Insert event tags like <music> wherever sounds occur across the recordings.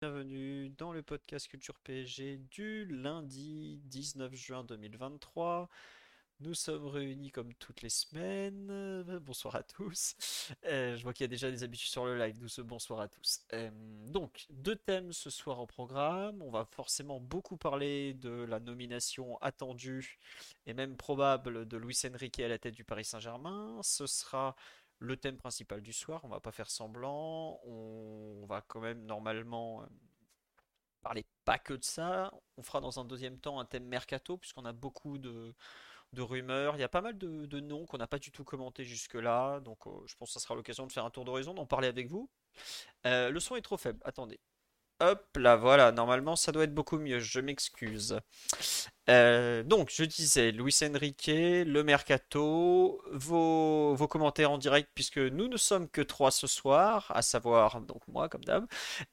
Bienvenue dans le podcast Culture PSG du lundi 19 juin 2023. Nous sommes réunis comme toutes les semaines. <laughs> Bonsoir à tous. Euh, je vois qu'il y a déjà des habitudes sur le live, ce bonsoir à tous. Euh, donc, deux thèmes ce soir au programme. On va forcément beaucoup parler de la nomination attendue et même probable de Luis Enrique à la tête du Paris Saint-Germain. Ce sera le thème principal du soir. On va pas faire semblant. On va quand même normalement euh, parler pas que de ça. On fera dans un deuxième temps un thème mercato, puisqu'on a beaucoup de, rumeurs. Il y a pas mal de, de noms qu'on n'a pas du tout commenté jusque-là. Donc euh, je pense que ça sera l'occasion de faire un tour d'horizon, d'en parler avec vous. Euh, le son est trop faible. Attendez. Hop là, voilà. Normalement, ça doit être beaucoup mieux. Je m'excuse. Euh, donc, je disais, Luis Enrique, le mercato, vos, vos commentaires en direct, puisque nous ne sommes que trois ce soir, à savoir, donc moi, comme d'hab.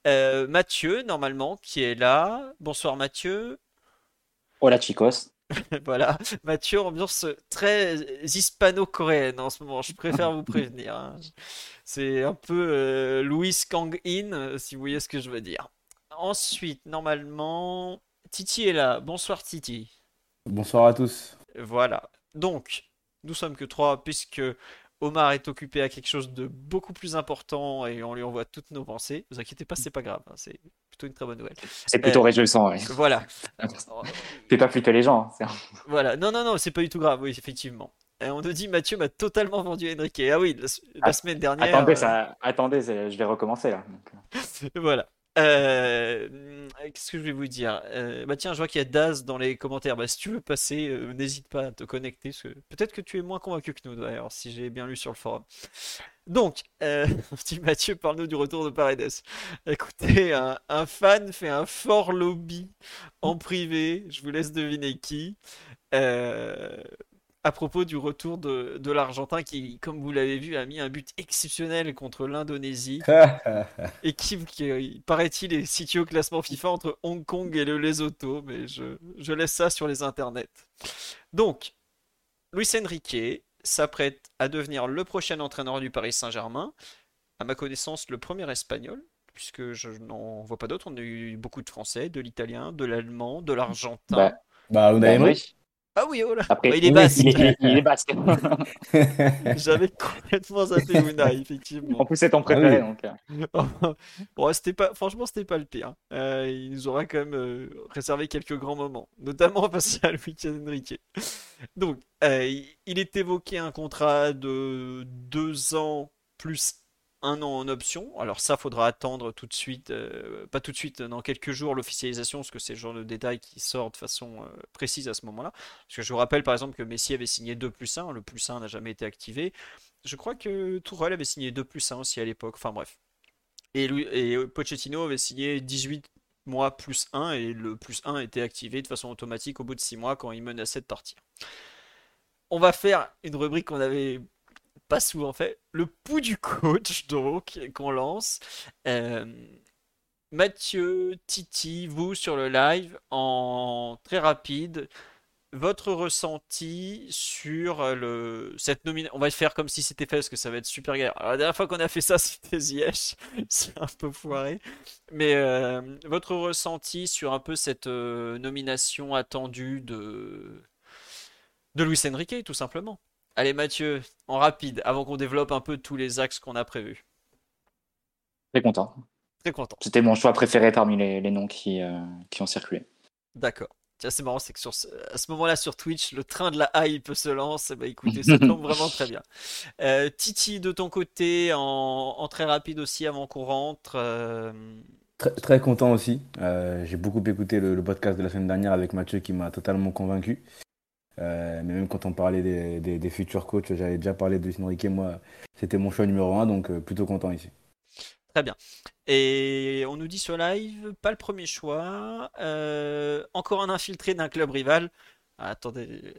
Euh, Mathieu, normalement, qui est là. Bonsoir, Mathieu. Hola chicos. <laughs> Voilà, Mathieu, ambiance très hispano-coréenne en ce moment, je préfère vous prévenir. hein. C'est un peu euh, Louis Kang-in, si vous voyez ce que je veux dire. Ensuite, normalement, Titi est là. Bonsoir Titi. Bonsoir à tous. Voilà. Donc, nous sommes que trois puisque Omar est occupé à quelque chose de beaucoup plus important et on lui envoie toutes nos pensées. Ne vous inquiétez pas, c'est pas grave, hein, c'est plutôt une très bonne nouvelle. C'est plutôt Euh, réjouissant, ouais. Voilà. <laughs> Fais pas flipper les gens. hein, Voilà, non, non, non, c'est pas du tout grave, oui, effectivement. Et on nous dit Mathieu m'a totalement vendu Enrique. Ah oui, la, la semaine dernière. Attendez, euh, ça... Attendez, je vais recommencer là. Donc, <laughs> Voilà. Euh, qu'est-ce que je vais vous dire? Euh, bah tiens, je vois qu'il y a Daz dans les commentaires. Bah si tu veux passer, euh, n'hésite pas à te connecter. Peut-être que tu es moins convaincu que nous d'ailleurs, si j'ai bien lu sur le forum. Donc, euh, <laughs> petit Mathieu, parle-nous du retour de Paredes. Écoutez, un fan fait un fort lobby en privé. Je vous laisse deviner qui. Euh, à propos du retour de, de l'Argentin qui, comme vous l'avez vu, a mis un but exceptionnel contre l'Indonésie <laughs> et qui, qui, paraît-il, est situé au classement FIFA entre Hong Kong et le Lesotho, mais je, je laisse ça sur les internets. Donc, Luis Enrique s'apprête à devenir le prochain entraîneur du Paris Saint-Germain, à ma connaissance le premier espagnol, puisque je n'en vois pas d'autres. On a eu beaucoup de français, de l'italien, de l'allemand, de l'argentin. Bah, Bah, Unai bah, Emery. Ah oui, oh là, Après, bah, il est basque. Il est, il est basque. <laughs> J'avais complètement zappé Unai, <laughs> effectivement. en plus, c'est ton préféré. oui. donc, euh, <laughs> Bon, c'était pas, franchement, c'était pas le pire. Euh, il nous aura quand même euh, réservé quelques grands moments, notamment face à Luis Enrique. Donc, euh, il il est évoqué un contrat de deux ans plus un an en option. Alors ça, faudra attendre tout de suite, euh, pas tout de suite, dans quelques jours l'officialisation, parce que c'est le genre de détail qui sort de façon euh, précise à ce moment-là. Parce que je vous rappelle par exemple que Messi avait signé 2 plus 1, le plus 1 n'a jamais été activé. Je crois que Tourelle avait signé 2 plus 1 aussi à l'époque, enfin bref. Et, lui, et Pochettino avait signé 18 mois plus 1 et le plus 1 était activé de façon automatique au bout de 6 mois quand il menaçait de partir. On va faire une rubrique qu'on avait pas souvent fait, le pouls du coach <laughs> donc qu'on lance. Euh, Mathieu, Titi, vous sur le live en très rapide, votre ressenti sur le cette nomination. On va faire comme si c'était fait parce que ça va être super galère. Alors, la dernière fois qu'on a fait ça, <laughs> c'était Ziyech, c'est un peu foiré. Mais euh, votre ressenti sur un peu cette euh, nomination attendue de de Luis Enrique, tout simplement. Allez Mathieu, en rapide, avant qu'on développe un peu tous les axes qu'on a prévus. Très content. Très content. C'était mon choix préféré parmi les, les noms qui, euh, qui ont circulé. D'accord. Tiens, c'est marrant, c'est que sur ce- à ce moment-là sur Twitch, le train de la hype se lance. Bah écoutez, ça tombe <laughs> vraiment très bien. Euh, Titi, de ton côté, en, en très rapide aussi avant qu'on rentre. euh, Très, très content aussi. Euh, j'ai beaucoup écouté le, le podcast de la semaine dernière avec Mathieu qui m'a totalement convaincu. Euh, mais même quand on parlait des, futurs coachs, j'avais déjà parlé de Luis Enrique. Moi, c'était mon choix numéro un, donc euh, plutôt content ici. Très bien. Et on nous dit sur live, pas le premier choix. Euh, encore un infiltré d'un club rival. Ah, attendez,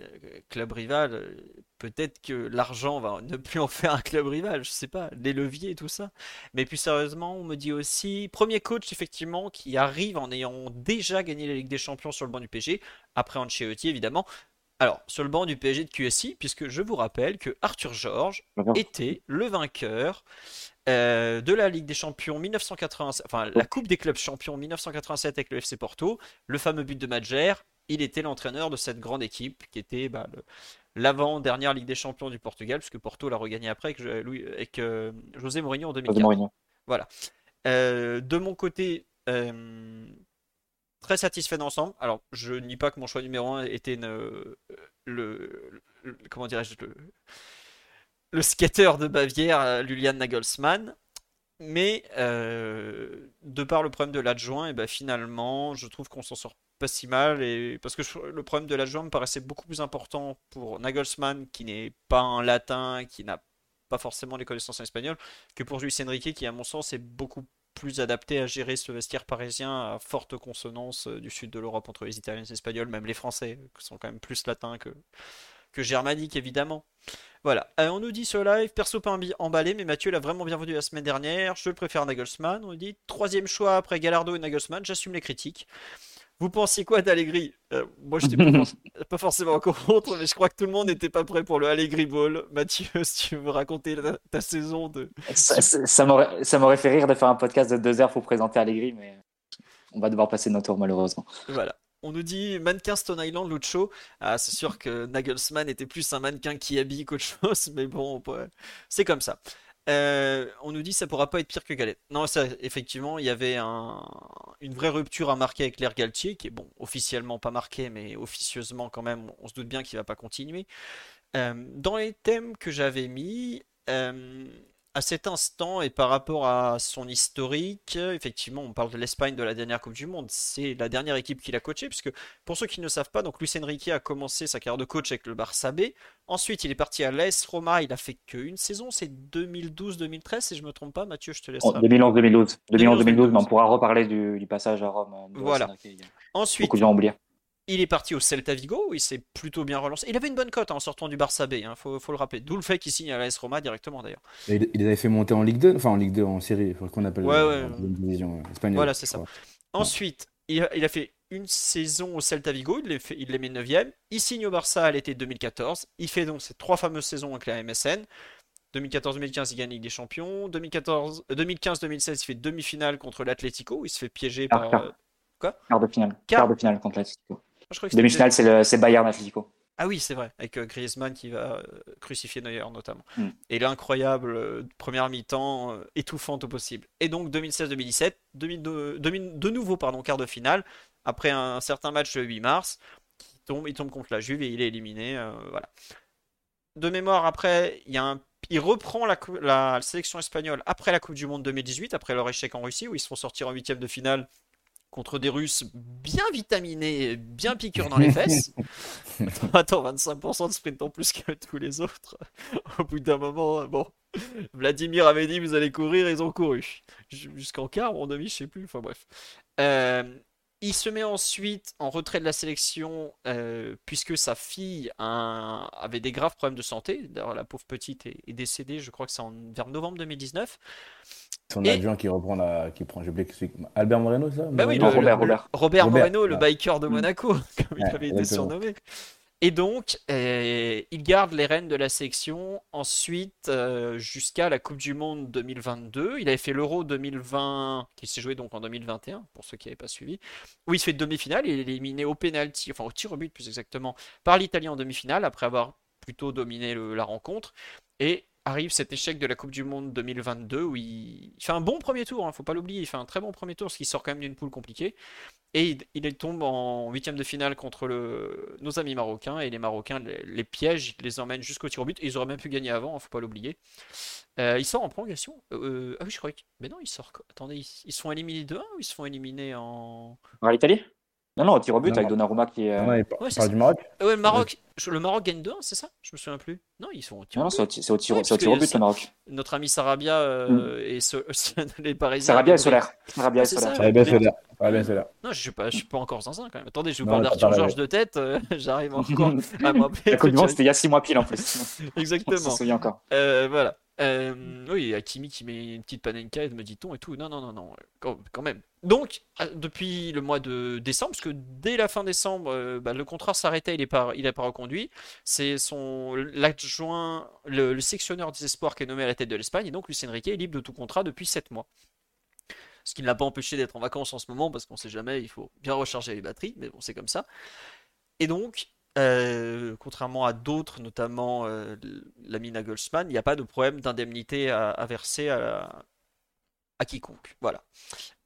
club rival, peut-être que l'argent va ne plus en faire un club rival, je sais pas, les leviers et tout ça. Mais plus sérieusement, on me dit aussi, premier coach effectivement qui arrive en ayant déjà gagné la Ligue des Champions sur le banc du PSG, après Ancelotti évidemment. Alors, sur le banc du PSG de QSI, puisque je vous rappelle que Arthur Georges était le vainqueur euh, de la Ligue des Champions 1987, enfin la Coupe des clubs champions 1987 avec le FC Porto, le fameux but de Madjer, il était l'entraîneur de cette grande équipe qui était bah, l'avant-dernière Ligue des Champions du Portugal, puisque Porto l'a regagné après avec, Louis, avec euh, José Mourinho en 2015. Voilà. Euh, de mon côté, très satisfait d'ensemble. Alors, je nie pas que mon choix numéro 1 était le, le, comment dirais-je le, le skater de Bavière, Julian Nagelsmann. Mais euh, de par le problème de l'adjoint, et ben finalement, je trouve qu'on s'en sort pas si mal. Et parce que le problème de l'adjoint me paraissait beaucoup plus important pour Nagelsmann, qui n'est pas un latin, qui n'a pas forcément les connaissances en espagnol, que pour Luis Enrique, qui à mon sens est beaucoup plus adapté à gérer ce vestiaire parisien à forte consonance euh, du sud de l'Europe entre les Italiens et les Espagnols, même les Français, qui sont quand même plus latins que, que germaniques évidemment. Voilà, euh, on nous dit sur live, perso pas emballé, mais Mathieu l'a vraiment bien vendu la semaine dernière, je préfère Nagelsmann. On nous dit troisième choix après Gallardo et Nagelsmann, j'assume les critiques. Vous pensiez quoi d'Allegri? Euh, Moi, je pas, <laughs> pas, forcément encore contre, mais je crois que tout le monde n'était pas prêt pour le Allegri Ball. Mathieu, <laughs> si tu veux raconter ta, saison de. Ça, ça, m'aurait fait rire de faire un podcast de deux heures pour présenter Allegri, mais on va devoir passer notre tour, malheureusement. Voilà. On nous dit mannequin Stone Island, Lucho. Ah, c'est sûr que Nagelsmann était plus un mannequin qui habille qu'autre chose, <laughs> mais bon, c'est comme ça. Euh, on nous dit ça pourra pas être pire que Galette. Non, ça, effectivement, il y avait une vraie rupture à marquer avec l'air Galtier, qui est bon, officiellement pas marqué, mais officieusement quand même, on se doute bien qu'il va pas continuer. Euh, dans les thèmes que j'avais mis, euh, à cet instant et par rapport à son historique, effectivement, on parle de l'Espagne de la dernière Coupe du Monde. C'est la dernière équipe qu'il a coachée, puisque pour ceux qui ne savent pas, donc Luis Enrique a commencé sa carrière de coach avec le Barça B. Ensuite, il est parti à l'AS Roma. Il a fait qu'une saison, c'est 2012-2013, si je me trompe pas. Mathieu, je te laisse. 2011-2012. 2011-2012, mais on pourra reparler du, passage à Rome. Euh, voilà. Ensuite. Beaucoup de gens. Il est parti au Celta Vigo, où il s'est plutôt bien relancé. Il avait une bonne cote hein, en sortant du Barça B, il hein, faut, le rappeler. D'où le fait qu'il signe à l'AS Roma directement d'ailleurs. Il, il avait fait monter en Ligue 2, enfin en Ligue 2 en série, qu'on appelle ouais, ouais. division espagnole. Voilà, c'est ça. Ensuite, il a, fait une saison au Celta Vigo, il, fait, il les met 9ème. Il signe au Barça à l'été 2014. Il fait donc ces trois fameuses saisons avec la MSN. 2014-2015, il gagne Ligue des Champions. 2015-2016, euh, il fait demi-finale contre l'Atlético. Il se fait piéger par. Euh, quoi? Quart de finale. Quart de finale contre l'Atlético. Demi-finale, c'est Bayern Atletico. Ah oui, c'est vrai, avec euh, Griezmann qui va euh, crucifier Neuer notamment. Mm. Et l'incroyable euh, première mi-temps étouffante au possible. Et donc 2016-2017, de nouveau pardon, quart de finale, après un, certain match le 8 mars, il tombe, il tombe contre la Juve et il est éliminé. voilà. De mémoire, après, il, y a il reprend la, la, sélection espagnole après la Coupe du Monde 2018, après leur échec en Russie, où ils se font sortir en huitième de finale contre des Russes bien vitaminés, bien piqûres dans les fesses. <laughs> Attends, 25% de sprint en plus que tous les autres. Au bout d'un moment, bon, Vladimir avait dit vous allez courir, ils ont couru. Jusqu'en quart ou en demi, je sais plus. Enfin bref. Euh, il se met ensuite en retrait de la sélection euh, puisque sa fille avait des graves problèmes de santé. D'ailleurs, la pauvre petite est, décédée, je crois que c'est vers novembre 2019. Son adjoint qui reprend la. Qui prend, Albert Moreno, ça bah oui, Robert, Robert. Robert, Moreno, le biker de Monaco, <laughs> comme il avait été surnommé. Et donc, euh, il garde les rênes de la sélection ensuite euh, jusqu'à la Coupe du Monde 2022. Il avait fait l'Euro 2020, qui s'est joué donc en 2021, pour ceux qui n'avaient pas suivi, où il se fait demi-finale. Il est éliminé au penalty, enfin au tir au but plus exactement, par l'Italie en demi-finale, après avoir plutôt dominé la rencontre. Et arrive cet échec de la Coupe du Monde 2022 où il, fait un bon premier tour, ne hein, faut pas l'oublier, il fait un très bon premier tour parce qu'il sort quand même d'une poule compliquée. Et il, tombe en huitième de finale contre le, nos amis marocains et les Marocains les, piègent, les emmènent jusqu'au tir au but. Et ils auraient même pu gagner avant, ne hein, faut pas l'oublier. Euh, il sort en prolongation. Euh, ah oui, je crois que. Mais non, il sort. Attendez, ils, se font éliminés de 1 ou ils se font éliminer en. En Italie? Non, non, au tir au but avec Donnarumma qui est. il, parle du Maroc Ouais, le Maroc. Le Maroc gagne 2 c'est ça? Je me souviens plus. Non, ils sont au tir Non, au c'est au, but. ti- c'est au tir, Ouais, au parce tir au but, le Maroc. Notre ami Sarabia euh, et <laughs> ce- les Parisiens. Sarabia et Solaire. Sarabia et Solaire. se se. Non, je suis pas, je suis pas encore zinzin quand même. Attendez, je vous parle d'Arthur Georges de tête. euh, <laughs> J'arrive <laughs> encore à rappeler. La Coupe du Monde, c'était il y a 6 mois pile en plus. On Exactement. s'en souvient encore. Euh, voilà. Euh, oui, Hakimi qui met une petite panenka et me dit-on et tout. Non, non, non, non, quand, quand même. Donc, euh, depuis le mois de décembre, parce que dès la fin décembre, euh, bah, le contrat s'arrêtait, il n'est pas, il est pas C'est son l'adjoint, le, sectionneur des espoirs qui est nommé à la tête de l'Espagne, et donc Luis Enrique est libre de tout contrat depuis 7 mois. Ce qui ne l'a pas empêché d'être en vacances en ce moment, parce qu'on sait jamais, il faut bien recharger les batteries, mais bon, c'est comme ça. Et donc, euh, contrairement à d'autres, notamment euh, l'ami Nagelsmann, il n'y a pas de problème d'indemnité à, à verser à, la- à quiconque. Voilà.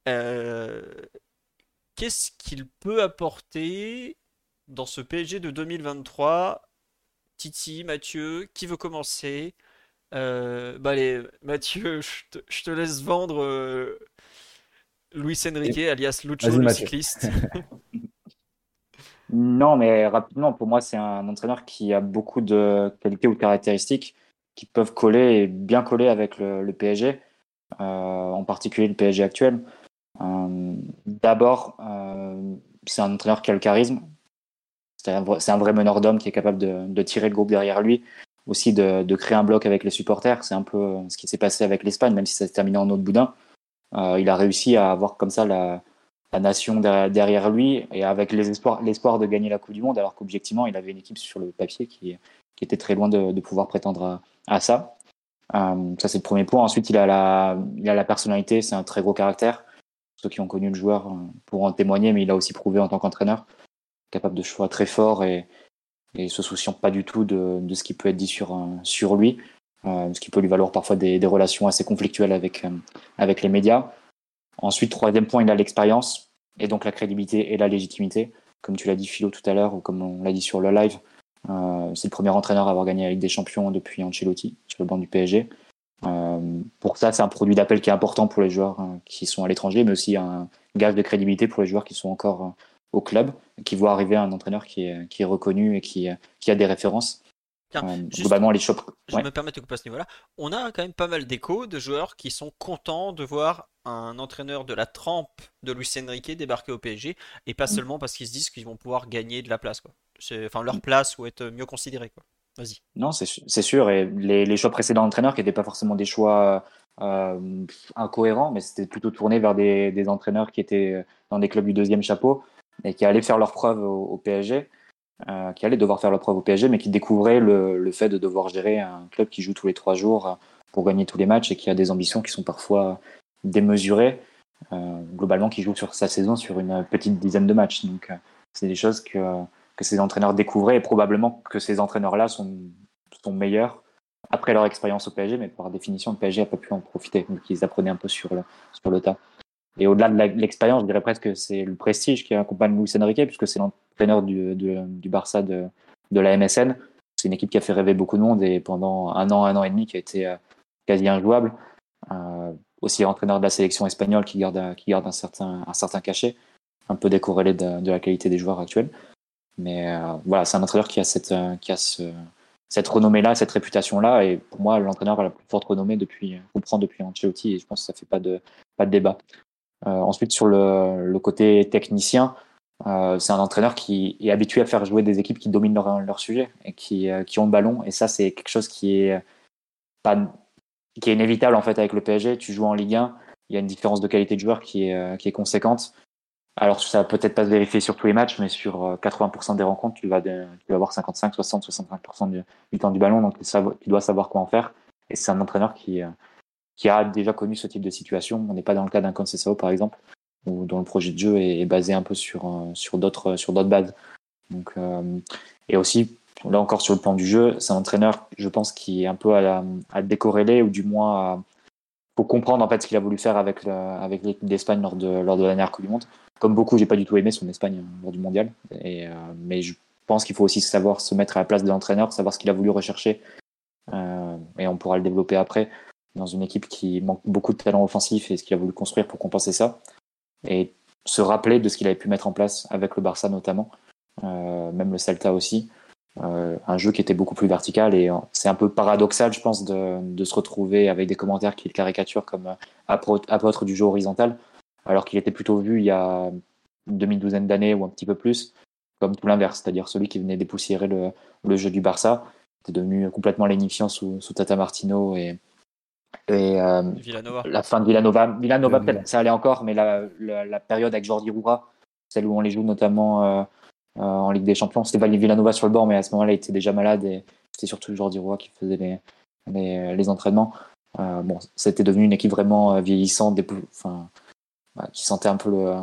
Euh, Qu'est-ce qu'il peut apporter dans ce PSG de 2023 Titi, Mathieu, qui veut commencer? Euh, bah allez, Mathieu, <laughs> je te, laisse vendre euh, Luis Enrique, alias Lucho, le Mathieu. cycliste. <laughs> Non, mais rapidement, pour moi, c'est un entraîneur qui a beaucoup de qualités ou de caractéristiques qui peuvent coller et bien coller avec le, le PSG, euh, en particulier le PSG actuel. Euh, D'abord, euh, c'est un entraîneur qui a le charisme. C'est un, vrai- meneur d'hommes qui est capable de, tirer le groupe derrière lui, aussi de, créer un bloc avec les supporters. C'est un peu ce qui s'est passé avec l'Espagne, même si ça s'est terminé en autre boudin. Euh, il a réussi à avoir comme ça la, nation derrière, lui et avec l'espoir de gagner la Coupe du Monde, alors qu'objectivement, il avait une équipe sur le papier qui, était très loin de, pouvoir prétendre à, ça. Euh, ça, c'est le premier point. Ensuite, il a la, il a la personnalité, c'est un très gros caractère. Ceux qui ont connu le joueur euh, pourront en témoigner, mais il a aussi prouvé en tant qu'entraîneur, capable de choix très forts et, se souciant pas du tout de, ce qui peut être dit sur, euh, lui, euh, ce qui peut lui valoir parfois des, relations assez conflictuelles avec, euh, avec les médias. Ensuite, troisième point, il a l'expérience et donc la crédibilité et la légitimité. Comme tu l'as dit, Philo, tout à l'heure, ou comme on l'a dit sur le live, c'est le premier entraîneur à avoir gagné la Ligue des Champions depuis Ancelotti sur le banc du PSG. Pour ça, c'est un produit d'appel qui est important pour les joueurs qui sont à l'étranger, mais aussi un gage de crédibilité pour les joueurs qui sont encore au club, qui voient arriver un entraîneur qui est, qui est reconnu et qui, qui a des références. Tiens, Euh, globalement, les chops. Je Ouais. me permets de couper à ce niveau-là. On a quand même pas mal d'échos de joueurs qui sont contents de voir un entraîneur de la trempe de Luis Enrique débarquer au PSG et pas Mm. seulement parce qu'ils se disent qu'ils vont pouvoir gagner de la place, quoi. C'est- Enfin, leur place ou être mieux considérés, quoi. Vas-y. Non, c'est sûr. Et les, les choix précédents d'entraîneurs qui n'étaient pas forcément des choix euh, incohérents, mais c'était plutôt tourné vers des, des entraîneurs qui étaient dans des clubs du deuxième chapeau et qui allaient faire leurs preuves au, PSG, euh, qui allaient devoir faire leurs preuves au PSG, mais qui découvraient le, fait de devoir gérer un club qui joue tous les trois jours euh, pour gagner tous les matchs et qui a des ambitions qui sont parfois démesurées, euh, globalement qui joue sur sa saison sur une petite dizaine de matchs. Donc, c'est des choses que, que ces entraîneurs découvraient et probablement que ces entraîneurs-là sont, sont meilleurs après leur expérience au PSG, mais par définition, le PSG n'a pas pu en profiter, donc ils apprenaient un peu sur le, sur le tas. Et au-delà de l'expérience, je dirais presque que c'est le prestige qui accompagne Luis Enrique, puisque c'est l'entraîneur du, Barça de, la MSN. C'est une équipe qui a fait rêver beaucoup de monde et pendant un an, un an et demi qui a été euh, quasi injouable. Euh, aussi entraîneur de la sélection espagnole qui garde, un- certain, cachet, un peu décorrélé de, la qualité des joueurs actuels. Mais euh, voilà, c'est un entraîneur qui a cette, renommée-là, cette réputation-là. Et pour moi, l'entraîneur a la plus forte renommée depuis, qu'on prend depuis Ancelotti. Et je pense que ça fait pas de, pas de débat. Euh, ensuite, sur le, côté technicien, euh, c'est un entraîneur qui est habitué à faire jouer des équipes qui dominent leur, sujet et qui, euh, qui ont le ballon. Et ça, c'est quelque chose qui est, pas, qui est inévitable en fait avec le PSG. Tu joues en Ligue 1, il y a une différence de qualité de joueur qui est, qui est conséquente. Alors, ça va peut-être pas se vérifier sur tous les matchs, mais sur euh, 80% des rencontres, tu vas, tu vas avoir 55, 60, 65% du, du temps du ballon. Donc, tu, dois savoir quoi en faire. Et c'est un entraîneur qui, qui a déjà connu ce type de situation. On n'est pas dans le cas d'un Conceição, par exemple, où, dont le projet de jeu est, basé un peu sur, euh, sur d'autres sur d'autres bases. Donc, euh, et aussi, là encore sur le plan du jeu, c'est un entraîneur, je pense, qui est un peu à, à décorréler, ou du moins faut comprendre en ce qu'il a voulu faire avec, avec l'équipe d'Espagne lors de, lors de la dernière Coupe du Monde. Comme beaucoup, j'ai pas du tout aimé son Espagne euh, lors du mondial. Et, euh, mais je pense qu'il faut aussi savoir se mettre à la place de l'entraîneur, savoir ce qu'il a voulu rechercher. Euh, et on pourra le développer après dans une équipe qui manque beaucoup de talent offensif et ce qu'il a voulu construire pour compenser ça. Et se rappeler de ce qu'il avait pu mettre en place avec le Barça notamment, euh, même le Celta aussi. un jeu qui était beaucoup plus vertical. Et c'est un peu paradoxal, je pense, de, se retrouver avec des commentaires qui le caricaturent comme apôtre du jeu horizontal, alors qu'il était plutôt vu il y a une demi-douzaine d'années ou un petit peu plus, comme tout l'inverse, c'est-à-dire celui qui venait dépoussiérer le, jeu du Barça. C'était devenu complètement lénifiant sous, sous Tata Martino et, et euh, la fin de Villanova. Villanova, ça allait encore, mais la, la, période avec Jordi Roura, celle où on les joue notamment euh, euh, en Ligue des Champions, c'était Villanova sur le bord, mais à ce moment-là, il était déjà malade et c'était surtout Jordi Roura qui faisait les, les, les entraînements. bon, c'était devenu une équipe vraiment vieillissante, enfin, bah, qui sentait un peu le,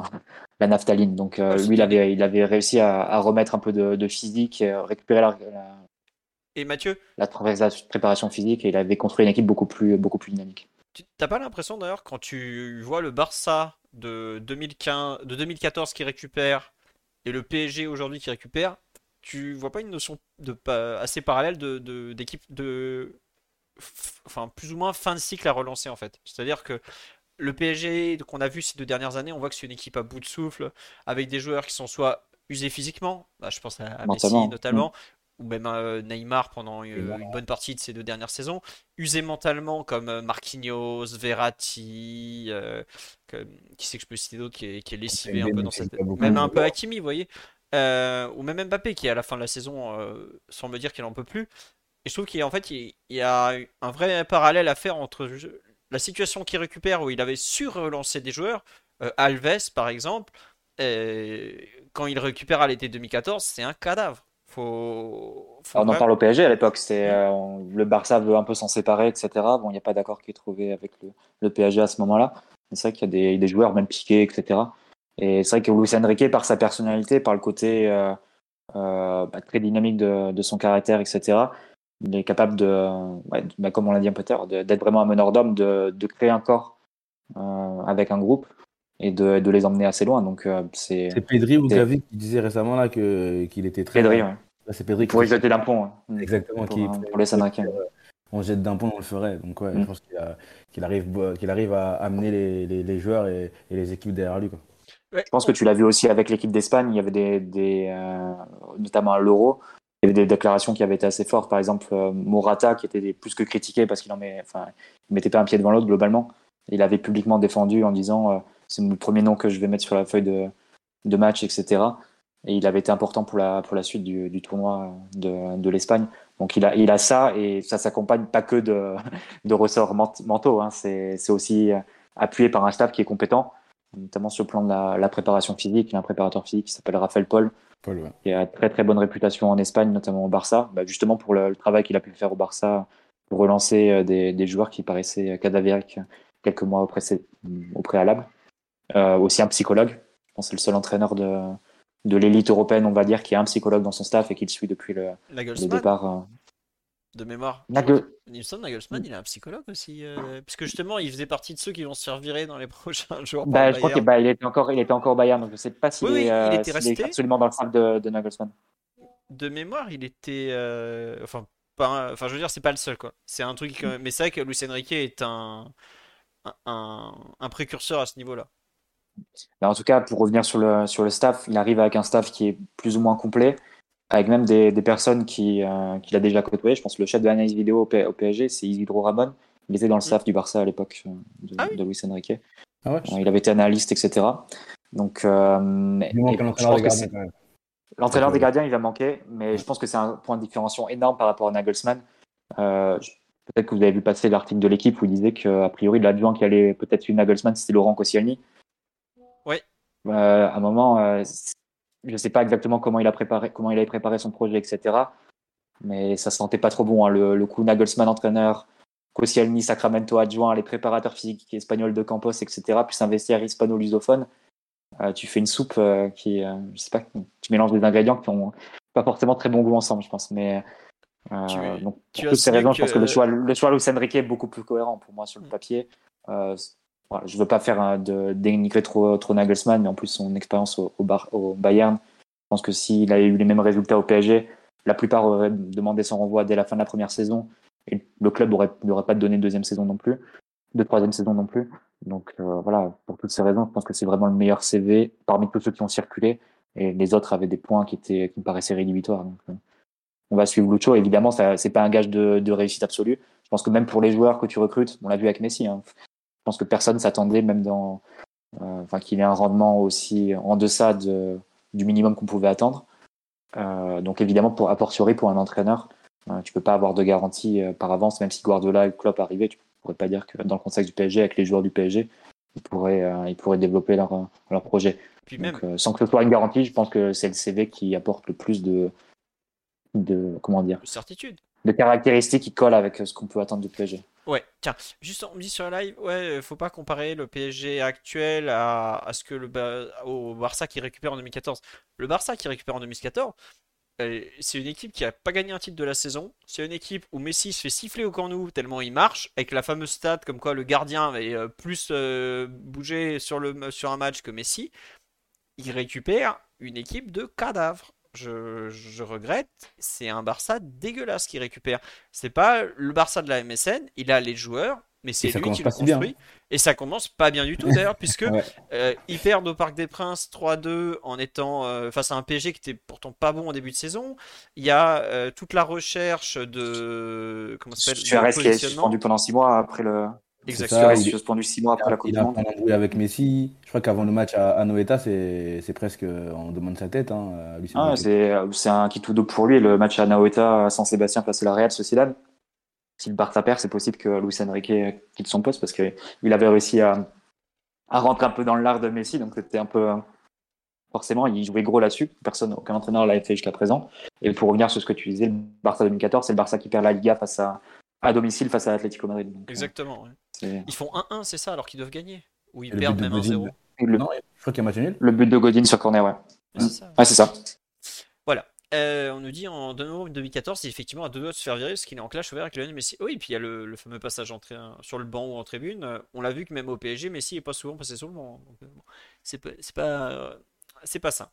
la naphtaline. Donc lui, il avait, il avait réussi à, à remettre un peu de, de physique, récupérer la, et Mathieu La préparation physique et il avait construit une équipe beaucoup plus, beaucoup plus dynamique. Tu n'as pas l'impression d'ailleurs quand tu vois le Barça de, 2015, de 2014 qui récupère et le PSG aujourd'hui qui récupère, tu vois pas une notion de, assez parallèle de, d'équipe de, enfin plus ou moins fin de cycle à relancer en fait. C'est-à-dire que le PSG qu'on a vu ces deux dernières années, on voit que c'est une équipe à bout de souffle avec des joueurs qui sont soit usés physiquement, bah, je pense à, Messi notamment, ou même euh, Neymar pendant une, bonne partie de ces deux dernières saisons, usé mentalement comme euh, Marquinhos, Verratti, euh, qui sait que je peux citer d'autres qui, est, lessivé un peu dans cette... Même un peu Hakimi, vous voyez. ou même Mbappé qui à la fin de la saison semble dire qu'il en peut plus. Et je trouve qu'il en fait il, y a un vrai parallèle à faire entre la situation qu'il récupère où il avait su relancer des joueurs, Alves par exemple, quand il récupère à l'été 2014, c'est un cadavre. Faut, on en parle au PSG à l'époque. C'est euh, le Barça veut un peu s'en séparer, etc. Bon, il n'y a pas d'accord qui est trouvé avec le, le PSG à ce moment-là. C'est vrai qu'il y a des, des, joueurs même piqués, etc. Et c'est vrai que Luis Enrique, par sa personnalité, par le côté euh, euh, bah, très dynamique de, de, son caractère, etc. Il est capable de, ouais, bah, comme on l'a dit un peu tard, d'être vraiment un meneur d'homme, de, de, créer un corps avec un groupe et de, de, les emmener assez loin. Donc euh, c'est. C'est Pedri ou Gavi qui disait récemment là que qu'il était très. Pedri, ouais. c'est Pedri. Pour y jeter d'un pont. Hein. Exactement. Pour, qui, pour, les Américains. On jette d'un pont, on le ferait. Donc ouais, je mm. pense qu'il arrive qu'il arrive à amener les, les, les joueurs et, et, les équipes derrière lui. Quoi. Je pense que tu l'as vu aussi avec l'équipe d'Espagne. Il y avait des, des euh, notamment à l'Euro, il y avait des déclarations qui avaient été assez fortes. Par exemple, euh, Morata qui était plus que critiqué parce qu'il en met, enfin, il mettait pas un pied devant l'autre globalement. Il avait publiquement défendu en disant c'est le premier nom que je vais mettre sur la feuille de, de match, etc. Et il avait été important pour la, pour la suite du, du tournoi de, de l'Espagne. Donc il a, il a ça et ça s'accompagne pas que de, de ressorts mentaux. Hein. C'est aussi appuyé par un staff qui est compétent, notamment sur le plan de la, la préparation physique. Il y a un préparateur physique qui s'appelle Raphaël Paul, Paul ouais. qui a très très bonne réputation en Espagne, notamment au Barça. Bah, justement pour le, le travail qu'il a pu faire au Barça pour relancer euh, des, des joueurs qui paraissaient cadavériques quelques mois au, au préalable. Euh, aussi un psychologue. C'est le seul entraîneur de, de l'élite européenne, on va dire, qui a un psychologue dans son staff et qui le suit depuis le, le départ. Euh. De mémoire. Nagel... Nagelsmann, il a un psychologue aussi. Euh... Puisque justement, il faisait partie de ceux qui vont se faire virer dans les <laughs> prochains jours. Bah, je crois qu'il bah, il était encore, il était encore Bayern, donc je ne sais pas s'il oui, est, euh, il était resté... est, absolument dans le sac de, de, Nagelsmann. De mémoire, il était. Euh... Enfin, pas, enfin, je veux dire, c'est pas le seul, quoi. C'est un truc. Mais c'est vrai que Luis Enrique est un, un, un précurseur à ce niveau-là. Mais en tout cas, pour revenir sur le, sur le staff, il arrive avec un staff qui est plus ou moins complet, avec même des, des personnes qu'il euh, qui a déjà côtoyé. Je pense que le chef de l'analyse vidéo au, au PSG, c'est Isidro Ramon. Il était dans le staff du Barça à l'époque euh, de, ah oui. de, Luis Enrique. Ah ouais, il avait été analyste, etc. Donc, euh, l'entraîneur des gardiens, il va manquer, mais je pense que c'est un point de différenciation énorme par rapport à Nagelsmann. Euh, peut-être que vous avez vu passer l'article de l'équipe où il disait qu'a priori, l'adjoint qui allait peut-être suivre Nagelsmann, c'était Laurent Koscielny. Oui. Euh, à un moment, euh, je ne sais pas exactement comment il a préparé, comment il avait préparé son projet, etc. Mais ça se sentait pas trop bon. Hein. Le, le, coup Nagelsmann entraîneur, Koscielny, Sacramento adjoint, les préparateurs physiques espagnols de Campos, etc. Puis un vestiaire hispano-lusophone. Euh, tu fais une soupe euh, qui, euh, je sais pas, tu mélanges des ingrédients qui ont pas forcément très bon goût ensemble, je pense. Mais tu, donc, pour toutes ces raisons, que... je pense que le choix, le choix Luis Enrique est beaucoup plus cohérent pour moi sur le mm. papier. Euh, voilà, je veux pas faire de dénigrer trop, trop Nagelsmann, mais en plus son expérience au, au, au Bayern, je pense que s'il avait eu les mêmes résultats au PSG, la plupart auraient demandé son renvoi dès la fin de la première saison, et le club aurait, n'aurait pas donné de deuxième saison non plus, de troisième saison non plus. Donc euh, voilà, pour toutes ces raisons, je pense que c'est vraiment le meilleur CV parmi tous ceux qui ont circulé, et les autres avaient des points qui étaient qui me paraissaient rédhibitoires. Donc, euh, on va suivre Lucho. Évidemment, ce n'est pas un gage de, réussite absolue. Je pense que même pour les joueurs que tu recrutes, on l'a vu avec Messi, hein, pense que personne s'attendait, même dans, euh, enfin, qu'il ait un rendement aussi en deçà de, du minimum qu'on pouvait attendre. Euh, donc évidemment, pour, a fortiori pour un entraîneur, euh, tu peux pas avoir de garantie par avance, même si Guardiola et Klopp arrivaient, tu pourrais pas dire que dans le contexte du PSG, avec les joueurs du PSG, ils pourraient, ils pourraient développer leur, leur projet. Puis même... sans que ce soit une garantie, je pense que c'est le CV qui apporte le plus de, de comment dire, de certitude, de caractéristiques qui collent avec ce qu'on peut attendre du PSG. Ouais, tiens, juste on me dit sur la live, ouais, faut pas comparer le PSG actuel à, ce que le au Barça qui récupère en 2014. Le Barça qui récupère en 2014, euh, c'est une équipe qui a pas gagné un titre de la saison. C'est une équipe où Messi se fait siffler au camp nou tellement il marche, avec la fameuse stat comme quoi le gardien est euh, plus euh, bougé sur un match que Messi. Il récupère une équipe de cadavres je, regrette, c'est un Barça dégueulasse qui récupère. C'est pas le Barça de la MSN, il a les joueurs, mais c'est lui qui le construit. Et ça commence pas bien du tout d'ailleurs, <laughs> puisque euh, il perd au Parc des Princes 3-2 en étant euh, face à un PSG qui était pourtant pas bon en début de saison. Il y a euh, toute la recherche de. Comment ça s'appelle qui est suspendu pendant 6 mois après le. Exactement. il est suspendu 6 mois après la Coupe du Monde. Il a avec Messi. Je crois qu'avant le match à, Noeta, c'est presque. On demande sa tête. Hein, ah, c'est un qui tout dos pour lui. Le match à Noeta à San Sébastien face à la Real Sociedad. Si le Barça perd, c'est possible que Luis Enrique quitte son poste parce qu'il avait réussi à, à rentrer un peu dans l'art de Messi. Donc c'était un peu. Forcément, il jouait gros là-dessus. Personne, aucun entraîneur l'avait fait jusqu'à présent. Et pour revenir sur ce que tu disais, le Barça 2014, c'est le Barça qui perd la Liga face à, à domicile face à l'Atlético Madrid. Exactement. Ils font 1-1, c'est ça, alors qu'ils doivent gagner. Ou ils perdent même 1-0. Le... Non, je crois qu'il y a match nul. Le but de Godin sur corner, ouais. Ouais, c'est ça. Voilà. Euh, on nous dit en 2014, c'est effectivement à deux doigts de se faire virer parce qu'il est en clash ouvert avec Lionel Messi. Oui, et puis il y a le, fameux passage en sur le banc ou en tribune. Euh, on l'a vu que même au PSG, Messi est pas souvent passé sur le banc. Hein, euh, c'est pas, c'est pas, c'est pas ça.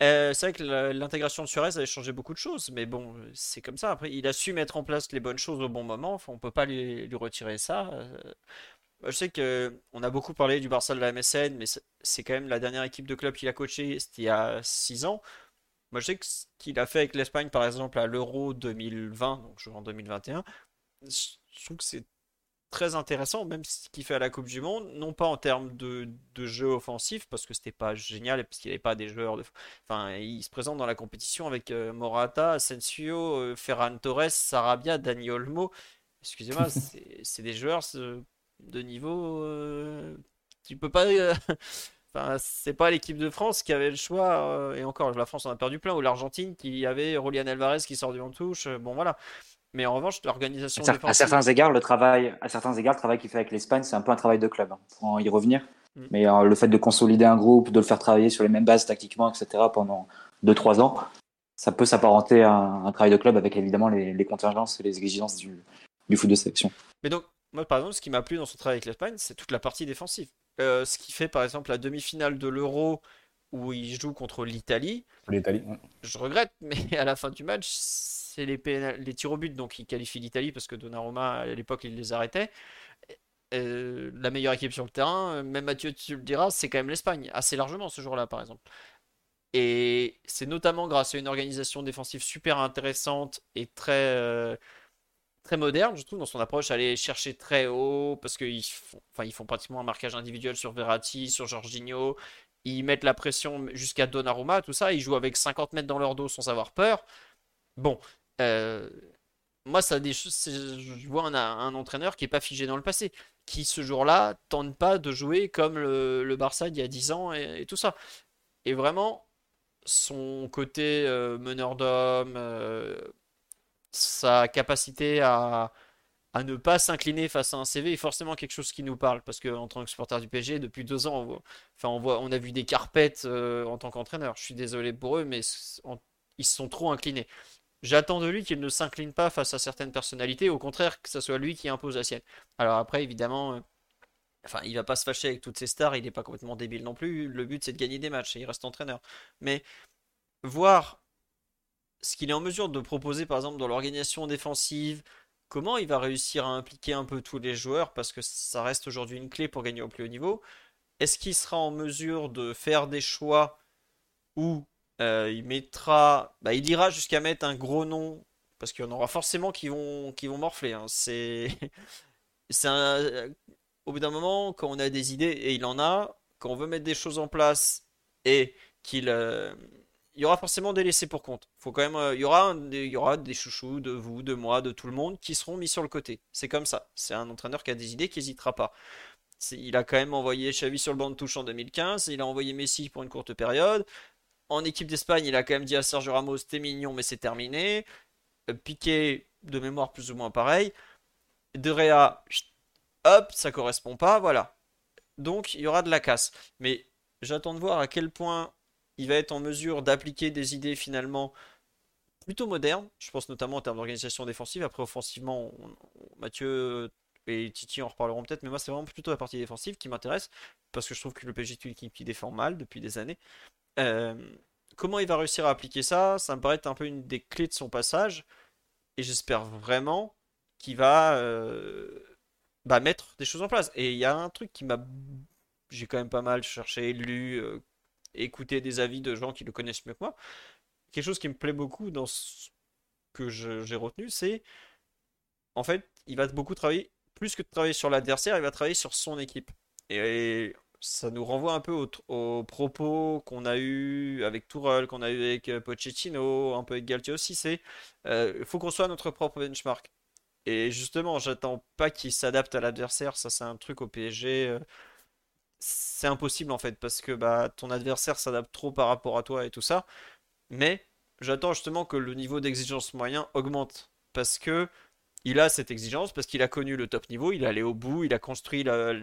C'est vrai que l'intégration de Suarez avait changé beaucoup de choses, mais bon, c'est comme ça. Après, il a su mettre en place les bonnes choses au bon moment. Enfin, on peut pas lui, retirer ça. Je sais que on a beaucoup parlé du Barça de la MSN, mais c'est quand même la dernière équipe de club qu'il a coaché, c'était il y a 6 ans. Moi, je sais que ce qu'il a fait avec l'Espagne, par exemple, à l'Euro 2020, donc je en 2021, je trouve que c'est très intéressant, même ce qu'il fait à la Coupe du Monde, non pas en termes de, jeu offensif, parce que c'était pas génial, parce qu'il n'y avait pas des joueurs de... Enfin, il se présente dans la compétition avec euh, Morata, Asensio, euh, Ferran Torres, Sarabia, Dani Olmo. Excusez-moi, <laughs> c'est des joueurs de niveau... Euh, tu peux pas... <laughs> Enfin, c'est pas l'équipe de France qui avait le choix, euh, et encore, la France en a perdu plein, ou l'Argentine qui avait Rolian Alvarez qui sort du en touche. Euh, bon, voilà. Mais en revanche, l'organisation. À, à, certains égards, le travail, à certains égards, le travail qu'il fait avec l'Espagne, c'est un peu un travail de club. Pour hein. en y revenir. Mm. Mais euh, le fait de consolider un groupe, de le faire travailler sur les mêmes bases tactiquement, etc., pendant 2-3 ans, ça peut s'apparenter à un, travail de club avec évidemment les, contingences et les exigences du, du foot de sélection. Mais donc, moi, par exemple, ce qui m'a plu dans son travail avec l'Espagne, c'est toute la partie défensive. Euh, ce qui fait par exemple la demi-finale de l'Euro où il joue contre l'Italie. L'Italie. Je regrette, <laughs> mais à la fin du match, c'est les, tirs au but donc il qualifie l'Italie parce que Donnarumma à l'époque il les arrêtait. Euh, la meilleure équipe sur le terrain, même Mathieu tu le diras, c'est quand même l'Espagne, assez largement ce jour-là par exemple. Et c'est notamment grâce à une organisation défensive super intéressante et très euh, très moderne, je trouve, dans son approche, aller chercher très haut, parce qu'ils font, enfin, ils font pratiquement un marquage individuel sur Verratti, sur Jorginho, ils mettent la pression jusqu'à Donnarumma, tout ça, ils jouent avec 50 mètres dans leur dos sans avoir peur. Bon, euh, moi, ça des je vois un, entraîneur qui n'est pas figé dans le passé, qui ce jour-là tente pas de jouer comme le, Barça il y a 10 ans et, tout ça. Et vraiment, son côté euh, meneur d'homme, euh, sa capacité à, ne pas s'incliner face à un CV est forcément quelque chose qui nous parle. Parce qu'en tant que supporter du PSG, depuis deux ans, on, enfin, on, voit, on a vu des carpettes en tant qu'entraîneur. Je suis désolé pour eux, mais ils se sont trop inclinés. J'attends de lui qu'il ne s'incline pas face à certaines personnalités, au contraire que ce soit lui qui impose la sienne. Alors après, évidemment, euh, enfin, il va pas se fâcher avec toutes ces stars, il n'est pas complètement débile non plus. Le but, c'est de gagner des matchs et il reste entraîneur. Mais voir ce qu'il est en mesure de proposer, par exemple, dans l'organisation défensive, comment il va réussir à impliquer un peu tous les joueurs, parce que ça reste aujourd'hui une clé pour gagner au plus haut niveau. Est-ce qu'il sera en mesure de faire des choix où Euh, il mettra, bah, il ira jusqu'à mettre un gros nom parce qu'il y en aura forcément qui vont, qui vont morfler. hein. C'est, <laughs> c'est au bout d'un moment, quand on a des idées et il en a, quand on veut mettre des choses en place et qu'il, euh, il y aura forcément des laissés pour compte. Faut quand même, euh, il y aura, il y aura des chouchous de vous, de moi, de tout le monde qui seront mis sur le côté. C'est comme ça. C'est un entraîneur qui a des idées qui n'hésitera pas. Il a quand même envoyé Xavi sur le banc de touche en 2015, il a envoyé Messi pour une courte période. En équipe d'Espagne, il a quand même dit à Sergio Ramos, t'es mignon, mais c'est terminé. Euh, Piqué, de mémoire plus ou moins pareil. De chut, hop, ça correspond pas, voilà. Donc il y aura de la casse. Mais j'attends de voir à quel point il va être en mesure d'appliquer des idées finalement plutôt modernes. Je pense notamment en termes d'organisation défensive. Après, offensivement, Mathieu et Titi en reparleront peut-être, mais moi c'est vraiment plutôt la partie défensive qui m'intéresse parce que je trouve que le PSG qui défend mal depuis des années. Euh, comment il va réussir à appliquer ça? Ça me paraît être un peu une des clés de son passage et j'espère vraiment qu'il va euh, bah, mettre des choses en place. Et il y a un truc qui m'a... J'ai quand même pas mal cherché, lu, euh, écouté des avis de gens qui le connaissent mieux que moi. Quelque chose qui me plaît beaucoup dans ce que j'ai retenu, c'est en fait, il va beaucoup travailler, plus que de travailler sur l'adversaire, il va travailler sur son équipe. Et ça nous renvoie un peu aux, propos qu'on a eu avec Tourelle, qu'on a eu avec euh, Pochettino, un peu avec Galtier aussi, c'est euh, faut qu'on soit notre propre benchmark. Et justement, j'attends pas qu'il s'adapte à l'adversaire, ça c'est un truc au PSG, euh, c'est impossible en fait, parce que bah, ton adversaire s'adapte trop par rapport à toi et tout ça. Mais j'attends justement que le niveau d'exigence moyen augmente. Parce que il a cette exigence, parce qu'il a connu le top niveau, il est allé au bout, il a construit la-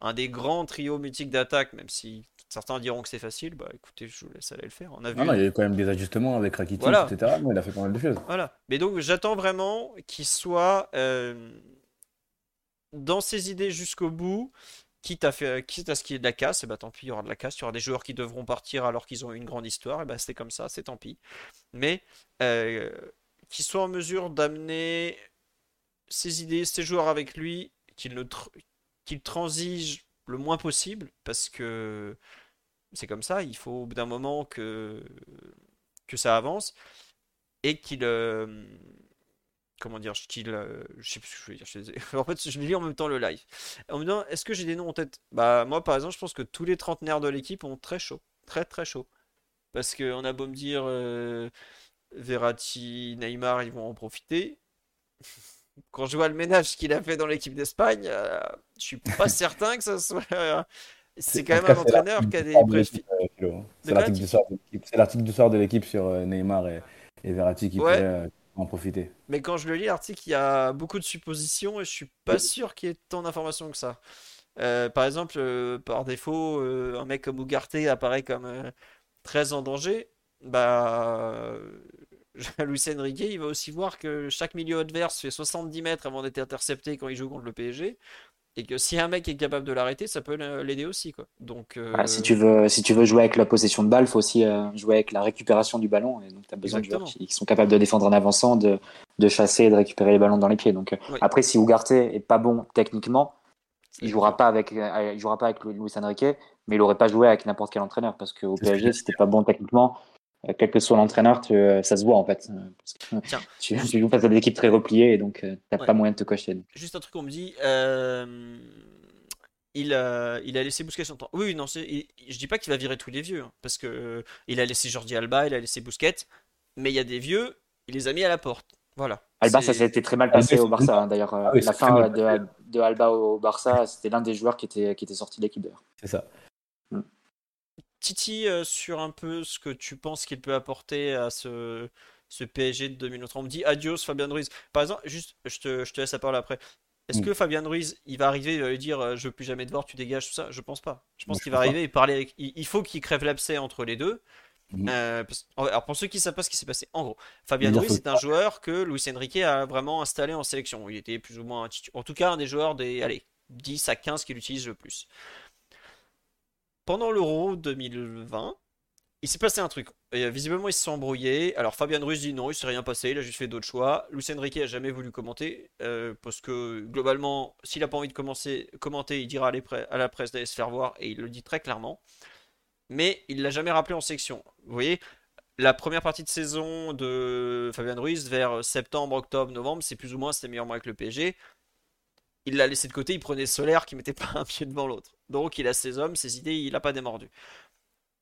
un des grands trios mythiques d'attaque, même si certains diront que c'est facile. Bah écoutez, je vous laisse aller le faire. On a vu. Non, non, il y a eu quand même des ajustements avec Rakitic, Voilà. etc. Mais il a fait pas mal de choses. Voilà. Mais donc j'attends vraiment qu'il soit euh, dans ses idées jusqu'au bout, quitte à faire, quitte à ce qu'il y ait de la casse, et bah tant pis, il y aura de la casse, il y aura des joueurs qui devront partir alors qu'ils ont eu une grande histoire, et bah c'est comme ça, c'est tant pis. Mais euh, qu'il soit en mesure d'amener ses idées, ses joueurs avec lui, qu'il ne qu'il transige le moins possible, parce que c'est comme ça, il faut au bout d'un moment que, ça avance et qu'il euh, comment dire qu'il euh, je sais plus ce que je veux dire <laughs> en fait je lis en même temps le live. En me disant est-ce que j'ai des noms en tête? Bah moi par exemple je pense que tous les trentenaires de l'équipe ont très chaud très très chaud. Parce que on a beau me dire euh, Verratti Neymar ils vont en profiter quand je vois le ménage qu'il a fait dans l'équipe d'Espagne euh, je suis pas <laughs> certain que ça soit c'est quand même un cas, c'est entraîneur qui a des l'équipe, euh, C'est l'article du soir de l'équipe. Sur euh, Neymar et, et Verratti qui ouais pourrait euh, en profiter. Mais quand je le lis, l'article, il y a beaucoup de suppositions et je suis pas sûr qu'il y ait tant d'informations que ça. Euh, par exemple, euh, par défaut, euh, un mec comme Ugarte apparaît comme euh, très en danger. Bah, euh, <laughs> Luis Enrique, il va aussi voir que chaque milieu adverse fait 70 mètres avant d'être intercepté quand il joue contre le PSG. Et que si un mec est capable de l'arrêter, ça peut l'aider aussi, quoi. Donc, Voilà, si euh, tu veux, si tu veux jouer avec la possession de balle, il faut aussi euh, jouer avec la récupération du ballon. Et donc, tu as besoin de joueurs qui, qui sont capables de défendre en avançant, de, de chasser et de récupérer les ballons dans les pieds. Donc, euh, Oui, après, si Ugarte est pas bon techniquement, il joue jouera pas avec, euh, il jouera pas avec Luis Enrique, mais il aurait pas joué avec n'importe quel entraîneur parce qu'au PSG, si t'es pas bon techniquement, euh, quel que soit l'entraîneur, tu, euh, ça se voit en fait. Euh, parce que Tiens, <laughs> tu, tu joues face à des équipes très repliées et donc euh, t'as ouais. pas moyen de te cocher. Juste un truc, on me dit, euh, il a, il a laissé Busquets longtemps. Oui, oui, non, c'est- il- je dis pas qu'il va virer tous les vieux, hein, parce que euh, il a laissé Jordi Alba, il a laissé Busquets, mais il y a des vieux, il les a mis à la porte. Voilà. Alba, ça été très mal passé c'est- au Barça. hein. D'ailleurs, euh, Ah oui, la fin de, de Alba au Barça, c'était l'un des joueurs qui était, qui était sorti de l'équipe d'ailleurs. C'est ça. Titi, sur un peu ce que tu penses qu'il peut apporter à ce, ce PSG de 2023. On me dit adios Fabien Ruiz. Par exemple, juste, je te, je te laisse la parole après. Est-ce Mm. que Fabien Ruiz, il va arriver, il va lui dire je veux plus jamais te voir, tu dégages tout ça? Je pense pas. Je pense qu'il va arriver et parler avec. Il, faut qu'il crève l'abcès entre les deux. Euh, parce- Alors pour ceux qui ne savent pas ce qui s'est passé, en gros, Fabien Ruiz c'est un joueur que Luis Enrique a vraiment installé en sélection. Il était plus ou moins, en tout cas, un des joueurs des, allez, 10 à 15 qu'il utilise le plus. Pendant l'Euro 2020, il s'est passé un truc. Euh, visiblement, ils se sont embrouillés. Alors Fabien Ruiz dit non, il s'est rien passé, il a juste fait d'autres choix. Luis Enrique a jamais voulu commenter euh, parce que globalement, s'il a pas envie de commencer, commenter, il dira à, à la presse d'aller se faire voir et il le dit très clairement. mais il l'a jamais rappelé en section. Vous voyez, la première partie de saison de Fabien Ruiz vers septembre, octobre, novembre, c'est plus ou moins ses meilleurs mois avec le PSG. Il l'a laissé de côté, il prenait Solaire qui mettait pas un pied devant l'autre. Donc il a ses hommes, ses idées, il n'a pas démordu.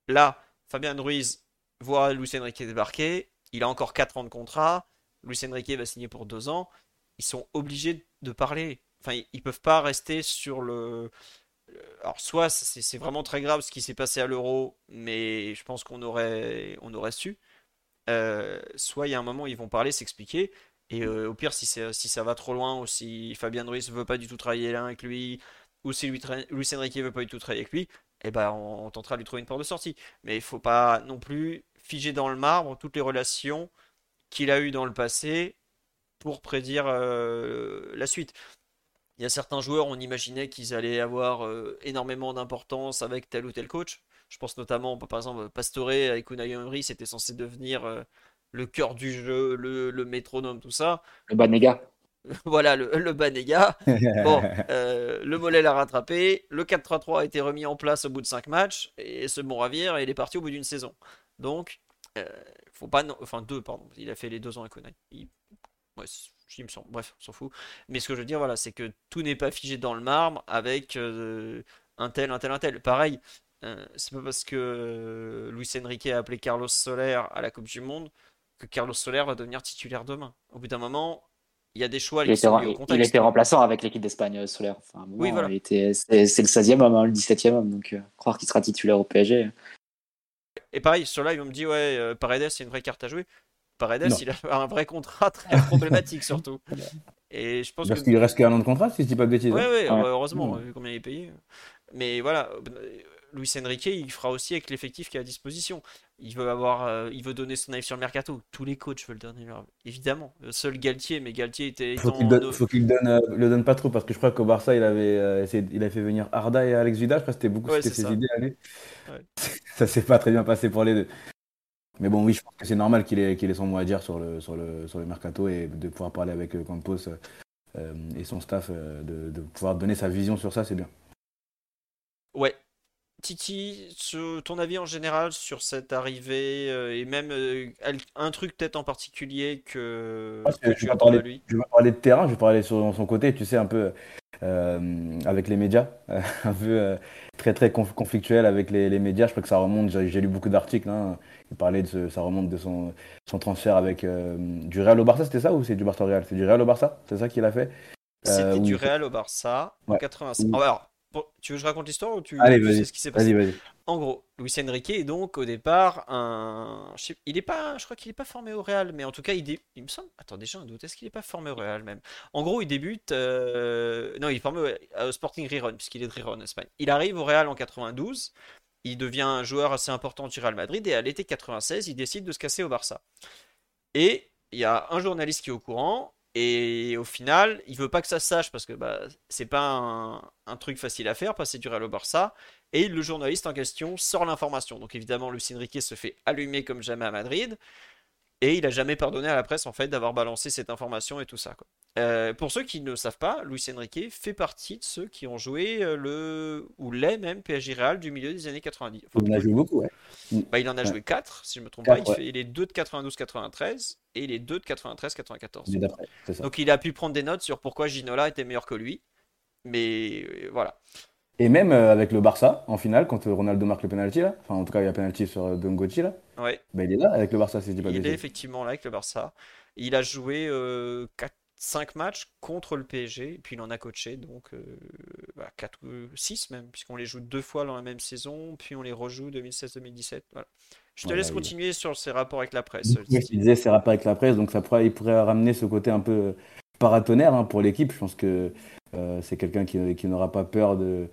Là, Fabien Ruiz voit Luis Enrique débarquer, il a encore 4 ans de contrat, Luis Enrique va signer pour 2 ans, ils sont obligés de parler. Enfin, ils peuvent pas rester sur le, alors soit c'est vraiment très grave ce qui s'est passé à l'euro, mais je pense qu'on aurait, on aurait su. Euh, soit il y a un moment ils vont parler, s'expliquer, et euh, au pire si, si ça va trop loin, ou si Fabien Ruiz veut pas du tout travailler là avec lui, ou si Luis Enrique veut pas du tout travailler avec lui, eh ben on, tentera de lui trouver une porte de sortie. Mais il faut pas non plus figer dans le marbre toutes les relations qu'il a eues dans le passé pour prédire euh, la suite. Il y a certains joueurs, on imaginait qu'ils allaient avoir euh, énormément d'importance avec tel ou tel coach. Je pense notamment, par exemple, Pastore avec Unai c'était censé devenir euh, le cœur du jeu, le, métronome, tout ça. Le Banega. <laughs> voilà, le, le Banega. bon, euh, le mollet l'a rattrapé. Le 4-3-3 a été remis en place au bout de 5 matchs. Et ce bon ravir, il est parti au bout d'une saison. Donc, faut pas. Enfin, deux, pardon. Il a fait les deux ans Unai. Il... Ouais, il me. Bref, on s'en fout. Mais ce que je veux dire, voilà, c'est que tout n'est pas figé dans le marbre avec euh, un tel, un tel, un tel. Pareil, euh, c'est pas parce que euh, Luis Enrique a appelé Carlos Soler à la Coupe du Monde que Carlos Soler va devenir titulaire demain. Au bout d'un moment, il y a des choix. Il, était, il était, remplaçant avec l'équipe d'Espagne, Soler. Enfin, oui, voilà. c'est, le 16e homme, hein, le 17e homme. Donc, croire qu'il sera titulaire au PSG. Et pareil, sur ils vont me dire, ouais, Paredes, c'est une vraie carte à jouer. Paredes, il a un vrai contrat très problématique <laughs> surtout. Et je pense Parce qu'il reste qu'un an de contrat, si je dis pas de bêtises. Oui, oui, heureusement, vu combien il est payé. Mais voilà, Luis Enrique, il fera aussi avec l'effectif qui est à disposition. Il veut avoir, euh, il veut donner son avis sur le mercato. Tous les coachs veulent donner leur évidemment. Seul Galtier, mais Galtier était. Faut qu'il donne, faut qu'il donne, euh, le donne pas trop parce que je crois qu'au Barça, il avait euh, essayé, il a fait venir Arda et Alex Vidal. Je crois que c'était beaucoup, c'était ses idées. Ouais. <laughs> ça s'est pas très bien passé pour les deux. Mais bon, oui, je pense que c'est normal qu'il ait, qu'il ait son mot à dire sur le, sur, le, sur le mercato et de pouvoir parler avec euh, Campos euh, et son staff, euh, de, de, pouvoir donner sa vision sur ça, c'est bien. Ouais. Titi, ton avis en général sur cette arrivée et même un truc peut-être en particulier que, tu vas parler, lui? Je vais parler de terrain, je vais parler sur son côté, tu sais, un peu avec les médias, <laughs> un peu très très conflictuel avec les, les, médias. Je crois que ça remonte, j'ai lu beaucoup d'articles. Hein, il parlait de ça remonte de son, son transfert avec euh, du Real au Barça, c'était ça ou c'est du Barça au Real? C'est du Real au Barça C'est ça qu'il a fait? C'était euh, du Real au Barça en 85. Alors, tu veux que je raconte l'histoire ou tu, Allez, sais ce qui s'est passé En gros, Luis Enrique est donc au départ un. Il est pas, je crois qu'il n'est pas formé au Real, mais en tout cas, il, il me semble. Attends, déjà un doute. Est-ce qu'il n'est pas formé au Real même? En gros, il débute. Euh, non, il est formé au, Sporting Riron, puisqu'il est de Riron, Espagne. Il arrive au Real en 92 il devient un joueur assez important du Real Madrid et à l'été 96, il décide de se casser au Barça. Et il y a un journaliste qui est au courant et au final, il veut pas que ça se sache parce que bah, c'est pas un, truc facile à faire, passer du Real au Barça. Et le journaliste en question sort l'information. Donc évidemment, Lucien Riquet se fait allumer comme jamais à Madrid. Et il a jamais pardonné à la presse en fait d'avoir balancé cette information et tout ça. Euh, pour ceux qui ne savent pas, Luis Enrique fait partie de ceux qui ont joué euh, le ou les même PSG Real du milieu des années 90. il en a joué beaucoup, ouais. Bah, il en a joué 4, si je ne me trompe pas. Il fait les deux de 92-93 et les deux de 93-94. Donc il a pu prendre des notes sur pourquoi Ginola était meilleur que lui. Mais euh, voilà. Et même avec le Barça, en finale, quand Ronaldo marque le penalty, là, enfin en tout cas il y a penalty sur Dongochi, là, ouais. bah, il est là avec le Barça, si je dis pas Il est effectivement là avec le Barça. Il a joué 4 5 matchs contre le PSG, et puis il en a coaché donc 4 ou 6 même, puisqu'on les joue deux fois dans la même saison, puis on les rejoue 2016-2017. Voilà. Je te laisse continuer sur ses rapports avec la presse. Il disait ses rapports avec la presse, donc ça pourrait, il pourrait ramener ce côté un peu paratonnerre hein, pour l'équipe. Je pense que euh, c'est quelqu'un qui, qui n'aura pas peur de,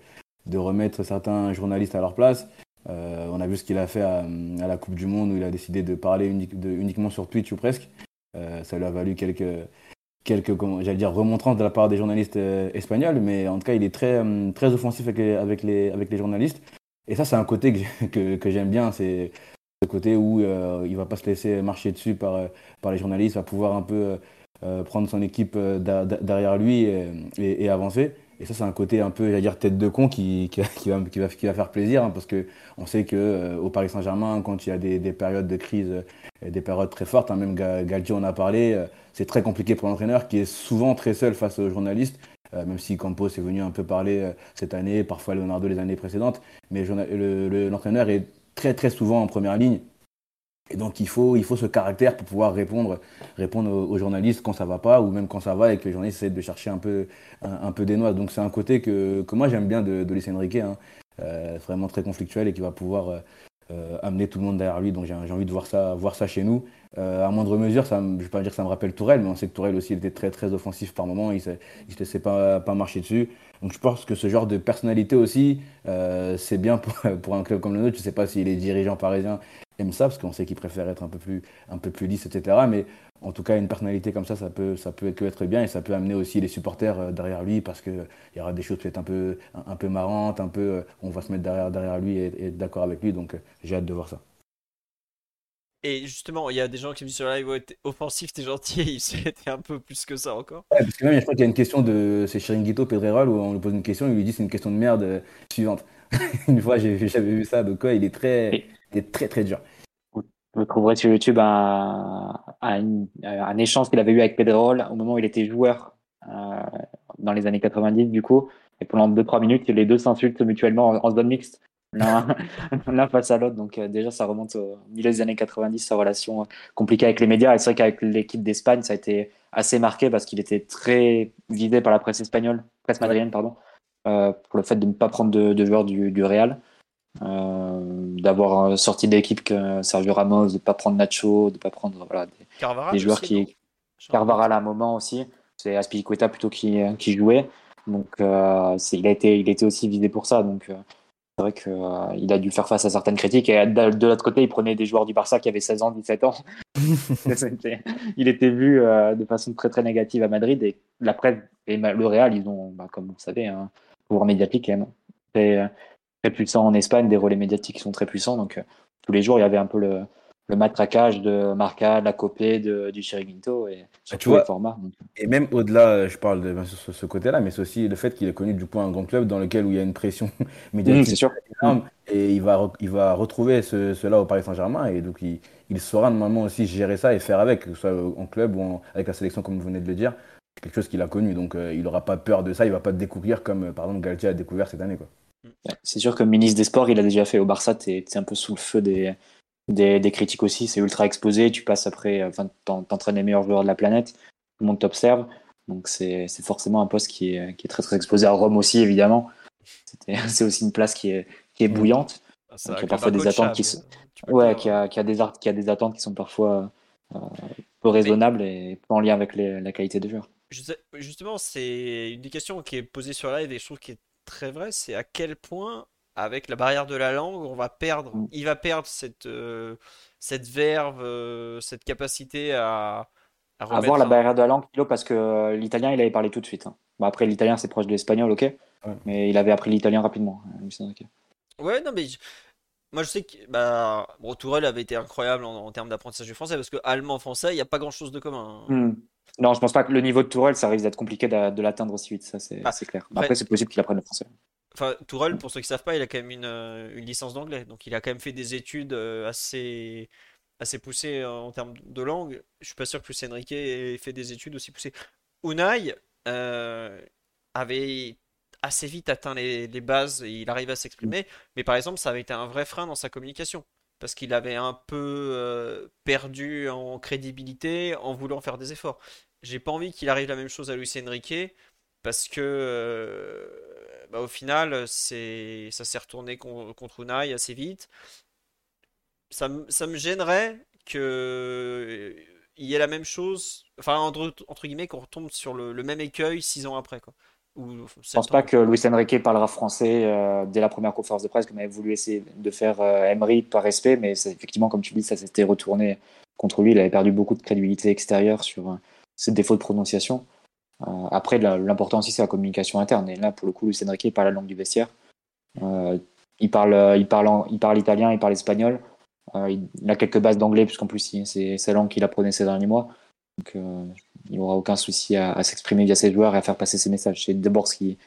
de, remettre certains journalistes à leur place. Euh, on a vu ce qu'il a fait à, à, la Coupe du Monde où il a décidé de parler de, uniquement sur Twitch ou presque. Euh, ça lui a valu quelques, quelques, j'allais dire, remontrances de la part des journalistes euh, espagnols, mais en tout cas, il est très, euh, très offensif avec les, avec les, journalistes. Et ça, c'est un côté que, <laughs> que, j'aime bien, c'est le côté où euh, il va pas se laisser marcher dessus par, par les journalistes, va pouvoir un peu prendre son équipe derrière lui et, avancer. Et ça, c'est un côté un peu, j'allais dire, tête de con qui, <laughs> qui, va, qui, va, qui va faire plaisir, hein, parce que on sait que euh, au Paris Saint-Germain, quand il y a des, des périodes de crise, euh, des périodes très fortes, hein, même Galtier en a parlé, euh, c'est très compliqué pour l'entraîneur qui est souvent très seul face aux journalistes. même si Campos est venu un peu parler cette année, parfois Leonardo les années précédentes, mais l'entraîneur est très très souvent en première ligne et donc il faut, il faut ce caractère pour pouvoir répondre, répondre aux, journalistes quand ça va pas ou même quand ça va et que les journalistes essaient de chercher un peu, un, peu des noix. Donc c'est un côté que, que moi j'aime bien de, de Luis Enrique, hein. euh, vraiment très conflictuel et qui va pouvoir euh, euh, amener tout le monde derrière lui. Donc j'ai envie de voir ça, voir ça chez nous. À moindre mesure, je ne vais pas dire que ça me rappelle Tourelle, mais on sait que Tourelle aussi était très très offensif par moment, il ne se laissait pas, marcher dessus. Donc je pense que ce genre de personnalité aussi, c'est bien <laughs> pour, un club comme le nôtre. Je ne sais pas si les dirigeants parisiens aime ça, parce qu'on sait qu'il préfère être un peu plus, un peu plus lisse, etc. Mais en tout cas, une personnalité comme ça, ça peut, ça peut être bien et ça peut amener aussi les supporters euh, derrière lui parce qu'il y aura des choses peut-être un peu, un, peu marrantes, un peu, euh, on va se mettre derrière, derrière lui et, être d'accord avec lui. Donc euh, j'ai hâte de voir ça. Et justement, il y a des gens qui me disent sur live, ouais, t'es offensif, t'es gentil, c'était <laughs> un peu plus que ça encore. Ouais, parce que même, je crois qu'il y a une question de. C'est Chiringuito Pedrerol où on lui pose une question, il lui dit c'est une question de merde suivante. <laughs> une fois, j'avais vu ça, donc quoi, il est très très très dur. Vous trouverez sur YouTube un, un, échange qu'il avait eu avec Pedrerol au moment où il était joueur euh, dans les années 90 du coup. Et pendant 2-3 minutes, les deux s'insultent mutuellement en, zone mixte, <laughs> l'un face à l'autre. Donc euh, déjà, ça remonte au milieu des années 90, sa relation compliquée avec les médias. Et c'est vrai qu'avec l'équipe d'Espagne, ça a été assez marqué parce qu'il était très visé par la presse espagnole, presse madrienne, pardon, euh, pour le fait de ne pas prendre de, de joueurs du, du Real. Euh, d'avoir sorti de l'équipe que Sergio Ramos, de pas prendre Nacho, de pas prendre voilà, des, joueurs qui. Carvara à un moment aussi. C'est Aspilicueta plutôt qui, qui jouait. Donc euh, il, a été, il était aussi visé pour ça. Donc euh, c'est vrai qu'il euh, a dû faire face à certaines critiques. Et de, l'autre côté, il prenait des joueurs du Barça qui avaient 16 ans, 17 ans. <laughs> il était vu de façon très très négative à Madrid. Et la presse et le Real, ils ont, bah, comme vous savez, un pouvoir médiatique quand même très puissant en Espagne, des relais médiatiques qui sont très puissants. Donc, euh, tous les jours, il y avait un peu le, le matraquage de Marca, de la copée, de, du Chiriquinto et sur tous les formats. Et même au-delà, euh, je parle de sur ce côté-là, mais c'est aussi le fait qu'il ait connu du coup un grand club dans lequel où il y a une pression <laughs> médiatique sûr. énorme et il va, il va retrouver ce, cela au Paris Saint-Germain et donc il, il, saura normalement aussi gérer ça et faire avec, que ce soit en club ou avec la sélection comme vous venez de le dire. C'est quelque chose qu'il a connu, donc euh, il n'aura pas peur de ça, il va pas découvrir comme par exemple Galtier a découvert cette année. Quoi. C'est sûr que ministre des Sports, il a déjà fait au Barça, tu es, un peu sous le feu des, des, critiques aussi. C'est ultra exposé. Tu passes après, enfin, t'entraînes les meilleurs joueurs de la planète. Tout le monde t'observe. Donc c'est forcément un poste qui est, qui est, très très exposé à Rome aussi, évidemment. <laughs> C'est aussi une place qui est, qui est mm. bouillante. Ah, il y a parfois des attentes qui sont. Ouais, qui a, qui, a des, qui a des attentes qui sont parfois euh, peu raisonnables et pas en lien avec la qualité des joueurs. Justement, c'est une des questions qui est posée sur live et je trouve qu'elle est très vrai, c'est à quel point, avec la barrière de la langue, on va perdre, mm. il va perdre cette, euh, cette verve, euh, cette capacité à, à avoir la barrière de la langue, parce que euh, l'italien, il avait parlé tout de suite. Hein. Bon, après, l'italien, c'est proche de l'espagnol, ok, mais il avait appris l'italien rapidement. Ouais, non, mais moi je sais que bah, bon, Tourelle avait été incroyable en, termes d'apprentissage du français parce que allemand-français, il n'y a pas grand chose de commun. Hein. Mm. Non, je pense pas que le niveau de Tourelle, ça risque d'être compliqué de, l'atteindre aussi vite, ça c'est ah, clair. Après, c'est possible qu'il apprenne le français. Enfin, Tourelle, pour ceux qui savent pas, il a quand même une, euh, une licence d'anglais, donc il a quand même fait des études euh, assez, assez poussées en termes de langue. Je suis pas sûr que Luis Enrique ait fait des études aussi poussées. Unai euh, avait assez vite atteint les, bases et il arrive à s'exprimer, mais par exemple, ça avait été un vrai frein dans sa communication parce qu'il avait un peu perdu en crédibilité en voulant faire des efforts. J'ai pas envie qu'il arrive la même chose à Luis Enrique parce que euh, bah, au final c'est ça s'est retourné contre Unai assez vite. Ça, ça me gênerait que euh, il y ait la même chose, enfin entre, entre guillemets qu'on retombe sur le, même écueil six ans après quoi. Ou, je pense pas que Luis Enrique parlera français euh, dès la première conférence de presse, comme avait voulu essayer de faire Emery par respect, mais effectivement, comme tu dis, ça s'était retourné contre lui. Il avait perdu beaucoup de crédibilité extérieure sur, c'est défaut de prononciation. Euh, après, l'important aussi, c'est la communication interne. Et là, pour le coup, Luis Enrique parle la langue du vestiaire. Euh, il, parle, il, parle il parle italien, il parle espagnol. Euh, il, a quelques bases d'anglais, puisqu'en plus, c'est sa langue qu'il apprenait ces derniers mois. Donc, il n'aura aucun souci à, s'exprimer via ses joueurs et à faire passer ses messages. C'est d'abord ce qui,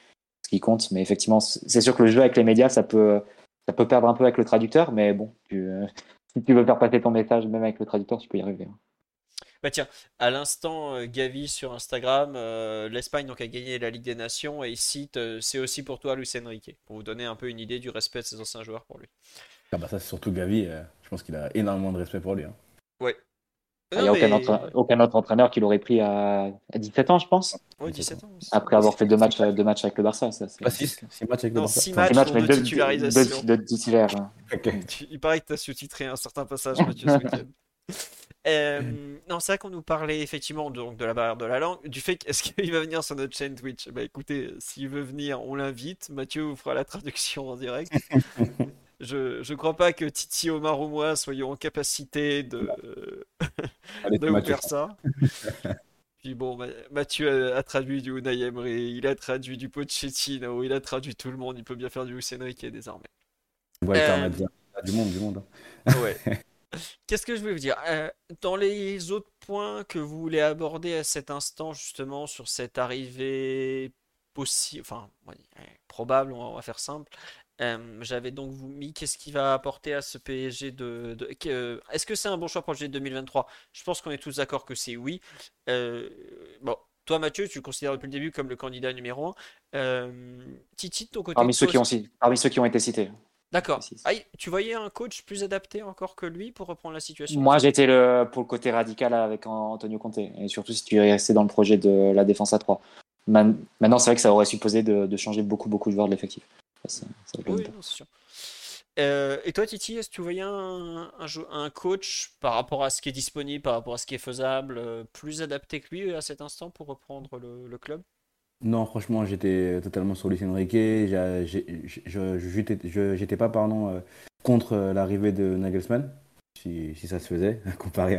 compte. Mais effectivement, c'est sûr que le jeu avec les médias, ça peut, ça peut perdre un peu avec le traducteur, mais bon, <laughs> si tu veux faire passer ton message, même avec le traducteur, tu peux y arriver. Hein. Bah tiens, à l'instant, euh, Gavi sur Instagram, euh, l'Espagne donc a gagné la Ligue des Nations et il cite euh, c'est aussi pour toi Luis Enrique, pour vous donner un peu une idée du respect de ses anciens joueurs pour lui. Ah bah ça c'est surtout Gavi, je pense qu'il a énormément de respect pour lui. Hein. Ouais. Il n'y a aucun, autre, aucun, autre, entraîneur qui l'aurait pris à, 17 ans, je pense. Oui, 17 ans. Après avoir fait deux matchs, deux matchs avec le Barça. Ça, pas 6 matchs avec le Barça. 6 matchs, matchs mais de titularisation. De, titulaire. <laughs> Il paraît que tu as sous-titré un certain passage, Mathieu, ce week-end. Euh, non, c'est vrai qu'on nous parlait effectivement de, donc, de la barrière de la langue, du fait qu'est-ce <laughs> qu'il va venir sur notre chaîne Twitch? Bah écoutez, s'il veut venir, on l'invite. Mathieu vous fera la traduction en direct. <laughs> je, je crois pas que Titi, Omar ou moi soyons en capacité de, <laughs> de faire ça. Puis bon, Mathieu a, traduit du Unai Emery, il a traduit du Pochettino, il a traduit tout le monde, il peut bien faire du Luis Enrique désormais. Ouais, euh... du monde, du monde. Hein. Ouais. Qu'est-ce que je voulais vous dire? Euh, Dans les autres points que vous voulez aborder à cet instant, justement, sur cette arrivée possible, enfin, probable, on va faire simple. Euh, j'avais donc vous mis qu'est-ce qui va apporter à ce PSG de. Est-ce que c'est un bon choix pour le G 2023 Je pense qu'on est tous d'accord que c'est oui. Euh, bon, toi Mathieu, tu le considères depuis le début comme le candidat numéro 1. Titi, de ton côté. Parmi, ceux qui ont, parmi ceux qui ont été cités. D'accord. Ah, tu voyais un coach plus adapté encore que lui pour reprendre la situation? Moi, j'étais le, pour le côté radical avec Antonio Conte. Et surtout si tu es resté dans le projet de la défense à 3. Maintenant, c'est vrai que ça aurait supposé de, changer beaucoup, beaucoup de joueurs de l'effectif. oui, c'est sûr. Euh, et toi, Titi, est-ce que tu voyais un, un, coach par rapport à ce qui est disponible, par rapport à ce qui est faisable, euh, plus adapté que lui à cet instant pour reprendre le club? Non, franchement, j'étais totalement sur Lucien Enrique. Je n'étais pas pardon, euh, contre euh, l'arrivée de Nagelsmann, si, ça se faisait, <laughs> comparé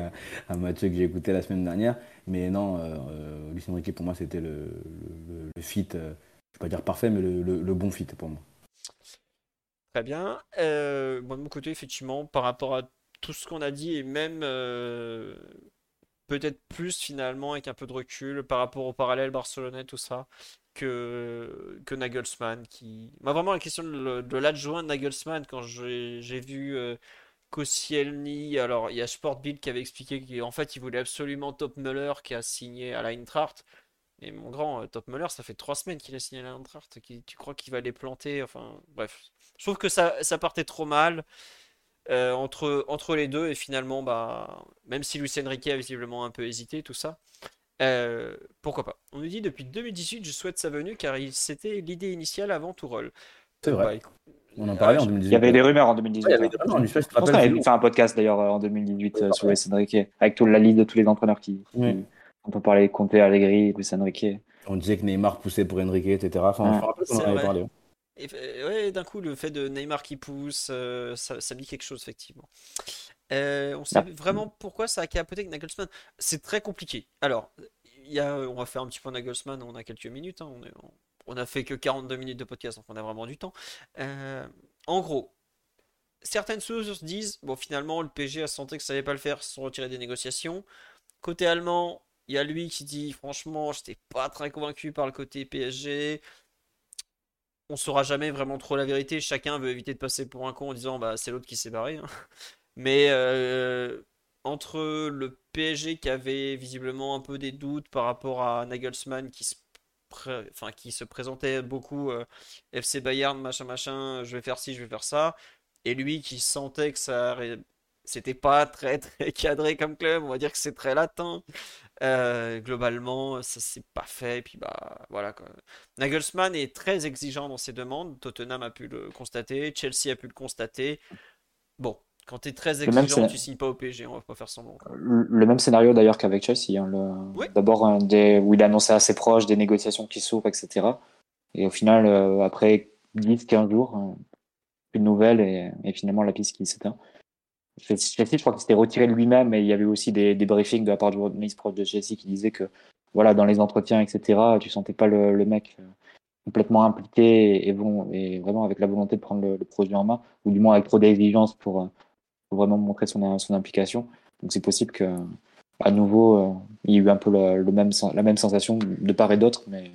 à, Mathieu que j'ai écouté la semaine dernière. Mais non, euh, Lucien Enrique, pour moi, c'était le, fit, je ne vais pas dire parfait, mais le, bon fit pour moi. Très bien. de mon côté, effectivement, par rapport à tout ce qu'on a dit, et même peut-être plus finalement avec un peu de recul par rapport au parallèle barcelonais, tout ça, que, que Nagelsmann. Qui... Moi, vraiment, la question de, l'adjoint de Nagelsmann, quand j'ai vu euh, Koscielny, alors il y a Sportbill qui avait expliqué qu'en fait il voulait absolument Top Muller qui a signé à l'Eintracht. Mais mon grand, euh, Top Muller, ça fait trois semaines qu'il a signé à l'Eintracht. Tu crois qu'il va les planter Enfin, bref. Je trouve que ça, ça partait trop mal. Euh, entre, entre les deux. Et finalement, bah, même si Luis Enrique a visiblement un peu hésité, tout ça, euh, pourquoi pas On nous dit depuis 2018, je souhaite sa venue car c'était l'idée initiale avant tout rôle. C'est vrai. Bah, on en parlait en 2018. Il y avait des rumeurs en 2018. il y avait des rumeurs, je fait un podcast d'ailleurs euh, en 2018 sur Luis Enrique avec toute la liste de tous les entraîneurs qui. on peut parler de Conte, Allegri, Luis Enrique. On disait que Neymar poussait pour Enrique, etc. Enfin, je me rappelle qu'on en avait parlé. Et, ouais, d'un coup, le fait de Neymar qui pousse, euh, ça, ça, me dit quelque chose, effectivement. Euh, on sait vraiment pourquoi ça a capoté avec Nagelsmann. C'est très compliqué. Alors, y a, on va faire un petit point Nagelsmann, on a quelques minutes. Hein, on, est, on, a fait que 42 minutes de podcast, donc on a vraiment du temps. Euh, en gros, certaines sources disent bon, finalement, le PSG a senti que ça n'allait pas le faire sans retirer des négociations. Côté allemand, il y a lui qui dit franchement, j'étais pas très convaincu par le côté PSG on saura jamais vraiment trop la vérité. Chacun veut éviter de passer pour un con en disant bah c'est l'autre qui s'est barré. Hein. <laughs> Mais euh, entre le PSG qui avait visiblement un peu des doutes par rapport à Nagelsmann qui se, enfin, qui se présentait beaucoup euh, FC Bayern, machin machin, je vais faire ci, je vais faire ça, et lui qui sentait que ça c'était pas très très <laughs> cadré comme club, on va dire que c'est très latin. Euh, globalement, ça s'est pas fait. Et puis bah voilà quoi. Nagelsmann est très exigeant dans ses demandes. Tottenham a pu le constater, Chelsea a pu le constater. Bon, quand tu es très exigeant, tu signes pas au PSG, on va pas faire semblant. Le même scénario d'ailleurs qu'avec Chelsea. Hein, D'abord des... où il a annoncé assez proche des négociations qui s'ouvrent, etc. Et au final, euh, après 10-15 jours, euh, plus de nouvelles et, et finalement la piste qui s'éteint. Chelsea, je crois qu'il s'était retiré lui-même et il y avait aussi des, briefings de la part de journalistes proches de Chelsea qui disaient que voilà, dans les entretiens, etc., tu sentais pas le, mec euh, complètement impliqué et, bon, et vraiment avec la volonté de prendre le, le projet en main, ou du moins avec trop d'exigence pour, euh, vraiment montrer son, son implication. Donc c'est possible que à nouveau, euh, il y ait eu un peu le, même, la même sensation de part et d'autre, mais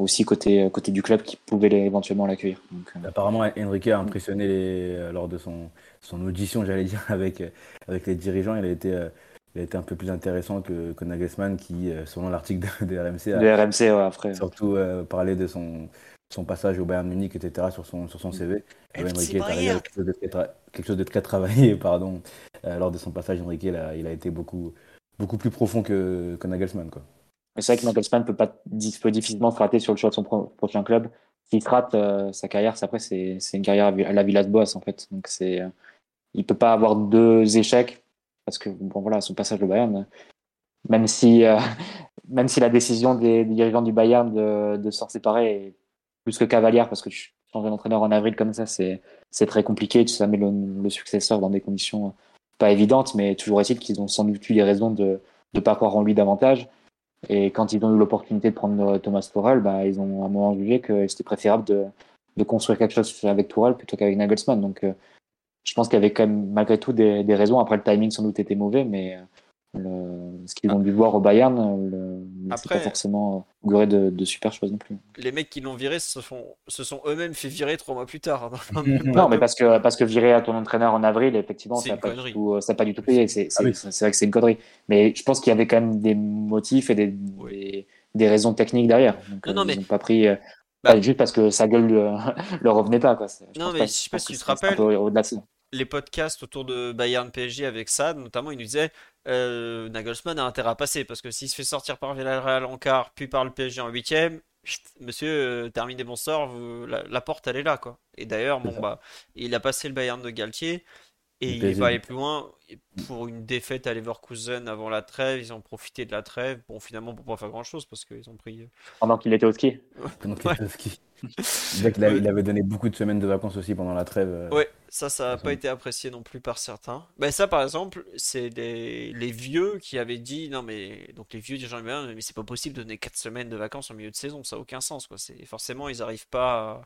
aussi côté, côté du club qui pouvait éventuellement l'accueillir. Apparemment, Enrique a impressionné lors de son, son audition, j'allais dire, <laughs> avec, avec les dirigeants. Il a été, il a été un peu plus intéressant que, que Nagelsmann, qui, selon l'article de, RMC, a de RMC, ouais, après. surtout parlé de son, son passage au Bayern Munich, etc., sur son, sur son CV. Enrique est arrivé avec quelque chose de très, travaillé <laughs> pardon, lors de son passage. Enrique, il a, il a été beaucoup, beaucoup plus profond que, que Nagelsmann. Quoi. C'est vrai que Nagelsmann peut, pas, peut difficilement se rater sur le choix de son prochain club. S'il se rate euh, sa carrière, après, c'est une carrière à la Villas Boas, en fait. Donc, c'est, euh, il peut pas avoir deux échecs parce que, bon, voilà, son passage au Bayern, même si, euh, <laughs> même si la décision des, dirigeants du Bayern de, de s'en séparer est plus que cavalière parce que tu changes d'entraîneur en avril comme ça, c'est, très compliqué. Tu mets le, le, successeur dans des conditions pas évidentes, mais toujours est-il qu'ils ont sans doute eu des raisons de ne pas croire en lui davantage. Et quand ils ont eu l'opportunité de prendre euh, Thomas Tuchel, bah, ils ont à un moment jugé que c'était préférable de, de, construire quelque chose avec Tuchel plutôt qu'avec Nagelsmann. Donc, euh, je pense qu'il y avait quand même malgré tout des, des, raisons. Après, le timing sans doute était mauvais, mais euh, le, ce qu'ils ont dû voir au Bayern, le, c'est pas forcément auguré de, de, super choses non plus. Les mecs qui l'ont viré se, font, se sont eux-mêmes fait virer trois mois plus tard. Hein, <laughs> non, mais parce que, parce que virer à ton entraîneur en avril, effectivement, ça n'a pas, du tout, pas du tout payé. C'est ah vrai que c'est une connerie. Mais je pense qu'il y avait quand même des motifs et des, des, raisons techniques derrière. Donc, non, non, mais... Ils n'ont pas pris. Bah, juste parce que sa gueule ne <laughs> leur revenait pas. Quoi. non, mais je sais pas si tu te rappelles. Au-delà de les podcasts autour de Bayern PSG avec ça, notamment, il nous disait euh, Nagelsmann a intérêt à passer parce que s'il se fait sortir par Villarreal en quart, puis par le PSG en huitième, monsieur, euh, terminez bon sort, la, porte elle est là quoi. Et d'ailleurs, bon bah, il a passé le Bayern de Galtier et il va aller plus loin pour une défaite à Leverkusen avant la trêve. Ils ont profité de la trêve. Bon, finalement, pour pas faire grand chose parce qu'ils ont pris. Euh, pendant qu'il était au ski. <laughs> Pendant qu'il était au ski. Il, avait donné beaucoup de semaines de vacances aussi pendant la trève. Euh, ouais, ça, ça n'a pas été apprécié non plus par certains. Ben, ça, par exemple, c'est les, les vieux qui avaient dit non, mais donc les vieux dirigeants mais c'est pas possible de donner 4 semaines de vacances en milieu de saison, ça n'a aucun sens. Quoi. Forcément, ils n'arrivent pas. À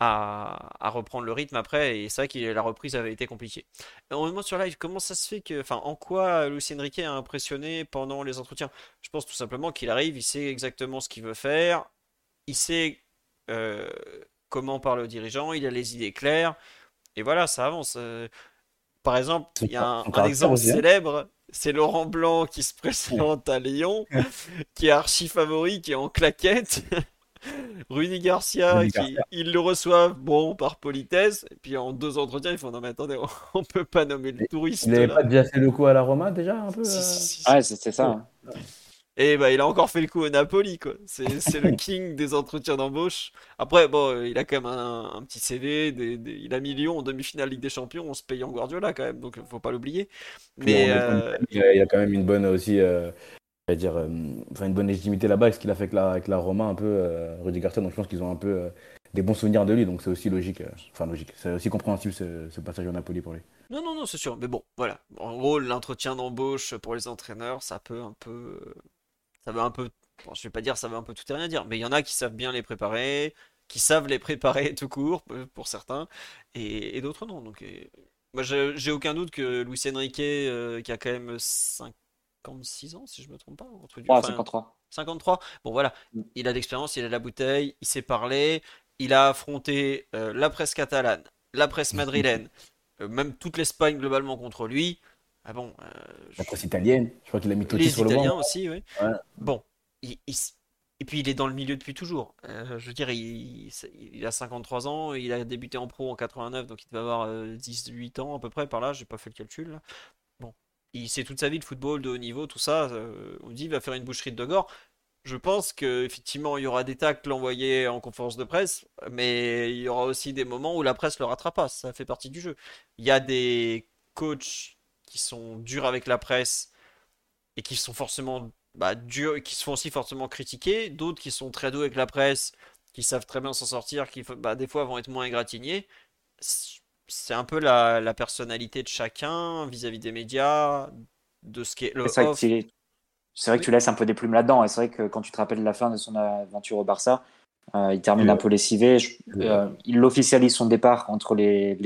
à, reprendre le rythme après. Et c'est vrai que la reprise avait été compliquée. On me demande sur live comment ça se fait que, enfin, en quoi Lucien Riquet a impressionné pendant les entretiens? Je pense tout simplement qu'il arrive, il sait exactement ce qu'il veut faire, il sait euh, comment parler aux dirigeants, il a les idées claires. Et voilà, ça avance. Euh. par exemple, il y a un, exemple hein. célèbre, c'est Laurent Blanc qui se présente à Lyon, <laughs> qui est archi favori, qui est en claquette. <laughs> Rudy Garcia, qui, ils le reçoivent, bon, par politesse, et puis en deux entretiens, ils font non, mais attendez, on <laughs> peut pas nommer le touriste. Il n'avait pas déjà fait le coup à la Roma, déjà, un peu euh Ouais, c'est ça. Hein. Et bah, il a encore fait le coup au Napoli, quoi. C'est le <laughs> king des entretiens d'embauche. Après, bon, il a quand même un, petit CV. il a mis Lyon en demi-finale Ligue des Champions en se payant Guardiola, quand même. Donc, faut pas l'oublier. Mais. Euh, il, a, quand même une bonne aussi. Euh, dire, euh, enfin, une bonne légitimité là-bas avec ce qu'il a fait avec la, avec la Roma, un peu, euh, Rudy Garcia. Donc je pense qu'ils ont un peu euh, des bons souvenirs de lui. Donc c'est aussi logique. Enfin, logique. C'est aussi compréhensible ce, passage au Napoli pour lui. Non, non, non, c'est sûr. Mais bon, voilà. En gros, l'entretien d'embauche pour les entraîneurs, ça peut un peu. Ça veut un peu. Bon, je vais pas dire ça veut un peu tout et rien dire, mais il y en a qui savent bien les préparer, qui savent les préparer <laughs> tout court pour certains, et, d'autres non. Donc, moi, j'ai aucun doute que Luis Enrique, qui a quand même 5 56 ans, si je me trompe pas. Entre 53. 53. Bon, voilà. Mm. Il a l'expérience, il a la bouteille, il sait parler, il a affronté euh, la presse catalane, la presse madrilène, <laughs> euh, même toute l'Espagne globalement contre lui. Ah bon. Euh, la presse italienne, je crois qu'il a mis Totti sur le banc. aussi, oui. Bon. Et puis il est dans le milieu depuis toujours. je veux dire, il, il, a 53 ans, il a débuté en pro en 89, donc il devait avoir 18 ans à peu près par là, j'ai pas fait le calcul. Là il sait toute sa vie de football, de haut niveau, tout ça. Euh, on dit il va faire une boucherie de gore. Je pense qu'effectivement, il y aura des tacles envoyés en conférence de presse, mais il y aura aussi des moments où la presse le rattrapera. Ça fait partie du jeu. Il y a des coachs qui sont durs avec la presse et qui sont forcément bah, durs, qui se font aussi fortement critiquer. D'autres qui sont très doux avec la presse, qui savent très bien s'en sortir, qui bah, des fois vont être moins égratignés c'est un peu la, personnalité de chacun vis-à-vis des médias, de ce qui est le C'est vrai, que, tu laisses un peu des plumes là-dedans. Et c'est vrai que quand tu te rappelles la fin de son aventure au Barça, euh, il termine un peu lessivé. Euh, il officialise son départ entre, les,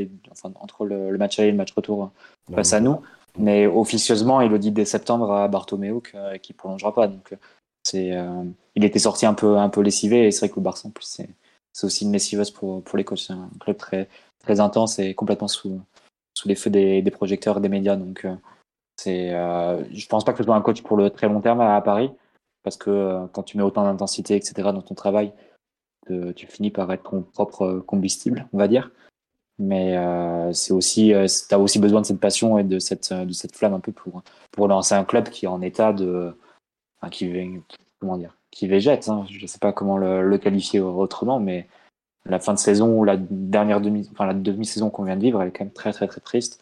entre le, match aller et le match retour face à nous. Mais officieusement, il le dit dès septembre à Bartomeu qui ne prolongera pas. Donc c'est, il était sorti un peu, un peu lessivé et c'est vrai que le Barça, en plus, c'est, aussi une lessiveuse pour, pour les coachs. C'est un club très, très intense et complètement sous, sous les feux des, des projecteurs et des médias. Donc, c'est, je pense pas que ce soit un coach pour le très long terme à, Paris parce que quand tu mets autant d'intensité, etc., dans ton travail, tu finis par être ton propre combustible, on va dire. Mais euh, c'est aussi, euh, tu as aussi besoin de cette passion et de cette, de cette flamme un peu pour, pour lancer un club qui est en état de. Enfin, qui, comment dire Qui végète. Hein. Je ne sais pas comment le, qualifier autrement, mais la fin de saison ou la dernière demi, enfin, la demi-saison qu'on vient de vivre, elle est quand même très, très, très triste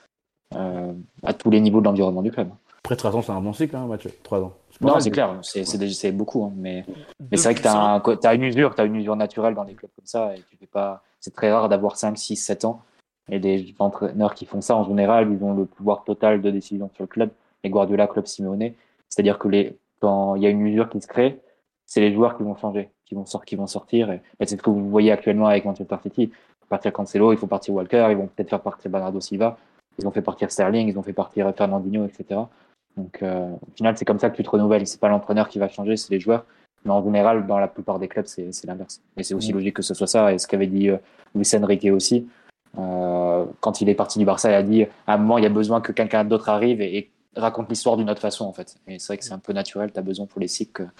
euh, à tous les niveaux de l'environnement du club. Après, 3 ans, c'est un bon cycle, hein, Mathieu. 3 ans. Non, c'est clair, c'est beaucoup. Hein, mais mais c'est vrai que tu as, as, une usure, as une usure naturelle dans des clubs comme ça. Et tu fais pas c'est très rare d'avoir 5, 6, 7 ans. Et des entraîneurs qui font ça, en général, ils ont le pouvoir total de décision sur le club. Les Guardiola, Club Simeone. C'est-à-dire que les, quand il y a une usure qui se crée, c'est les joueurs qui vont changer, qui vont, sortir, qui vont sortir. Et, c'est ce que vous voyez actuellement avec Manchester City. Il faut partir Cancelo, il faut partir Walker, ils vont peut-être faire partir Bernardo Silva. Ils ont fait partir Sterling, ils ont fait partir Fernandinho, etc. Donc, euh, au final, c'est comme ça que tu te renouvelles. C'est pas l'entraîneur qui va changer, c'est les joueurs. Mais en général, dans la plupart des clubs, c'est l'inverse. Et c'est aussi logique que ce soit ça. Et ce qu'avait dit euh, Luis Enrique aussi, euh, quand il est parti du Barça, il a dit à un moment, il y a besoin que quelqu'un d'autre arrive et, raconte l'histoire d'une autre façon, en fait. Et c'est vrai que c'est un peu naturel. Tu as besoin pour les cycles,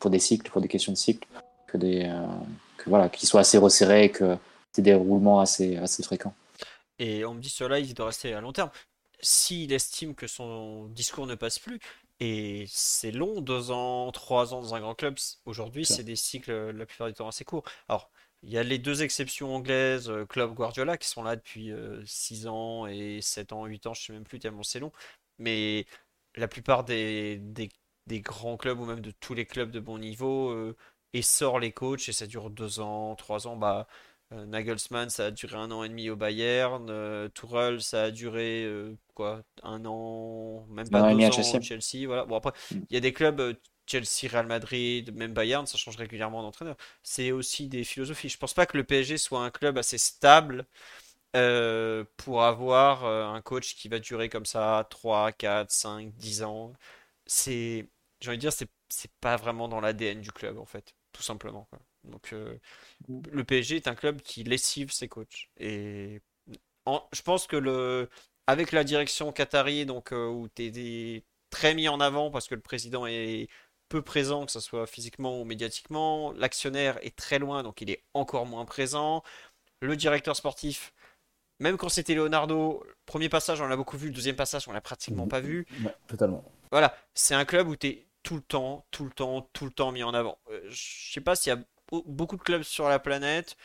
pour des cycles, pour des questions de cycle, que des, euh, que voilà, qu'ils soient assez resserrés et que c'est des roulements assez, assez fréquents. Et on me dit cela, il doit rester à long terme. S'il estime que son discours ne passe plus, et c'est long, deux ans, trois ans dans un grand club. Aujourd'hui, c'est des cycles la plupart du temps assez courts. Alors, il y a les deux exceptions anglaises, euh, Club Guardiola, qui sont là depuis 6 euh, ans et 7 ans, 8 ans, je sais même plus tellement c'est long. Mais la plupart des, des, grands clubs, ou même de tous les clubs de bon niveau, euh, et sort les coachs et ça dure 2 ans, 3 ans. Bah, euh, Nagelsmann, ça a duré un an et demi au Bayern. Euh, Tourelle, ça a duré euh, quoi Un an, même pas deux ans Chelsea. Chelsea. Voilà. Bon après, mm. il y a des clubs Chelsea, Real Madrid, même Bayern, ça change régulièrement d'entraîneur. C'est aussi des philosophies. Je pense pas que le PSG soit un club assez stable pour avoir un coach qui va durer comme ça 3, 4, 5, 10 ans. C'est, j'ai envie de dire, c'est, c'est pas vraiment dans l'ADN du club en fait, tout simplement. Quoi. Donc euh, le PSG est un club qui lessive ses coachs. Et je pense que le, avec la direction qatari, donc euh, où tu es, très mis en avant parce que le président est peu présent, que ce soit physiquement ou médiatiquement, l'actionnaire est très loin, donc il est encore moins présent. Le directeur sportif, même quand c'était Leonardo, premier passage on l'a beaucoup vu, le deuxième passage on l'a pratiquement pas vu. totalement. Voilà, c'est un club où tu es tout le temps, tout le temps, tout le temps mis en avant. Euh, je sais pas s'il y a beaucoup de clubs sur la planète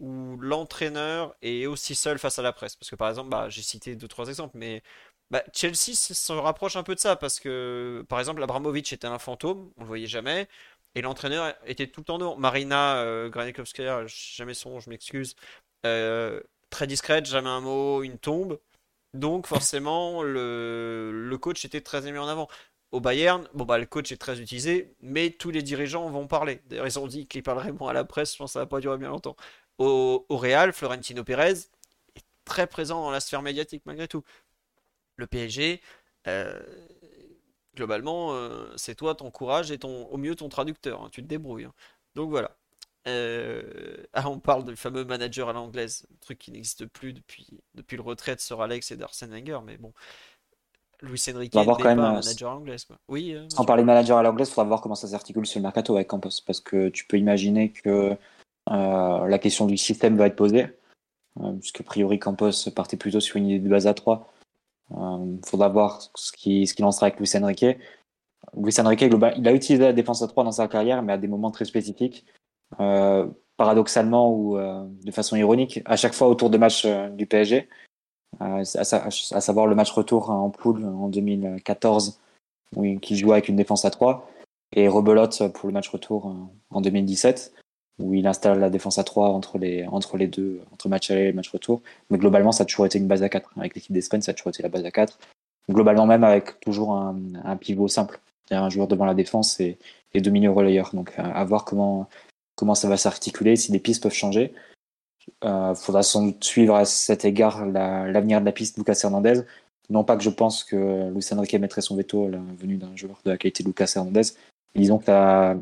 où l'entraîneur est aussi seul face à la presse. Parce que par exemple, bah, j'ai cité deux trois exemples, mais bah, Chelsea se rapproche un peu de ça parce que par exemple, Abramovich était un fantôme, on le voyait jamais, et l'entraîneur était tout le temps dehors. Marina euh, jamais son, je m'excuse, euh, très discrète, jamais un mot, une tombe. Donc forcément, le, le coach était très mis en avant au Bayern, bon bah le coach est très utilisé, mais tous les dirigeants vont parler. D'ailleurs, ils ont dit qu'ils parleraient moins à la presse, je pense que ça va pas durer bien longtemps. Au, Real, Florentino Pérez est très présent dans la sphère médiatique malgré tout. Le PSG, euh, globalement, euh, c'est toi ton courage et ton, au mieux ton traducteur, hein, tu te débrouilles. Hein. Donc voilà. Euh, ah, on parle du fameux manager à l'anglaise, truc qui n'existe plus depuis, depuis le retrait de Sir Alex et d'Arsène Wenger, mais bon. Luis Enrique n'est pas un manager anglais. Oui, euh, Sans parler de manager à l'anglaise, il faudra voir comment ça s'articule sur le mercato avec Campos. Parce que tu peux imaginer que euh, la question du système va être posée. Euh, puisque a priori Campos partait plutôt sur une idée de base à 3. Il faudra voir ce qu'il ce lancera avec Luis Enrique. Luis Enrique, il a utilisé la défense à 3 dans sa carrière, mais à des moments très spécifiques. paradoxalement ou de façon ironique, à chaque fois autour de match du PSG à, savoir le match retour en poule en 2014, où, qui joue avec une défense à 3, et rebelote pour le match retour en 2017, où il installe la défense à 3 entre les, entre les deux, entre match aller et match retour. Mais globalement, ça a toujours été une base à 4. Avec l'équipe d'Espagne, ça a toujours été la base à 4. Globalement, même avec toujours un, pivot simple, un joueur devant la défense et, et deux milieux relayeurs. Donc, à, voir comment, comment ça va s'articuler, si des pistes peuvent changer. Il euh, faudra sans doute suivre à cet égard l'avenir de la piste Lucas Hernandez. Non pas que je pense que Luis Enrique mettrait son veto à la venue d'un joueur de la qualité de Lucas Hernandez, disons que ça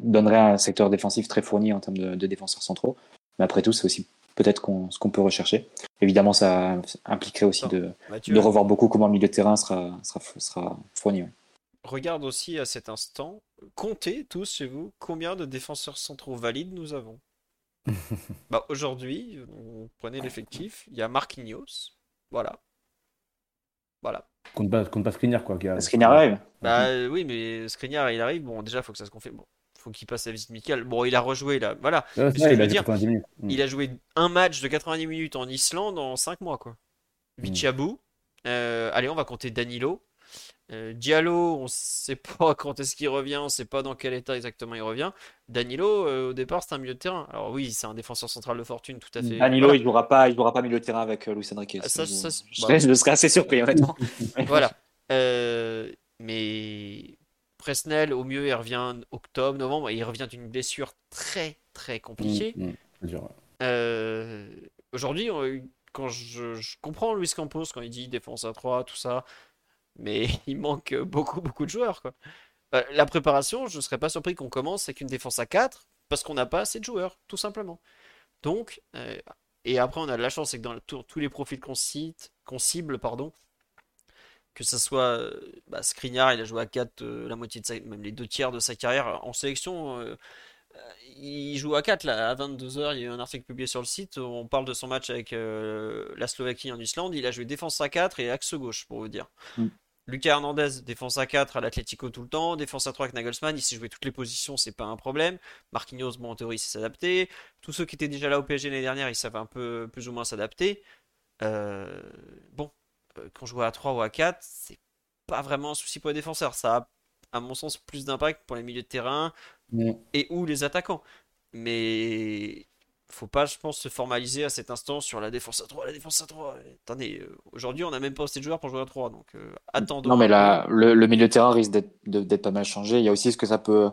donnerait un secteur défensif très fourni en termes de, défenseurs centraux. Mais après tout, c'est aussi peut-être ce qu'on peut rechercher. Évidemment, ça impliquerait aussi de, de, revoir beaucoup comment le milieu de terrain sera, sera, sera fourni. Regarde aussi à cet instant, comptez tous chez vous combien de défenseurs centraux valides nous avons. <laughs> bah, Aujourd'hui, on prenait l'effectif, il y a Marquinhos, voilà. Voilà. Compte pas, compte pas Skriniar, quoi. Skriniar arrive. Bah oui, mais Skriniar, il arrive. Bon, déjà, il faut que ça se confirme. Bon, faut qu'il passe la visite Michael. Bon, il a rejoué là. Voilà. il, a joué un match de 90 minutes en Islande en 5 mois, quoi. Vichabou. Mm. Euh, allez, on va compter Danilo. Euh, Diallo, on sait <laughs> pas quand est-ce qu'il revient, on sait pas dans quel état exactement il revient. Danilo, euh, au départ, c'est un milieu de terrain. Alors oui, c'est un défenseur central de fortune, tout à fait. Danilo, il jouera pas, il jouera pas milieu de terrain avec Luis Enrique. Ah, ça, ça, je, bah, je, serais assez surpris, honnêtement. <laughs> voilà. mais Presnel, au mieux, il revient octobre, novembre, et il revient d'une blessure très, très compliquée. Mm, mm, euh, aujourd'hui, quand je, comprends Luis Campos quand il dit défense à 3, tout ça, mais <laughs> il manque beaucoup, beaucoup de joueurs. Quoi. Euh, la préparation, je ne serais pas surpris qu'on commence avec une défense à 4 parce qu'on n'a pas assez de joueurs, tout simplement. Donc, euh, et après, on a de la chance, c'est que dans tous les profils qu'on cible, pardon, que ce soit euh, bah, Skriniar, il a joué à 4 euh, la moitié de sa, même les deux tiers de sa carrière en sélection. Euh, il joue à 4 là, à 22h, il y a eu un article publié sur le site, on parle de son match avec la Slovaquie en Islande, il a joué défense à 4 et axe gauche pour vous dire. Mm. Lucas Hernandez, défense à 4 à l'Atlético tout le temps, défense à 3 avec Nagelsmann, il s'est joué toutes les positions, c'est pas un problème. Marquinhos, bon en théorie, s'est adapté. Tous ceux qui étaient déjà là au PSG l'année dernière, ils savent un peu plus ou moins s'adapter. bon, euh, quand je joue à 3 ou à 4, c'est pas vraiment un souci pour les défenseurs. Ça a, à mon sens, plus d'impact pour les milieux de terrain et ou les attaquants. Mais faut pas, je pense, se formaliser à cet instant sur la défense à 3. La défense à 3. Attendez, euh, aujourd'hui, on n'a même pas assez de joueurs pour jouer à 3. Donc, euh, attendons. Non, mais là, le, milieu de terrain risque d'être pas mal changé. Il y a aussi ce que ça peut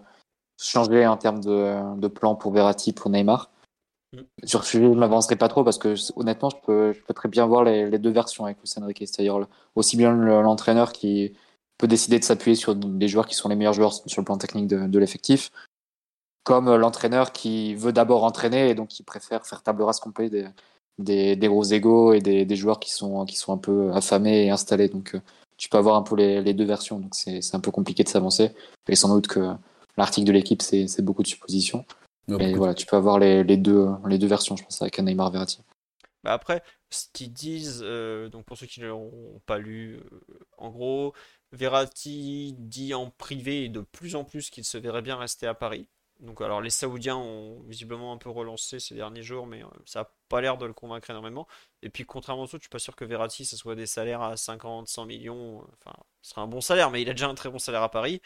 changer en termes de, de plan pour Verratti, pour Neymar. Sur ce sujet, je ne m'avancerai pas trop parce que honnêtement, je peux, je peux très bien voir les, deux versions avec Luis Enrique. C'est-à-dire aussi bien l'entraîneur qui peut décider de s'appuyer sur des joueurs qui sont les meilleurs joueurs sur le plan technique de, l'effectif, comme l'entraîneur qui veut d'abord entraîner et donc qui préfère faire table rase complète des, des, gros égaux et des, joueurs qui sont, qui sont un peu affamés et installés. Donc euh, tu peux avoir un peu les, les deux versions. Donc c'est un peu compliqué de s'avancer. Et sans doute que l'article de l'équipe, c'est beaucoup de suppositions. Mais voilà, tu peux avoir les, les, deux, les deux versions, je pense, avec Neymar Verratti. Bah après, ce qu'ils disent, euh, donc pour ceux qui ne l'ont pas lu, euh, en gros, Verratti dit en privé de plus en plus qu'il se verrait bien rester à Paris. Donc alors les Saoudiens ont visiblement un peu relancé ces derniers jours, mais euh, ça n'a pas l'air de le convaincre énormément. Et puis contrairement aux autres, je suis pas sûr que Verratti, ce soit des salaires à 50, 100 millions. Enfin, ce serait un bon salaire, mais il a déjà un très bon salaire à Paris.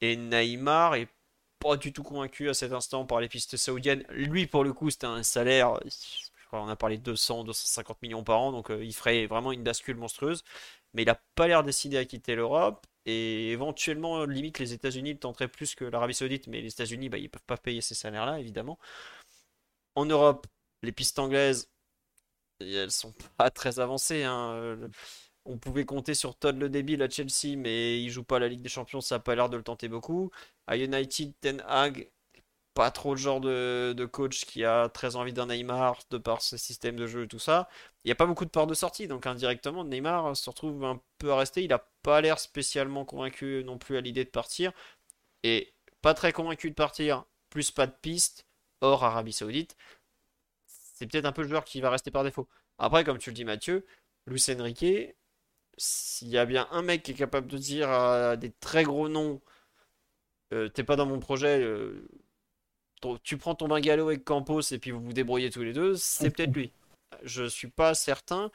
Et Neymar est pas du tout convaincu à cet instant par les pistes saoudiennes. Lui, pour le coup, c'était un salaire, je crois qu'on a parlé de 200, 250 millions par an, donc euh, il ferait vraiment une bascule monstrueuse. Mais il n'a pas l'air décidé à quitter l'Europe. Et éventuellement, limite, les États-Unis tenteraient plus que l'Arabie Saoudite, mais les États-Unis, bah, ils peuvent pas payer ces salaires-là, évidemment. En Europe, les pistes anglaises, elles sont pas très avancées. Hein on pouvait compter sur Todd le débile à Chelsea, mais il joue pas la Ligue des Champions, ça n'a pas l'air de le tenter beaucoup. À United, Ten Hag, pas trop le genre de, coach qui a très envie d'un Neymar de par ce système de jeu tout ça. Il n'y a pas beaucoup de portes de sortie, donc indirectement, Neymar se retrouve un peu à. Il n'a pas l'air spécialement convaincu non plus à l'idée de partir. Et pas très convaincu de partir, plus pas de piste, hors Arabie Saoudite. C'est peut-être un peu le joueur qui va rester par défaut. Après, comme tu le dis Mathieu, Luis Enrique, s'il y a bien un mec qui est capable de dire à des très gros noms euh, T'es pas dans mon projet, euh, tu prends ton bungalow avec Campos et puis vous vous débrouillez tous les deux, c'est peut-être lui. Je suis pas certain.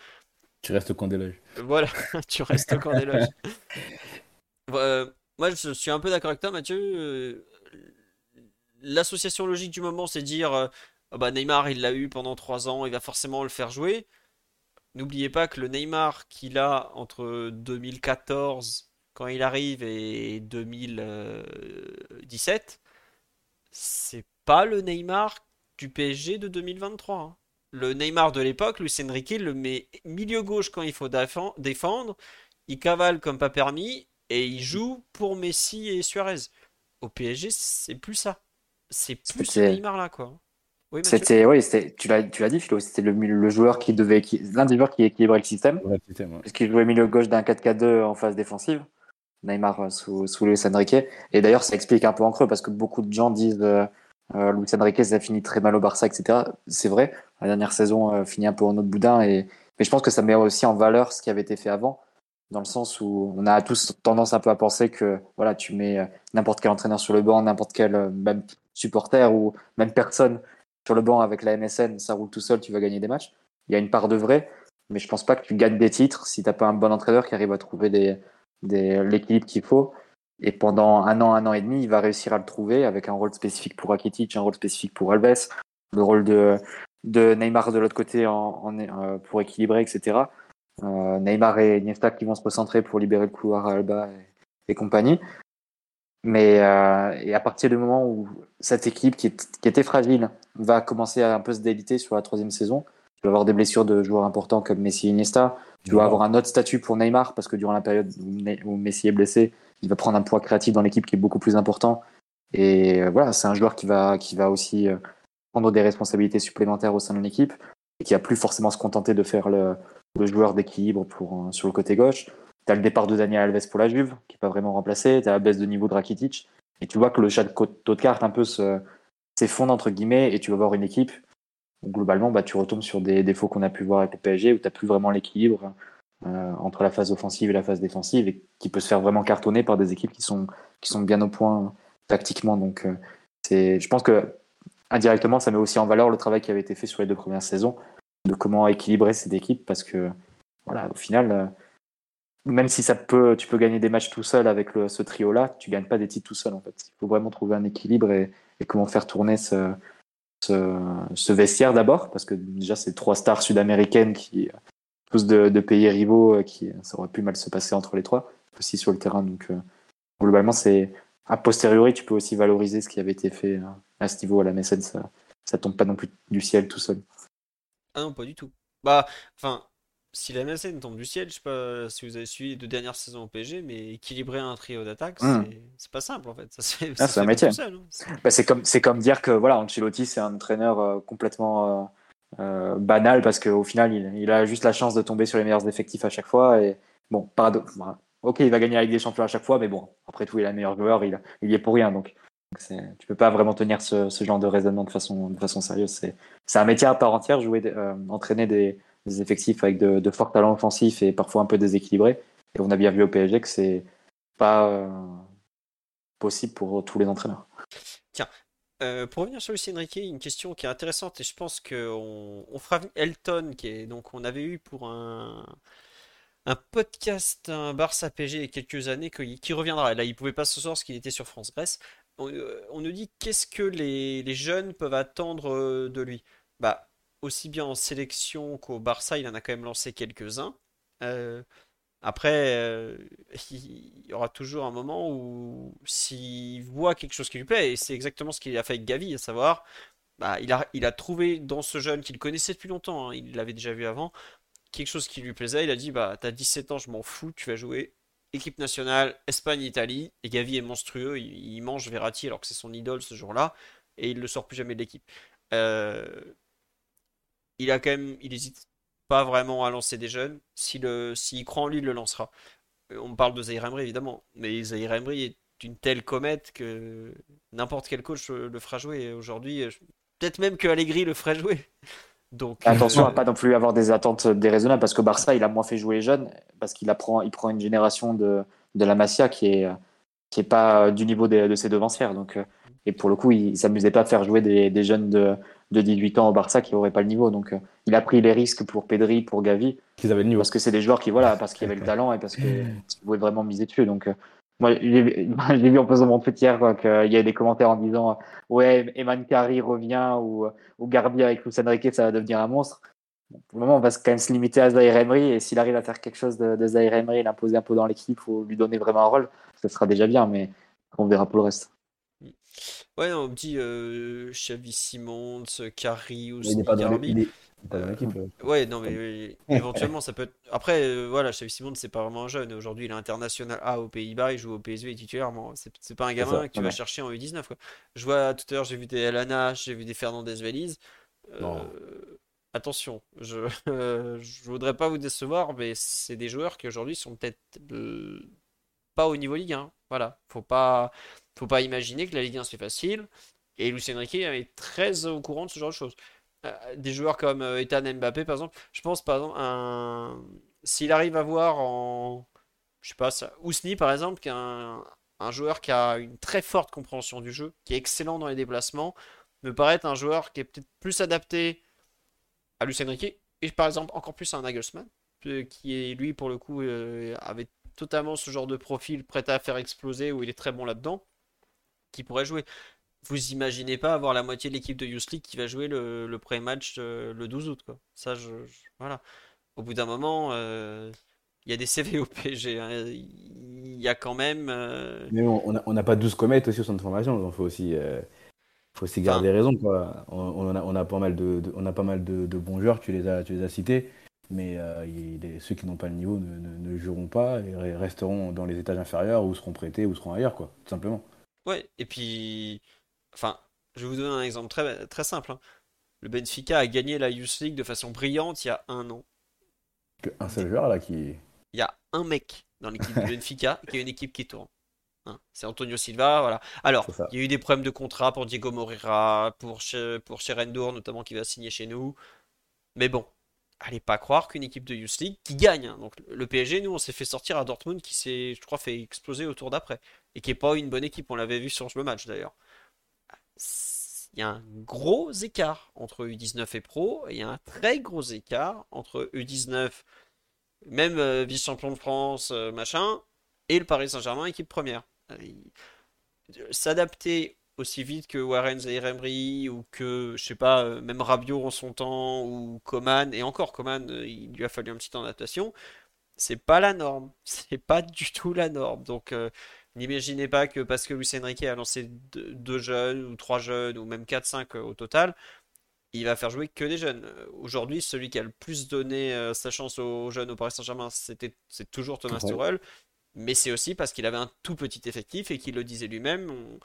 Tu restes au camp des loges. Voilà, <laughs> tu restes au camp des loges. <laughs> Euh, moi, je suis un peu d'accord avec toi, Mathieu. L'association logique du moment, c'est dire ah bah, Neymar, il l'a eu pendant 3 ans, il va forcément le faire jouer. N'oubliez pas que le Neymar qu'il a entre 2014 quand il arrive et 2017, c'est pas le Neymar du PSG de 2023. Hein. Le Neymar de l'époque, Luis Enrique le met milieu gauche quand il faut défendre, il cavale comme pas permis et il joue pour Messi et Suarez. au PSG, c'est plus ça. C'est plus ce Neymar là, quoi. Oui, C'était, oui, c'était, tu l'as, tu l'as dit, Philo, c'était le, le joueur qui devait, l'un des joueurs qui équilibrait le système, Ouais, le système, ouais. parce qu'il jouait milieu gauche d'un 4-4-2 en phase défensive, Neymar euh, sous, sous Luis Enrique. Et d'ailleurs, ça explique un peu en creux, parce que beaucoup de gens disent euh, euh, Luis Enrique, ça finit très mal au Barça, etc. C'est vrai, la dernière saison euh, finit un peu en autre boudin, et, mais je pense que ça met aussi en valeur ce qui avait été fait avant, dans le sens où on a tous tendance un peu à penser que voilà, tu mets euh, n'importe quel entraîneur sur le banc, n'importe quel euh, même supporter ou même personne sur le banc avec la MSN, ça roule tout seul, tu vas gagner des matchs. Il y a une part de vrai, mais je pense pas que tu gagnes des titres si t'as pas un bon entraîneur qui arrive à trouver des, des, l'équilibre qu'il faut. Et pendant un an, un an et demi, il va réussir à le trouver avec un rôle spécifique pour Rakitic, un rôle spécifique pour Alves, le rôle de, de Neymar de l'autre côté en, en- euh, pour équilibrer, etc. Euh, Neymar et Iniesta qui vont se recentrer pour libérer le couloir à Alba et, compagnie. Mais euh, et à partir du moment où cette équipe qui, était fragile va commencer à un peu se déliter sur la troisième saison, tu vas avoir des blessures de joueurs importants comme Messi et Iniesta. Tu vas avoir un autre statut pour Neymar parce que durant la période où Messi est blessé, il va prendre un poids créatif dans l'équipe qui est beaucoup plus important. Et euh, voilà, c'est un joueur qui va, qui va aussi euh, prendre des responsabilités supplémentaires au sein de l'équipe et qui a plus forcément se contenter de faire le, joueur d'équilibre pour sur le côté gauche. Tu as le départ de Daniel Alves pour la Juve, qui n'est pas vraiment remplacé. Tu as la baisse de niveau de Rakitic. Et tu vois que le château de carte un peu se- s'effondre, entre guillemets, et tu vas voir une équipe où globalement, bah, tu retombes sur des défauts qu'on a pu voir avec le PSG, où tu n'as plus vraiment l'équilibre euh, entre la phase offensive et la phase défensive, et qui peut se faire vraiment cartonner par des équipes qui sont, qui sont bien au point tactiquement. Donc, euh, c'est, je pense que indirectement, ça met aussi en valeur le travail qui avait été fait sur les deux premières saisons, de comment équilibrer cette équipe, parce que, voilà, au final, euh, même si ça peut, tu peux gagner des matchs tout seul avec ce trio-là, tu gagnes pas des titres tout seul, en fait. Il faut vraiment trouver un équilibre et, comment faire tourner ce, vestiaire d'abord, parce que déjà, c'est trois stars sud-américaines qui, tous de, pays rivaux, euh, qui, ça aurait pu mal se passer entre les trois, aussi sur le terrain. Donc, euh, globalement, c'est, a posteriori, tu peux aussi valoriser ce qui avait été fait euh, à ce niveau à la mécène, ça, ça tombe pas non plus du ciel tout seul. Ah non, pas du tout. Bah, enfin, si la MSN tombe du ciel, je sais pas si vous avez suivi les deux dernières saisons au PSG, mais équilibrer un trio d'attaque, Mm. c'est pas simple en fait. Ah, c'est un métier. hein. C'est- Bah, c'est comme comme dire que voilà Ancelotti c'est un entraîneur euh, complètement euh, euh, banal parce qu'au final il, il a juste la chance de tomber sur les meilleurs effectifs à chaque fois et bon parado- bah, ok il va gagner avec des champions à chaque fois mais bon après tout il est le meilleur joueur il, il y est pour rien donc donc tu peux pas vraiment tenir ce, genre de raisonnement de façon sérieuse c'est un métier à part entière jouer euh, entraîner des, effectifs avec de, forts talents offensifs et parfois un peu déséquilibrés et on a bien vu au PSG que c'est pas euh, possible pour tous les entraîneurs Euh, pour revenir sur Luis Enrique, une question qui est intéressante et je pense qu'on on fera Elton, qui est donc on avait eu pour un, podcast un Barça PSG il y a quelques années qui, qui reviendra. Là, il pouvait pas ce soir parce qu'il était sur France Grèce. On, euh, on nous dit qu'est-ce que les, les jeunes peuvent attendre euh, de lui. Bah, aussi bien en sélection qu'au Barça, il en a quand même lancé quelques-uns. Euh, après, <laughs> il y aura toujours un moment où s'il voit quelque chose qui lui plaît, et c'est exactement ce qu'il a fait avec Gavi, à savoir, bah, il a, il a trouvé dans ce jeune qu'il connaissait depuis longtemps, hein, il l'avait déjà vu avant, quelque chose qui lui plaisait, il a dit, bah, t'as 17 ans, je m'en fous, tu vas jouer équipe nationale, Espagne-Italie, et Gavi est monstrueux, il, mange Verratti alors que c'est son idole ce jour-là, et il ne sort plus jamais de l'équipe. Euh, il a quand même, il hésite pas vraiment à lancer des jeunes. S'il s'il croit en lui, il le lancera. Euh, On parle de Zaire évidemment, mais Zaire est une telle comète que n'importe quel coach le fera jouer. Aujourd'hui, euh, peut-être même que Allegri le ferait jouer. Donc, Attention euh, à pas non plus avoir des attentes déraisonnables parce que Barça il a moins fait jouer les jeunes parce qu'il apprend il prend une génération de, de la Masia qui est qui est pas du niveau de ses devancières. Donc euh, et pour le coup il, il s'amusait pas à faire jouer des, des jeunes de, de 18 ans au Barça qui auraient pas le niveau. Donc euh, il a pris les risques pour Pedri pour Gavi Qu'ils avaient le niveau. parce que c'est des joueurs qui voilà parce qu'il y avait le <laughs> talent et parce que tu pouvais vraiment miser dessus. Donc euh, moi j'ai <laughs> vu en faisant mon petit hier qu'il y a des commentaires en disant euh, ouais Eman Kari revient ou ou Garbi avec Luis Enrique ça va devenir un monstre Bon, pour le moment on va quand même se limiter à Zaire Emery et s'il arrive à faire quelque chose de, de Zaire Emery l'imposer un peu dans l'équipe ou lui donner vraiment un rôle ça sera déjà bien mais on verra pour le reste ouais, on me dit euh, Xavi Simons, Karius, Il n'est pas, dans les- Garbi. il Pas dans l'équipe. euh. Ouais, non, mais euh, éventuellement, ça peut être. Après, euh, voilà, Xavi Simon, c'est pas vraiment un jeune. Aujourd'hui, il est international A aux Pays-Bas, il joue au PSV titulairement. C'est c'est pas un gamin ça, que tu vas chercher en U19, quoi. Je vois tout à l'heure, j'ai vu des Elana, j'ai vu des Fernandez Veliz. Euh, attention, je, je voudrais pas vous décevoir, mais c'est des joueurs qui aujourd'hui sont peut-être euh, pas au niveau Ligue 1. Voilà, faut pas, faut pas imaginer que la Ligue 1 c'est facile. Et Luis Enrique est très au courant de ce genre de choses. Euh, des joueurs comme euh, Ethan Mbappé, par exemple, je pense par exemple un... s'il arrive à voir en, je sais pas, Ousni par exemple, est un, joueur qui a une très forte compréhension du jeu, qui est excellent dans les déplacements, me paraît être un joueur qui est peut-être plus adapté à Luis Enrique et par exemple encore plus à un Nagelsmann, qui est lui pour le coup euh, avait totalement ce genre de profil prêt à faire exploser où il est très bon là-dedans, qui pourrait jouer. Vous imaginez pas avoir la moitié de l'équipe de Youth League qui va jouer le, le pré-match euh, le 12 août, quoi. Ça, je, je- voilà. Au bout d'un moment, euh, il y a des CV au PSG. hein. Il y a quand même. euh, Mais on n'a pas 12 comètes aussi au centre de formation, donc faut aussi, faut aussi garder raison. Quoi. On, on a, on a pas mal, de, de- on a pas mal de, de bons joueurs, tu les as, tu les as cités, mais il- les- ceux qui n'ont pas le niveau ne, ne- ne joueront pas et re- resteront dans les étages inférieurs ou seront prêtés ou seront ailleurs, quoi, tout simplement. Ouais, et puis. Enfin, je vais vous donner un exemple très, très simple. hein. Le Benfica a gagné la Youth League de façon brillante il y a un an. Un seul joueur là qui. Il y a un mec dans l'équipe du <laughs> Benfica qui a une équipe qui tourne. Hein, c'est Antonio Silva, voilà. Alors, il y a eu des problèmes de contrat pour Diego Moreira, pour, Che- pour notamment qui va signer chez nous. Mais bon, allez pas croire qu'une équipe de Youth League qui gagne. hein. Donc, le PSG, nous, on s'est fait sortir à Dortmund qui s'est, je crois, fait exploser au tour d'après. Et qui est pas une bonne équipe. On l'avait vu sur le match d'ailleurs. Il y a un gros écart entre U19 et Pro. Et il y a un très gros écart entre U19 même euh, vice-champion de France, euh, machin, et le Paris Saint-Germain, équipe première. Euh, S'adapter aussi vite que Warren Zaïre-Emery ou que, je sais pas, même Rabiot en son temps ou Coman, et encore Coman, il lui a fallu un petit temps d'adaptation, c'est pas la norme. <laughs> C'est pas du tout la norme. Donc, n'imaginez pas que parce que Luis Enrique a lancé deux, deux jeunes ou trois jeunes ou même 4-5 au total, il va faire jouer que des jeunes. Euh, Aujourd'hui, celui qui a le plus donné euh, sa chance aux jeunes au Paris Saint-Germain, c'était, c'est toujours Thomas. Tuchel. Mais c'est aussi parce qu'il avait un tout petit effectif et qu'il le disait lui-même. on-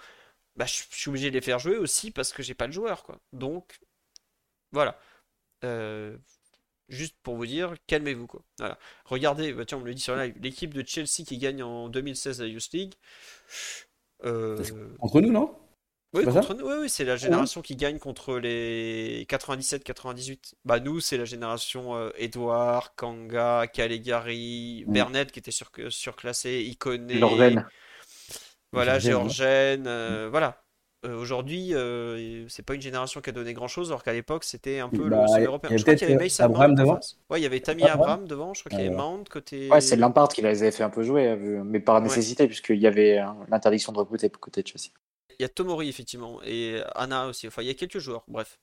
bah, je je suis obligé de les faire jouer aussi parce que j'ai pas de joueur, quoi. Donc, voilà. Euh, juste pour vous dire, calmez-vous, quoi. Voilà. Regardez, bah, tiens, on me le dit sur live, l'équipe de Chelsea qui gagne en 2016 la Youth League. Euh, Entre nous, non? Oui, contre nous, oui, oui, c'est la génération qui gagne contre les 97-98. Bah, nous, c'est la génération euh, Edouard, Kanga, Calegari, Mm. Bernet qui était sur, surclassé, Iconé, voilà, Géorgène, euh, voilà. Euh, aujourd'hui, euh, c'est pas une génération qui a donné grand-chose, alors qu'à l'époque, c'était un peu Bah, le seul il y a européen. Je crois qu'il y avait Mason euh, en devant. Ouais, il y avait Tammy Abraham. Abraham devant, je crois qu'il y avait Ouais. Mount côté. Ouais, c'est Lampard qui les avait fait un peu jouer, euh, mais par Ouais. nécessité, puisqu'il y avait euh, l'interdiction de recruter côté de Chelsea. Il y a Tomori, effectivement, et Anna aussi. Enfin, il y a quelques joueurs, bref.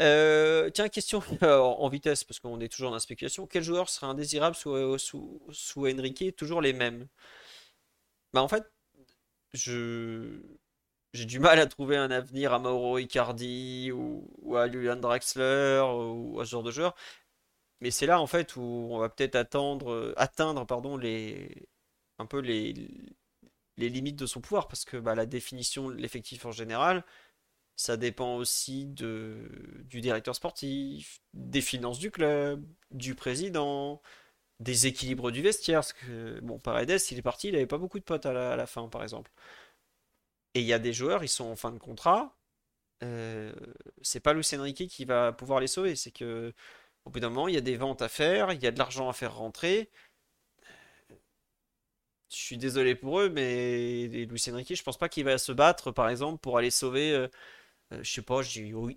Euh, tiens, question <laughs> euh, en vitesse, parce qu'on est toujours dans la spéculation. Quel joueur serait indésirable sous, euh, sous, sous Enrique? Toujours les mêmes. Bah, en fait, je j'ai du mal à trouver un avenir à Mauro Icardi ou, à Julian Draxler ou à ce genre de joueur. Mais c'est là, en fait, où on va peut-être attendre, atteindre, pardon, les, un peu les, les limites de son pouvoir, parce que bah, la définition de l'effectif en général, ça dépend aussi de, du directeur sportif, des finances du club, du président, des équilibres du vestiaire. Parce que, bon, Paredes, il est parti, il n'avait pas beaucoup de potes à la fin, par exemple. Et il y a des joueurs, ils sont en fin de contrat. euh, c'est pas Luis Enrique qui va pouvoir les sauver. C'est que, au bout d'un moment, il y a des ventes à faire, il y a de l'argent à faire rentrer. Je suis désolé pour eux, mais Luis Enrique, je pense pas qu'il va se battre, par exemple, pour aller sauver, euh, euh, je sais pas,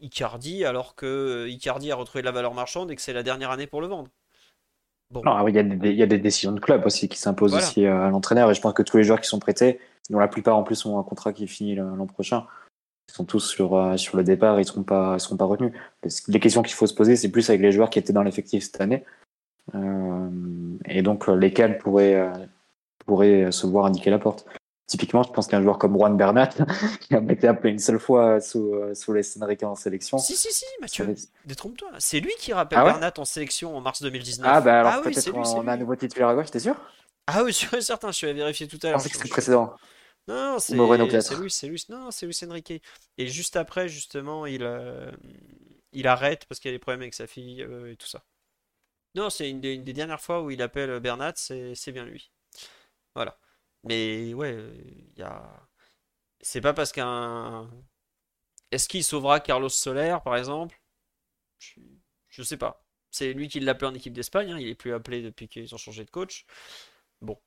Icardi, alors que euh, Icardi a retrouvé de la valeur marchande et que c'est la dernière année pour le vendre. Bon, Non, ah il y, a des, il y a des décisions de club aussi qui s'imposent Voilà. aussi euh, à l'entraîneur, et je pense que tous les joueurs qui sont prêtés, dont la plupart en plus ont un contrat qui finit l'an l'an prochain, ils sont tous sur, euh, sur le départ, ils seront pas, ils seront pas retenus. Parce que les questions qu'il faut se poser, c'est plus avec les joueurs qui étaient dans l'effectif cette année, Euh, et donc euh, lesquels pourraient, euh, pourraient se voir indiquer la porte. Typiquement, je pense qu'un joueur comme Juan Bernat, <laughs> qui a été appelé une seule fois sous, sous les Enrique en sélection. Si, si, si, Mathieu, détrompe-toi. C'est lui qui rappelle Ah ouais Bernat en sélection en mars 2019. Ah, bah alors Ah oui, peut-être on a un nouveau titulaire à gauche, t'es sûr? Ah oui, <laughs> sûr et certain, je suis allé vérifier tout à Je l'heure. pensais que Je- c'était le précédent. Non, c'est lui, c'est lui. Non, c'est Luis Enrique. Et juste après, justement, il, euh, il arrête parce qu'il a des problèmes avec sa fille euh, et tout ça. Non, c'est une, des une des dernières fois où il appelle Bernat, c'est bien lui. Voilà. Mais ouais, euh, il y a. C'est pas parce qu'un. Est-ce qu'il sauvera Carlos Soler, par exemple? Je, je sais pas. C'est lui qui l'a appelé en équipe d'Espagne, hein, Il est plus appelé depuis qu'ils ont changé de coach. Bon,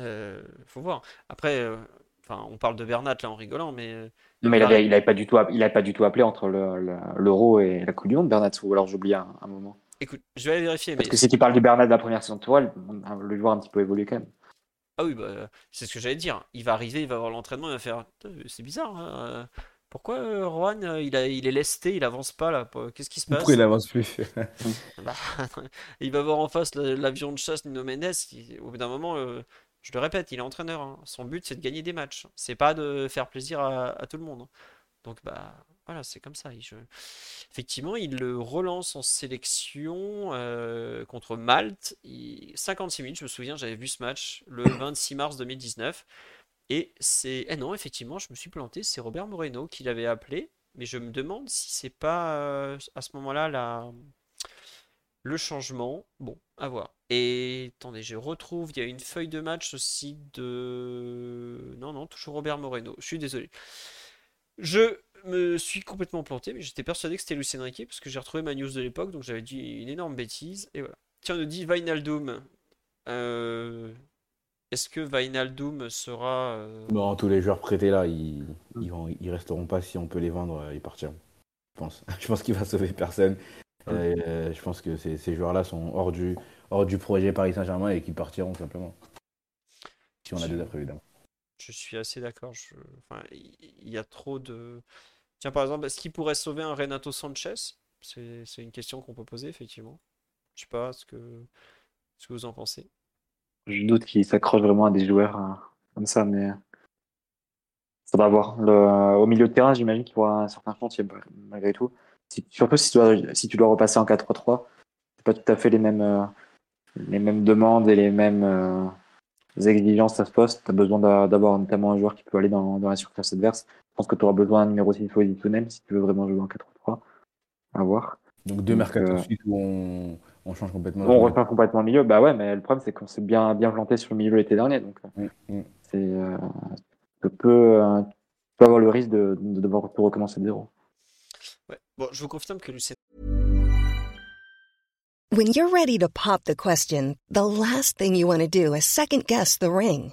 euh, faut voir. Après, euh, enfin, on parle de Bernat là en rigolant, mais euh, Non, mais il Pareil. avait, il avait pas du tout, il avait pas du tout appelé entre le- le- l'Euro et la Coupe du Monde, Bernat, ou alors j'oublie un, un moment. écoute, je vais aller vérifier. Parce Mais que si tu parles du Bernat de la première saison de toile, le joueur a un petit peu évolué quand même. Ah oui, bah, c'est ce que j'allais dire. Il va arriver, il va voir l'entraînement, il va faire. C'est bizarre. hein, euh, Pourquoi euh, Rohan, euh, il a, il est lesté, il avance pas là? Qu'est-ce qui se passe? Pourquoi il avance plus <laughs> <laughs> Bah, il va voir en face la- l'avion de chasse Nuno Mendes. qui, au bout d'un moment, euh, je le répète, il est entraîneur. hein. Son but, c'est de gagner des matchs. C'est pas de faire plaisir à, à tout le monde. hein. Donc, bah, voilà, c'est comme ça. Il- Effectivement, il le relance en sélection euh, contre Malte. Il- 56 minutes, je me souviens, j'avais vu ce match le <coughs> 26 mars 2019. Et c'est. Eh non, effectivement, je me suis planté. C'est Robert Moreno qui l'avait appelé. Mais je me demande si c'est pas euh, à ce moment-là la... le changement. Bon, à voir. Et attendez, je retrouve. Il y a une feuille de match aussi de. Non, non, toujours Robert Moreno. Je suis désolé. Je me suis complètement planté, mais j'étais persuadé que c'était Luis Enrique parce que j'ai retrouvé ma news de l'époque, donc j'avais dit une énorme bêtise. Et voilà. Tiens, on nous dit Wijnaldum. Euh, Est-ce que Wijnaldum sera. euh, Bon, tous les joueurs prêtés là, ils, ils, vont, ils resteront pas si on peut les vendre, euh, ils partiront. Je pense. <laughs> Je pense qu'il va sauver personne. Euh, je pense que ces, ces joueurs-là sont hors du, hors du projet Paris Saint-Germain et qu'ils partiront tout simplement. Si on a des après évidemment. Je suis assez d'accord. Je... Enfin, il il y a trop de. Tiens, par exemple, est-ce qu'il pourrait sauver un Renato Sanchez? C'est une question qu'on peut poser, effectivement. Je sais pas ce que, ce que vous en pensez. Je doute qu'il s'accroche vraiment à des joueurs euh, comme ça, mais ça va voir. Le, au milieu de terrain, j'imagine qu'il y aura un certain chantier bah, malgré tout. Surtout si tu, dois, si tu dois repasser en 4-3-3, c'est pas tout à fait les mêmes, euh, les mêmes demandes et les mêmes euh, exigences à ce poste. Tu as besoin d'a- d'avoir notamment un joueur qui peut aller dans, dans la surface adverse. Je pense que tu auras besoin d'un numéro 6 positionnel si tu veux vraiment jouer en 4-3-3. À voir. Donc deux mercato euh, suite où on, on change complètement. On repeint complètement le milieu. Bah ouais, mais le problème, c'est qu'on s'est bien, bien planté sur le milieu l'été dernier. Donc, euh, Mm, mm. c'est, euh, tu peux, euh, tu peux avoir le risque de, de devoir tout recommencer de zéro. Ouais. Bon, je vous confirme que Lucien When you're ready to pop the question, the last thing you want to do is second guess the ring.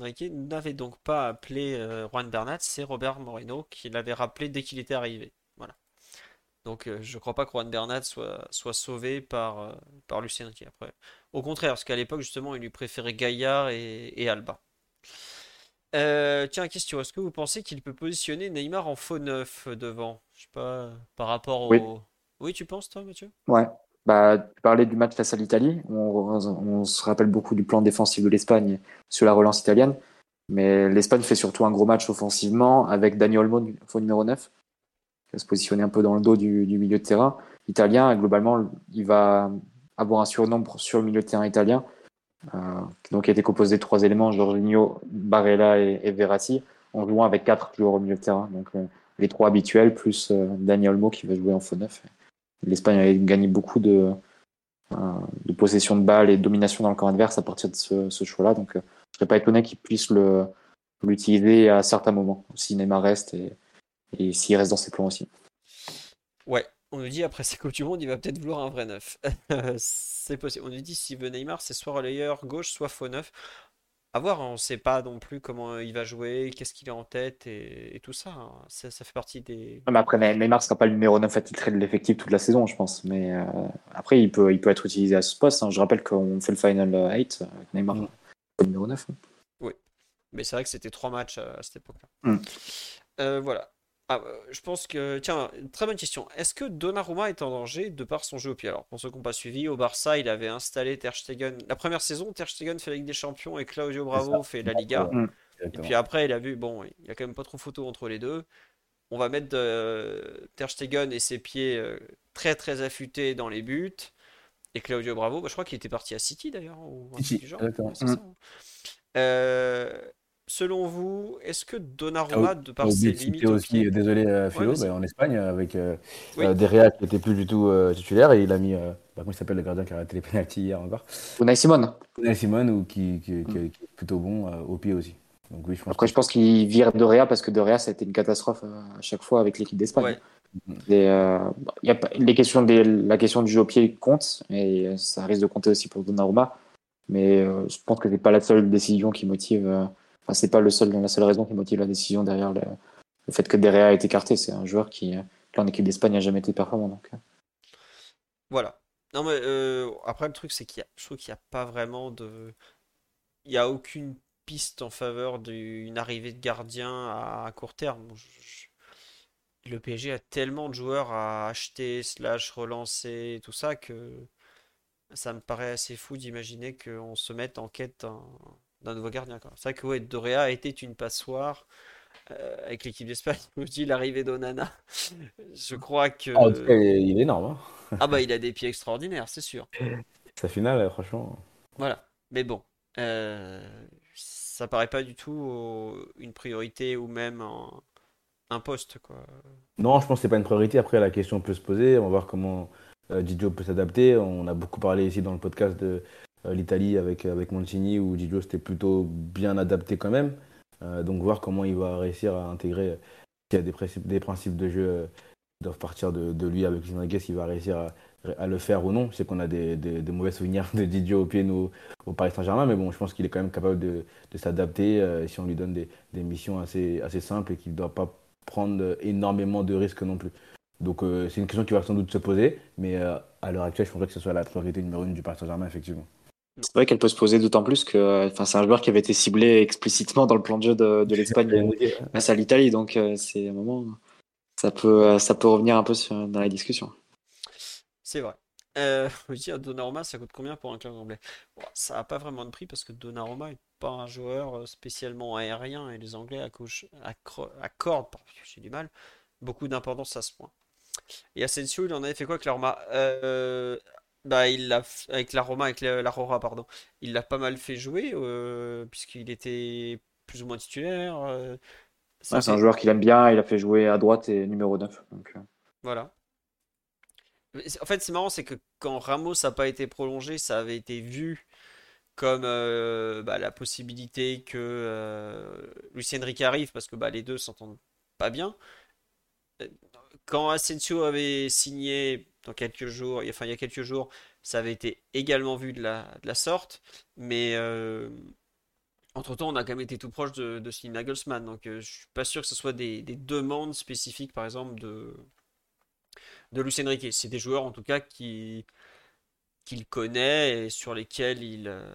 Enrique n'avait donc pas appelé euh, Juan Bernat, c'est Robert Moreno qui l'avait rappelé dès qu'il était arrivé. Voilà. Donc euh, je crois pas que Juan Bernat soit, soit sauvé par, euh, par Lucien Enrique après. Au contraire, parce qu'à l'époque justement il lui préférait Gaillard et, et Alba. Tiens, question, est-ce que vous pensez qu'il peut positionner Neymar en faux neuf devant? Je sais pas, par rapport au... Oui. Oui, tu penses toi, Mathieu? Ouais. Bah, tu parlais du match face à l'Italie. On, se rappelle beaucoup du plan défensif de l'Espagne sur la relance italienne. Mais l'Espagne fait surtout un gros match offensivement avec Dani Olmo, faux numéro 9, qui va se positionner un peu dans le dos du, milieu de terrain italien. Globalement, il va avoir un surnombre sur le milieu de terrain italien. Euh, donc, il était composé de trois éléments Jorginho, Barella et, et Verratti, en jouant avec quatre joueurs au milieu de terrain. Donc, euh, les trois habituels, plus Daniel Olmo qui va jouer en faux neuf. L'Espagne a gagné beaucoup de, de possession de balles et de domination dans le camp adverse à partir de ce, choix-là. Donc, je ne serais pas étonné qu'ils puissent l'utiliser à certains moments, si Neymar reste et, s'il reste dans ses plans aussi. Ouais, on nous dit après c'est Coupe du Monde, il va peut-être vouloir un vrai neuf. <laughs> c'est possible. On nous dit s'il veut Neymar, c'est soit relayeur gauche, soit faux neuf. À voir, on ne sait pas non plus comment il va jouer, qu'est-ce qu'il a en tête et, tout ça, hein. ça, ça. fait partie des. Mais après, Neymar ne sera pas le numéro 9 attitré de l'effectif toute la saison, je pense. Mais euh, après, il peut, il peut être utilisé à ce poste. Hein. Je rappelle qu'on fait le Final 8 avec Neymar, mm. le numéro 9. Hein. Oui, mais c'est vrai que c'était trois matchs à, cette époque-là. Mm. Euh, voilà. Ah, euh, je pense que. Tiens, très bonne question. Est-ce que Donnarumma est en danger de par son jeu au pied? Alors, pour ceux qui n'ont pas suivi, au Barça, il avait installé Ter Stegen. La première saison, Ter Stegen fait la Ligue des Champions et Claudio Bravo fait la Liga. Et puis après, il a vu, bon, il n'y a quand même pas trop photo entre les deux. On va mettre euh, Ter Stegen et ses pieds euh, très très affûtés dans les buts. Et Claudio Bravo, bah, je crois qu'il était parti à City d'ailleurs. Ou un City, genre. Ça, hein. euh, selon vous, est-ce que Donnarumma, de par ses limites aussi, désolé euh, Philo, ouais, en Espagne avec euh, oui. euh, Derrea qui était plus du tout euh, titulaire et il a mis, bah, comment il s'appelle le gardien qui a raté les pénaltys hier encore? Unai Simon. Unai Simon ou qui, qui, qui, est plutôt bon au pied aussi. Donc, oui, je pense Après, que... je pense qu'il vire Derrea parce que Derrea ça a été une catastrophe à chaque fois avec l'équipe d'Espagne. Ouais. Et, y a pas, les questions des, la question du jeu au pied compte et ça risque de compter aussi pour Donnarumma. Mais je pense que c'est pas la seule décision qui motive c'est pas la seule raison qui motive la décision derrière le, fait que Derrea est écarté. C'est un joueur qui, en équipe d'Espagne, n'a jamais été performant. Euh. Voilà. Non, mais euh, après, le truc, c'est qu'il y a, je trouve qu'il n'y a pas vraiment de. Il n'y a aucune piste en faveur d'une arrivée de gardien à, court terme. Le PSG a tellement de joueurs à acheter, slash relancer, tout ça, que ça me paraît assez fou d'imaginer qu'on se mette en quête nouveau gardien. C'est vrai que ouais, Dorea était une passoire euh, avec l'équipe d'Espagne. <laughs> Je dis l'arrivée d'Onana. <laughs> Je crois que. Ah, en tout cas, il est énorme. Hein. ah bah il a des pieds extraordinaires, c'est sûr. <laughs> Sa finale, franchement. Voilà. Mais bon, euh, ça paraît pas du tout une priorité ou même un, poste. Quoi. Non, je pense que c'est pas une priorité. Après, la question peut se poser. On va voir comment euh, Didio peut s'adapter. On a beaucoup parlé ici dans le podcast de euh, l'Italie avec, avec Mancini où Gigio s'était plutôt bien adapté quand même. Euh, donc voir comment il va réussir à intégrer, s'il y a des, principes, des principes de jeu euh, doivent partir de, de lui avec Enrique, s'il va réussir à, le faire ou non. Je sais qu'on a des, des, mauvais souvenirs de Didier au pied nous, au Paris Saint-Germain, mais bon, je pense qu'il est quand même capable de, de s'adapter si on lui donne des, des missions assez, assez simples et qu'il ne doit pas prendre énormément de risques non plus. Donc c'est une question qui va sans doute se poser, mais à l'heure actuelle, je pense que ce soit la priorité numéro une du Paris Saint-Germain, effectivement. C'est vrai qu'elle peut se poser d'autant plus que enfin, c'est un joueur qui avait été ciblé explicitement dans le plan de jeu de, de l'Espagne face à l'Italie. Donc euh, c'est un moment, ça peut, ça peut revenir un peu sur, dans la discussion. C'est vrai. Euh, <laughs> je dire, Donnarumma, ça coûte combien pour un club anglais? Bon, Ça n'a pas vraiment de prix parce que Donnarumma n'est pas un joueur euh, spécialement aérien et les Anglais accordent, j'ai du mal, beaucoup d'importance à ce point. Et Asensio, il en avait fait quoi, Clarma euh, bah, il l'a avec la Roma, avec la, Rora, pardon. Il l'a pas mal fait jouer euh, puisqu'il était plus ou moins titulaire. Euh, c'est un joueur qu'il aime bien. Il a fait jouer à droite et numéro 9. Donc... Euh. Voilà. En fait, c'est marrant, c'est que quand Ramos n'a pas été prolongé, ça avait été vu comme bah, la possibilité que Lucien Enrique arrive parce que bah, les deux s'entendent pas bien. Quand Asensio avait signé dans quelques jours, enfin il y a quelques jours, ça avait été également vu de la, de la sorte, mais euh, entre-temps on a quand même été tout proche de, de Nagelsmann, donc euh, je suis pas sûr que ce soit des, des, demandes spécifiques par exemple de, de Lucien Riquet. C'est des joueurs en tout cas qui qu'il connaît et sur lesquels il... Euh,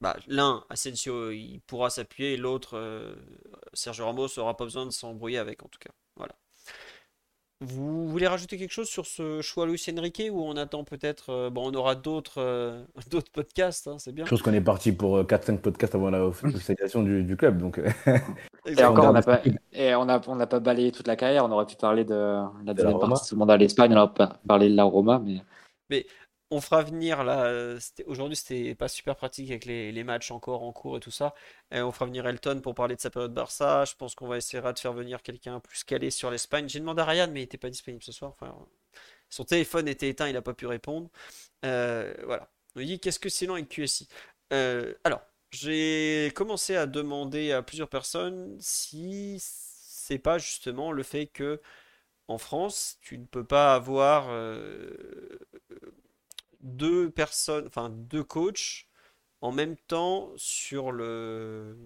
bah, L'un, Asensio, il pourra s'appuyer, et l'autre, Sergio Ramos, n'aura pas besoin de s'embrouiller avec en tout cas. Voilà. Vous voulez rajouter quelque chose sur ce choix Luis Enrique ou on attend peut-être euh, bon on aura d'autres euh, <laughs> d'autres podcasts hein, c'est bien. Je pense qu'on est parti pour 4-5 euh, podcasts avant la officialisation du, du, club donc. et <laughs> encore on n'a pas et on a on pas balayé toute la carrière on aurait pu parler de la deuxième partie du monde à l'Espagne on aurait pas parlé de la Roma mais. Mais on fera venir là. Aujourd'hui, c'était pas super pratique avec les, matchs encore en cours et tout ça. on fera venir Elton pour parler de sa période Barça. Je pense qu'on va essayer de faire venir quelqu'un plus calé sur l'Espagne. J'ai demandé à Ryan, mais il n'était pas disponible ce soir. Son téléphone était éteint, il n'a pas pu répondre. Euh, voilà. On dit qu'est-ce que c'est lent avec QSI euh, Alors, j'ai commencé à demander à plusieurs personnes si c'est pas justement le fait que en France, tu ne peux pas avoir euh, deux personnes, enfin deux coachs en même temps sur le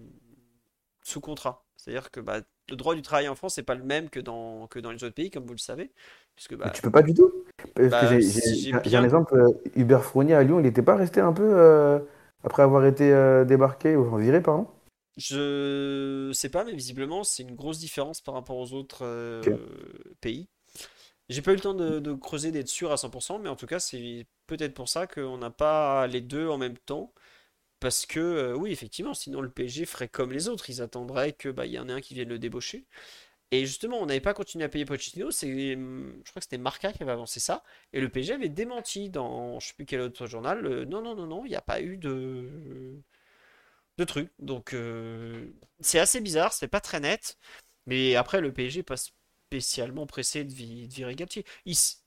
sous contrat. C'est-à-dire que bah, le droit du travail en France n'est pas le même que dans, que dans les autres pays, comme vous le savez. Puisque, bah, tu peux pas du tout bah, j'ai un exemple, euh, Hubert Fournier à Lyon, il n'était pas resté un peu euh, après avoir été euh, débarqué ou viré, pardon? Je sais pas, mais visiblement, c'est une grosse différence par rapport aux autres pays. J'ai pas eu le temps de, creuser, d'être sûr à 100%, mais en tout cas, c'est peut-être pour ça qu'on n'a pas les deux en même temps. Parce que, oui, effectivement, sinon le PSG ferait comme les autres. Ils attendraient qu'il bah, y en ait un qui vienne le débaucher. Et justement, on n'avait pas continué à payer Pochettino. Je crois que c'était Marca qui avait avancé ça. Et le PSG avait démenti dans je ne sais plus quel autre journal. non, non, non, non, il n'y a pas eu de, de truc. Donc, euh, c'est assez bizarre, c'est pas très net. Mais après, le PSG pas spécialement pressé de, virer Galtier.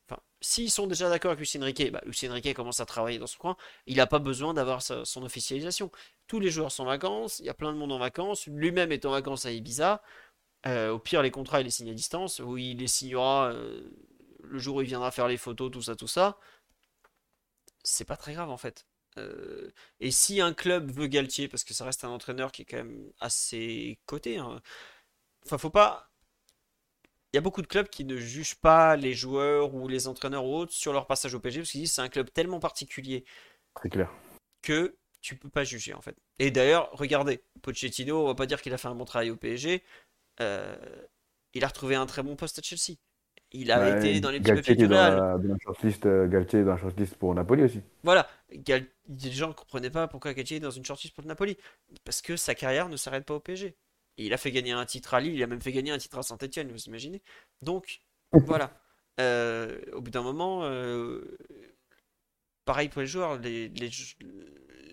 enfin, s'ils sont déjà d'accord avec Lucien Riquet, bah, Lucien Riquet commence à travailler dans son coin. Il n'a pas besoin d'avoir son officialisation. Tous les joueurs sont en vacances, il y a plein de monde en vacances. Lui-même est en vacances à Ibiza. Euh, au pire, les contrats, il les signe à distance, où il les signera euh, le jour où il viendra faire les photos, tout ça, tout ça. C'est pas très grave en fait. Euh, et si un club veut Galtier, parce que ça reste un entraîneur qui est quand même assez coté, hein, enfin, faut pas. Il y a beaucoup de clubs qui ne jugent pas les joueurs ou les entraîneurs ou autres sur leur passage au PSG, parce qu'ils disent c'est un club tellement particulier. Clair. Que tu peux pas juger en fait. Et d'ailleurs, regardez, Pochettino, on va pas dire qu'il a fait un bon travail au PSG, euh, il a retrouvé un très bon poste à Chelsea. Il a été dans les petits papiers shortlist, euh, Galtier dans la shortlist pour Napoli aussi. Voilà, Gal... les gens ne comprenaient pas pourquoi Galtier est dans une shortlist pour Napoli. Parce que sa carrière ne s'arrête pas au PSG. Il a fait gagner un titre à Lille, il a même fait gagner un titre à Saint-Etienne, vous imaginez Donc, <laughs> voilà. Euh, au bout d'un moment, pareil pour les joueurs, les, les,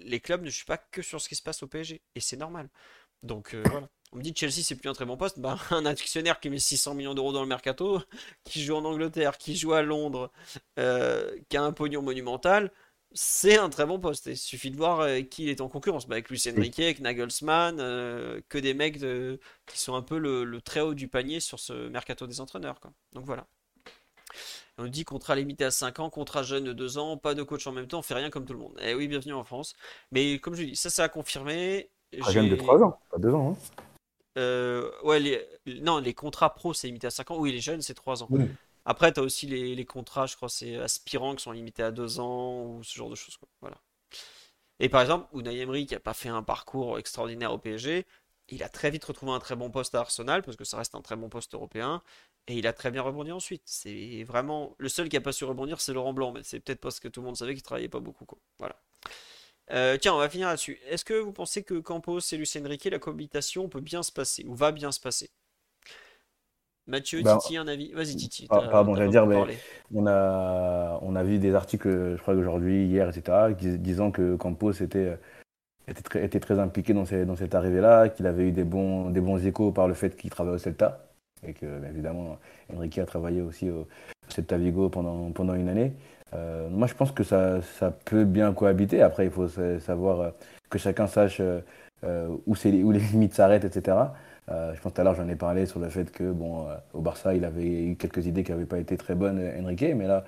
les clubs ne jugent pas que sur ce qui se passe au PSG. Et c'est normal. Donc voilà. On me dit que Chelsea c'est plus un très bon poste. Bah, <laughs> un actionnaire qui met 600 millions d'euros dans le mercato, <laughs> qui joue en Angleterre, qui joue à Londres, euh, qui a un pognon monumental, c'est un très bon poste. Il suffit de voir euh, qui est en concurrence. Bah, avec Lucien Riquet, avec Nagelsmann, euh, que des mecs qui sont un peu le, très haut du panier sur ce mercato des entraîneurs. Donc voilà. On dit contrat limité à 5 ans, contrat jeune de 2 ans, pas de coach en même temps, on fait rien comme tout le monde. Eh oui, bienvenue en France. Mais comme je dis, ça, ça a confirmé. Jeune de 3 ans, pas 2 ans. Hein. Euh, ouais, les, non, les contrats pro, c'est limité à 5 ans. Oui, les jeunes, c'est 3 ans. Après, tu aussi les, contrats, je crois, c'est aspirants qui sont limités à 2 ans ou ce genre de choses. Voilà. Et par exemple, Unai Emery, qui n'a pas fait un parcours extraordinaire au PSG, il a très vite retrouvé un très bon poste à Arsenal, parce que ça reste un très bon poste européen, et il a très bien rebondi ensuite. C'est vraiment. Le seul qui n'a pas su rebondir, c'est Laurent Blanc, mais c'est peut-être parce que tout le monde savait qu'il travaillait pas beaucoup. Voilà. Euh, tiens, on va finir là-dessus. Est-ce que vous pensez que Campos et Lucien Riquet, la cohabitation peut bien se passer ou va bien se passer? Mathieu, ben, Titi, un avis Vas-y, Titi. Ah, pardon, j'allais dire, mais on a, on a vu des articles, je crois qu'aujourd'hui, hier, etc., disant que Campos était, était, très, était très impliqué dans, dans cette arrivée-là, qu'il avait eu des bons, des bons échos par le fait qu'il travaillait au Celta, et que, évidemment, Enrique a travaillé aussi au Celta Vigo pendant, pendant une année. Euh, moi, je pense que ça, ça, peut bien cohabiter. Après, il faut savoir euh, que chacun sache euh, où, où, les limites s'arrêtent, etc. je pense tout à l'heure, j'en ai parlé sur le fait que, bon, au Barça, il avait eu quelques idées qui n'avaient pas été très bonnes, Enrique, mais là,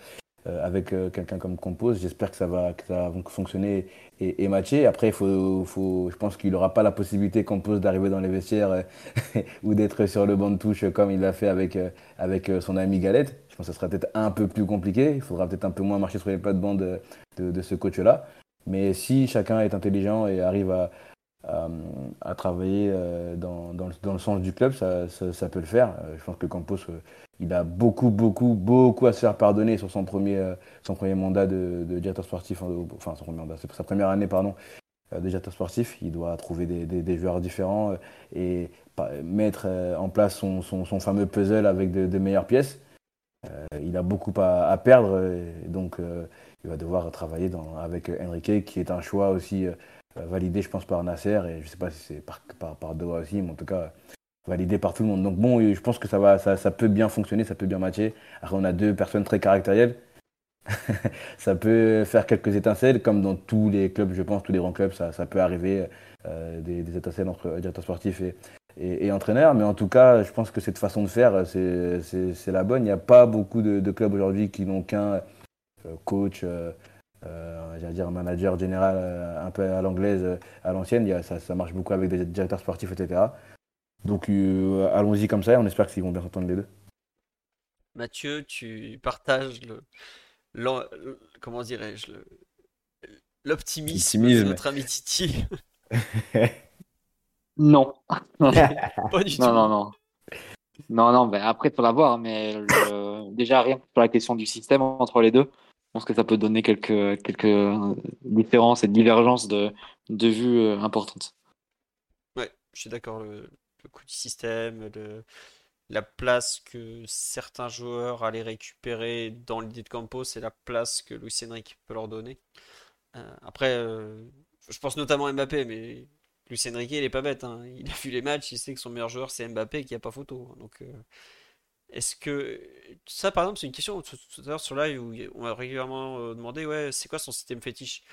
avec quelqu'un comme Compose, j'espère que ça va, que ça va fonctionner et, matcher. Après, faut, faut, je pense qu'il n'aura pas la possibilité, Compose, d'arriver dans les vestiaires <laughs> ou d'être sur le banc de touche comme il l'a fait avec, avec son ami Galette ça sera peut-être un peu plus compliqué. Il faudra peut-être un peu moins marcher sur les plates-bandes de, de, ce coach-là. Mais si chacun est intelligent et arrive à, à, travailler euh, dans, dans, le, sens du club, ça, peut le faire. Euh, je pense que Campos, euh, il a beaucoup, beaucoup, beaucoup à se faire pardonner sur son premier, son premier mandat de, directeur sportif, enfin son premier mandat, c'est sa première année, pardon, de directeur sportif. Il doit trouver des, joueurs différents et mettre en place son, son, fameux puzzle avec de, meilleures pièces. Euh, il a beaucoup à, perdre, donc euh, il va devoir travailler avec Enrique, qui est un choix aussi validé, je pense, par Nasser, et je ne sais pas si c'est par, par, Doha aussi, mais en tout cas, validé par tout le monde. Donc bon, je pense que ça, va, ça, ça peut bien fonctionner, ça peut bien matcher. Après, on a deux personnes très caractérielles. <laughs> ça peut faire quelques étincelles, comme dans tous les clubs, je pense, tous les grands clubs, ça, ça peut arriver, euh, des, étincelles entre directeur sportif et, et, entraîneur. Mais en tout cas, je pense que cette façon de faire, c'est la bonne. Il n'y a pas beaucoup de, clubs aujourd'hui qui n'ont qu'un euh, coach, euh, j'allais dire manager général euh, un peu à l'anglaise, euh, à l'ancienne. Ça, ça marche beaucoup avec des directeurs sportifs, etc. Donc euh, allons-y comme ça et on espère qu'ils vont bien s'entendre les deux. Mathieu, tu partages le, le comment dirais-je l'optimisme de notre ami Titi. <laughs> non. <laughs> Pas <laughs> du non, tout. non, non. Non, non, ben après, il faut la voir, mais le- déjà, rien que sur la question du système entre les deux, pense que ça peut donner quelques, quelques différences et divergences de, vues euh, importantes. Ouais, je suis d'accord. Le, le coût du système, la place que certains joueurs allaient récupérer dans l'idée de Campos et la place que Luis Enrique peut leur donner. Euh, après, euh, je pense notamment à Mbappé, mais Luis Enrique, il est pas bête. hein. Il a vu les matchs, il sait que son meilleur joueur c'est Mbappé et qu'il n'y a pas photo. Donc, euh, est-ce que ça, par exemple, c'est une question tout à l'heure sur live où on m'a régulièrement euh, demandé, ouais, c'est quoi son système fétiche?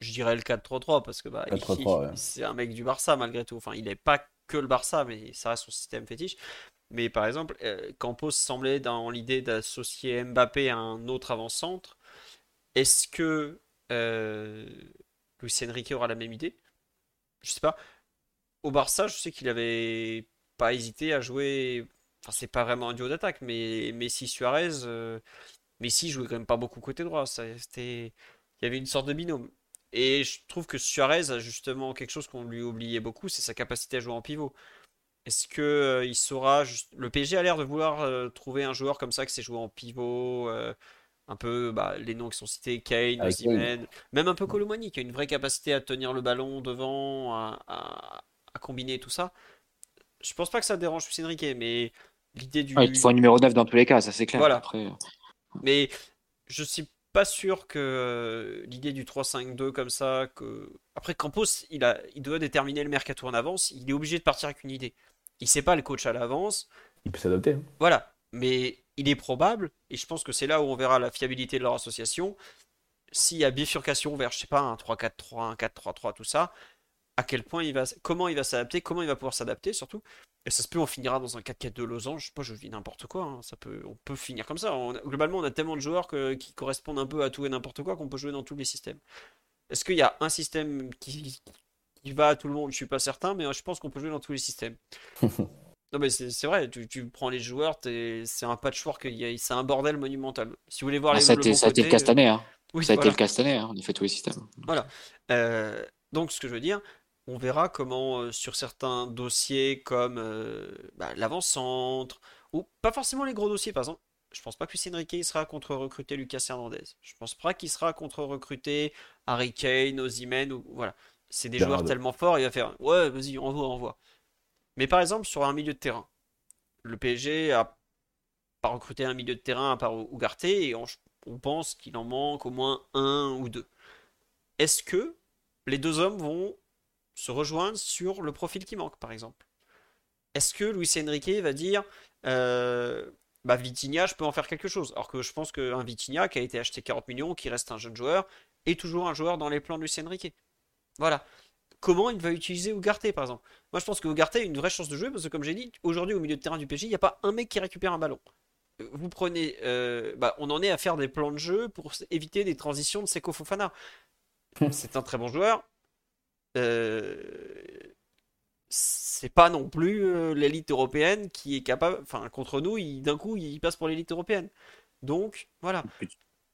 Je dirais le 4-3-3 parce que bah, 4-3-3, ouais. c'est un mec du Barça malgré tout. Enfin, il n'est pas que le Barça, mais ça reste son système fétiche. Mais par exemple, euh, Campos semblait dans l'idée d'associer Mbappé à un autre avant-centre. Est-ce que euh, Luis Enrique aura la même idée? Je sais pas. Au Barça, je sais qu'il avait pas hésité à jouer. Enfin, c'est pas vraiment un duo d'attaque, mais Messi Suarez. euh, Messi jouait quand même pas beaucoup côté droit. Ça, c'était, il y avait une sorte de binôme. Et je trouve que Suarez a justement quelque chose qu'on lui oubliait beaucoup, c'est sa capacité à jouer en pivot. Est-ce que euh, il saura juste... Le PSG a l'air de vouloir euh, trouver un joueur comme ça qui sait jouer en pivot, euh, un peu bah, les noms qui sont cités, Kane. Osimhen, même un peu Colomani qui a une vraie capacité à tenir le ballon devant, à, à- à combiner tout ça. Je pense pas que ça dérange Luis Enrique, mais l'idée du Ouais, il faut un numéro 9 dans tous les cas, ça c'est clair. Voilà. Après, euh, mais je suis pas sûr que euh, l'idée du 3-5-2 comme ça, que après Campos, il a, il doit déterminer le mercato en avance, il est obligé de partir avec une idée. Il sait pas le coach à l'avance, Il peut s'adapter. hein. voilà. Mais il est probable, et je pense que c'est là où on verra la fiabilité de leur association, s'il y a bifurcation vers, je sais pas, un 3-4-3, un 4-3-3, tout ça, à quel point il va, comment il va s'adapter, comment il va pouvoir s'adapter surtout. Et ça se peut, on finira dans un 4-4 de losange, je sais pas, je vis n'importe quoi, hein, ça peut, on peut finir comme ça. On a- globalement, on a tellement de joueurs que- qui correspondent un peu à tout et n'importe quoi qu'on peut jouer dans tous les systèmes. Est-ce qu'il y a un système qui, qui va à tout le monde? Je suis pas certain, mais je pense qu'on peut jouer dans tous les systèmes. <laughs> Non mais c'est vrai, tu, tu prends les joueurs, c'est un patchwork, y c'est un bordel monumental. Si vous voulez voir ah, les, ça a le été, bon ça a été côté, le castanet, hein. oui, Ça a été voilà. le castanet, hein. On a fait tous les systèmes. Euh, donc ce que je veux dire, on verra comment euh, sur certains dossiers comme euh, bah, l'avant-centre, ou pas forcément les gros dossiers, par exemple, je pense pas que Luis Enrique il sera contre recruter Lucas Hernandez. Je pense pas qu'il sera contre recruter Harry Kane, Osimhen, ou voilà. C'est des joueurs tellement forts, il va faire ouais, vas-y, envoie, envoie. Mais par exemple, sur un milieu de terrain, le PSG a pas recruté un milieu de terrain à part Ugarte et on, on pense qu'il en manque au moins un ou deux. Est-ce que les deux hommes vont se rejoindre sur le profil qui manque, par exemple? Est-ce que Luis Enrique va dire euh, bah Vitinha, je peux en faire quelque chose? Alors que je pense qu'un Vitinha qui a été acheté 40 millions, qui reste un jeune joueur, est toujours un joueur dans les plans de Luis Enrique. Voilà. Comment il va utiliser Ugarte, par exemple? Moi, je pense que Ugarte a une vraie chance de jouer parce que, comme j'ai dit, aujourd'hui, au milieu de terrain du PSG, il n'y a pas un mec qui récupère un ballon. Vous prenez, euh, bah, on en est à faire des plans de jeu pour éviter des transitions de Seko Fofana. <laughs> C'est un très bon joueur. Euh, c'est pas non plus euh, l'élite européenne qui est capable. Enfin, contre nous, il- d'un coup, il passe pour l'élite européenne. Donc, voilà.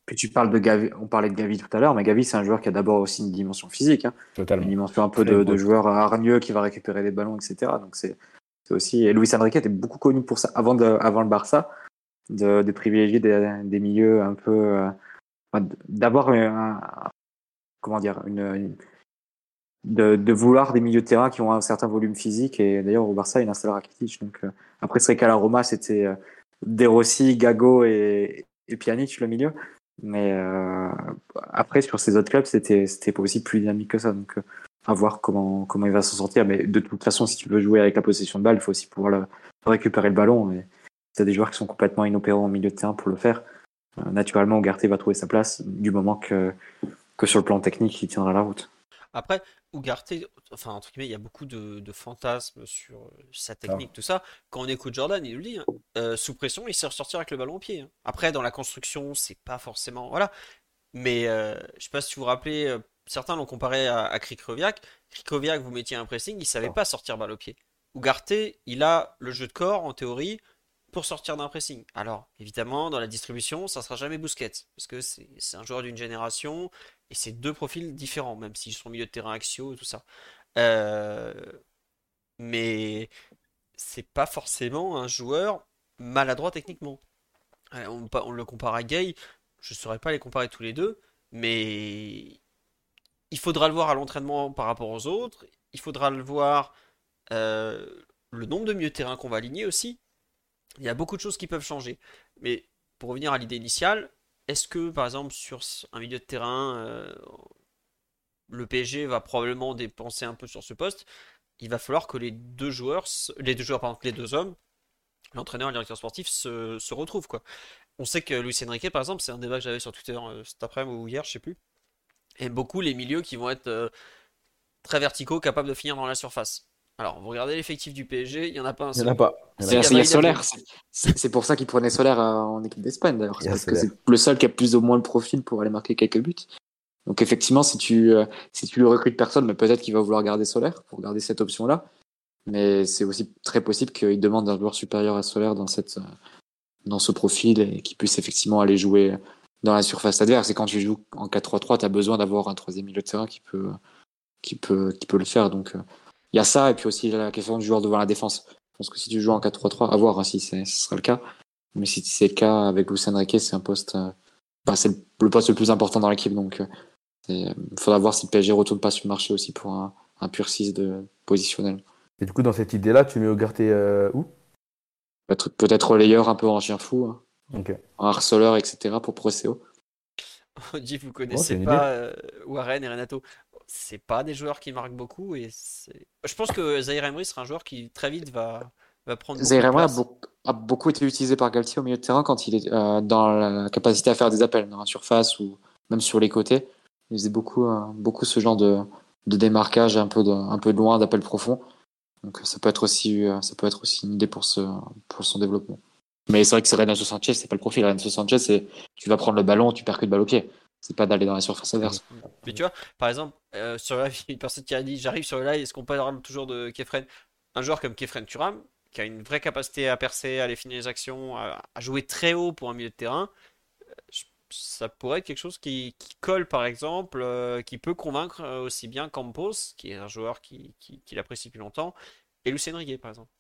Puis tu parles de Gavi, on parlait de Gavi tout à l'heure, mais Gavi, c'est un joueur qui a d'abord aussi une dimension physique, hein. Une dimension un peu de, joueur hargneux qui va récupérer des ballons, etc. Donc c'est c'est aussi. Et Luis Enrique était beaucoup connu pour ça avant, de, avant le Barça, de, de privilégier des, des milieux un peu. euh, D'avoir un, comment dire, une, une- de, de vouloir des milieux de terrain qui ont un certain volume physique. Et d'ailleurs, au Barça, il installe Rakitic. Donc, euh, après, c'est qu'à la Roma, c'était euh, De Rossi, Gago et, et Pjanic, le milieu. Mais euh, après, sur ces autres clubs, c'était pas aussi plus dynamique que ça. Donc, euh, à voir comment, comment il va s'en sortir. Mais de toute façon, si tu veux jouer avec la possession de balle, il faut aussi pouvoir le- récupérer le ballon. Et tu as des joueurs qui sont complètement inopérants au milieu de terrain pour le faire. Euh, naturellement, Ougarté va trouver sa place du moment que, que sur le plan technique, il tiendra la route. Après, Ugarte, enfin, entre guillemets, il y a beaucoup de, de fantasmes sur euh, sa technique, tout ça. Quand on écoute Jordan, il nous le dit, hein, euh, sous pression, il sait ressortir avec le ballon au pied. hein. Après, dans la construction, c'est pas forcément. Voilà. Mais euh, je sais pas si vous vous rappelez, certains l'ont comparé à, à Krikoviak. Krikoviak, vous mettiez un pressing, il savait pas sortir balle au pied. Ugarte, il a le jeu de corps, en théorie, pour sortir d'un pressing. Alors, évidemment, dans la distribution, ça sera jamais Busquets, parce que c'est un joueur d'une génération, et c'est deux profils différents, même s'ils sont milieu de terrain axiaux et tout ça. Euh, mais c'est pas forcément un joueur maladroit techniquement. Euh, On, le compare à Gay, je saurais pas les comparer tous les deux, mais il faudra le voir à l'entraînement par rapport aux autres, il faudra le voir euh, le nombre de milieux de terrain qu'on va aligner aussi. Il y a beaucoup de choses qui peuvent changer. Mais pour revenir à l'idée initiale, est-ce que par exemple sur un milieu de terrain, euh, le PSG va probablement dépenser un peu sur ce poste? Il va falloir que les deux joueurs, les deux joueurs, les deux hommes, l'entraîneur et le directeur sportif se, se retrouvent quoi. On sait que Luis Enrique par exemple, c'est un débat que j'avais sur Twitter euh, cet après-midi ou hier, je sais plus, aime beaucoup les milieux qui vont être euh, très verticaux, capables de finir dans la surface. Alors, vous regardez l'effectif du PSG, il n'y en a pas un Il n'y seul. en a pas. Il y en a C'est Il y a, pas. Gabriel il y a Solaire. C'est pour ça qu'il prenait Solaire euh, en équipe d'Espagne d'ailleurs. Parce que c'est le seul qui a plus ou moins le profil pour aller marquer quelques buts. Donc effectivement, si tu euh, si tu le recrutes personne, mais peut-être qu'il va vouloir garder Solaire pour garder cette option-là. Mais c'est aussi très possible qu'il demande un joueur supérieur à Solaire dans cette euh, dans ce profil et qu'il puisse effectivement aller jouer dans la surface adverse. Et quand tu joues en 4-3-3, tu as besoin d'avoir un troisième milieu de terrain qui peut qui peut qui peut le faire. Donc euh, il y a ça et puis aussi la question du joueur devant la défense. Je pense que si tu joues en 4-3-3, à voir hein, si c'est- ce sera le cas. Mais si c'est le cas avec Lucien Riquet, c'est un poste, euh, bah, c'est le, poste le plus important dans l'équipe. Donc, euh, il faudra voir si le PSG retourne pas sur le marché aussi pour un, un pur 6 de positionnel. Et du coup, dans cette idée-là, tu mets Ougarté euh, où? Peut-être, peut-être relayeur un peu en chien fou, hein, en harceleur, etc. pour haut. On dit vous connaissez pas euh, Warren et Renato? C'est pas des joueurs qui marquent beaucoup et je pense que Zaire Emery sera un joueur qui très vite va, va prendre Zaire Emery a, beaucoup- a beaucoup été utilisé par Galtier au milieu de terrain quand il est euh, dans la capacité à faire des appels dans la surface ou même sur les côtés. Il faisait beaucoup, euh, beaucoup ce genre de, de démarquage un peu de, un peu loin, d'appels profonds. Donc ça peut être aussi, euh, ça peut être aussi une idée pour, ce, pour son développement. Mais c'est vrai que c'est Renato Sanchez, c'est pas le profil. Renato Sanchez, c'est tu vas prendre le ballon, tu percutes balle au pied. C'est pas d'aller dans la surface adverse. Mais tu vois, par exemple, euh, sur le live, il y a une personne qui a dit J'arrive sur le live, est-ce qu'on parle toujours de Kefren? Un joueur comme Kefren Turam, qui a une vraie capacité à percer, à aller finir les actions, à, à jouer très haut pour un milieu de terrain, euh, je- ça pourrait être quelque chose qui, qui colle, par exemple, euh, qui peut convaincre euh, aussi bien Campos, qui est un joueur qui, qui, qui l'apprécie depuis longtemps, et Lucien Riquet, par exemple.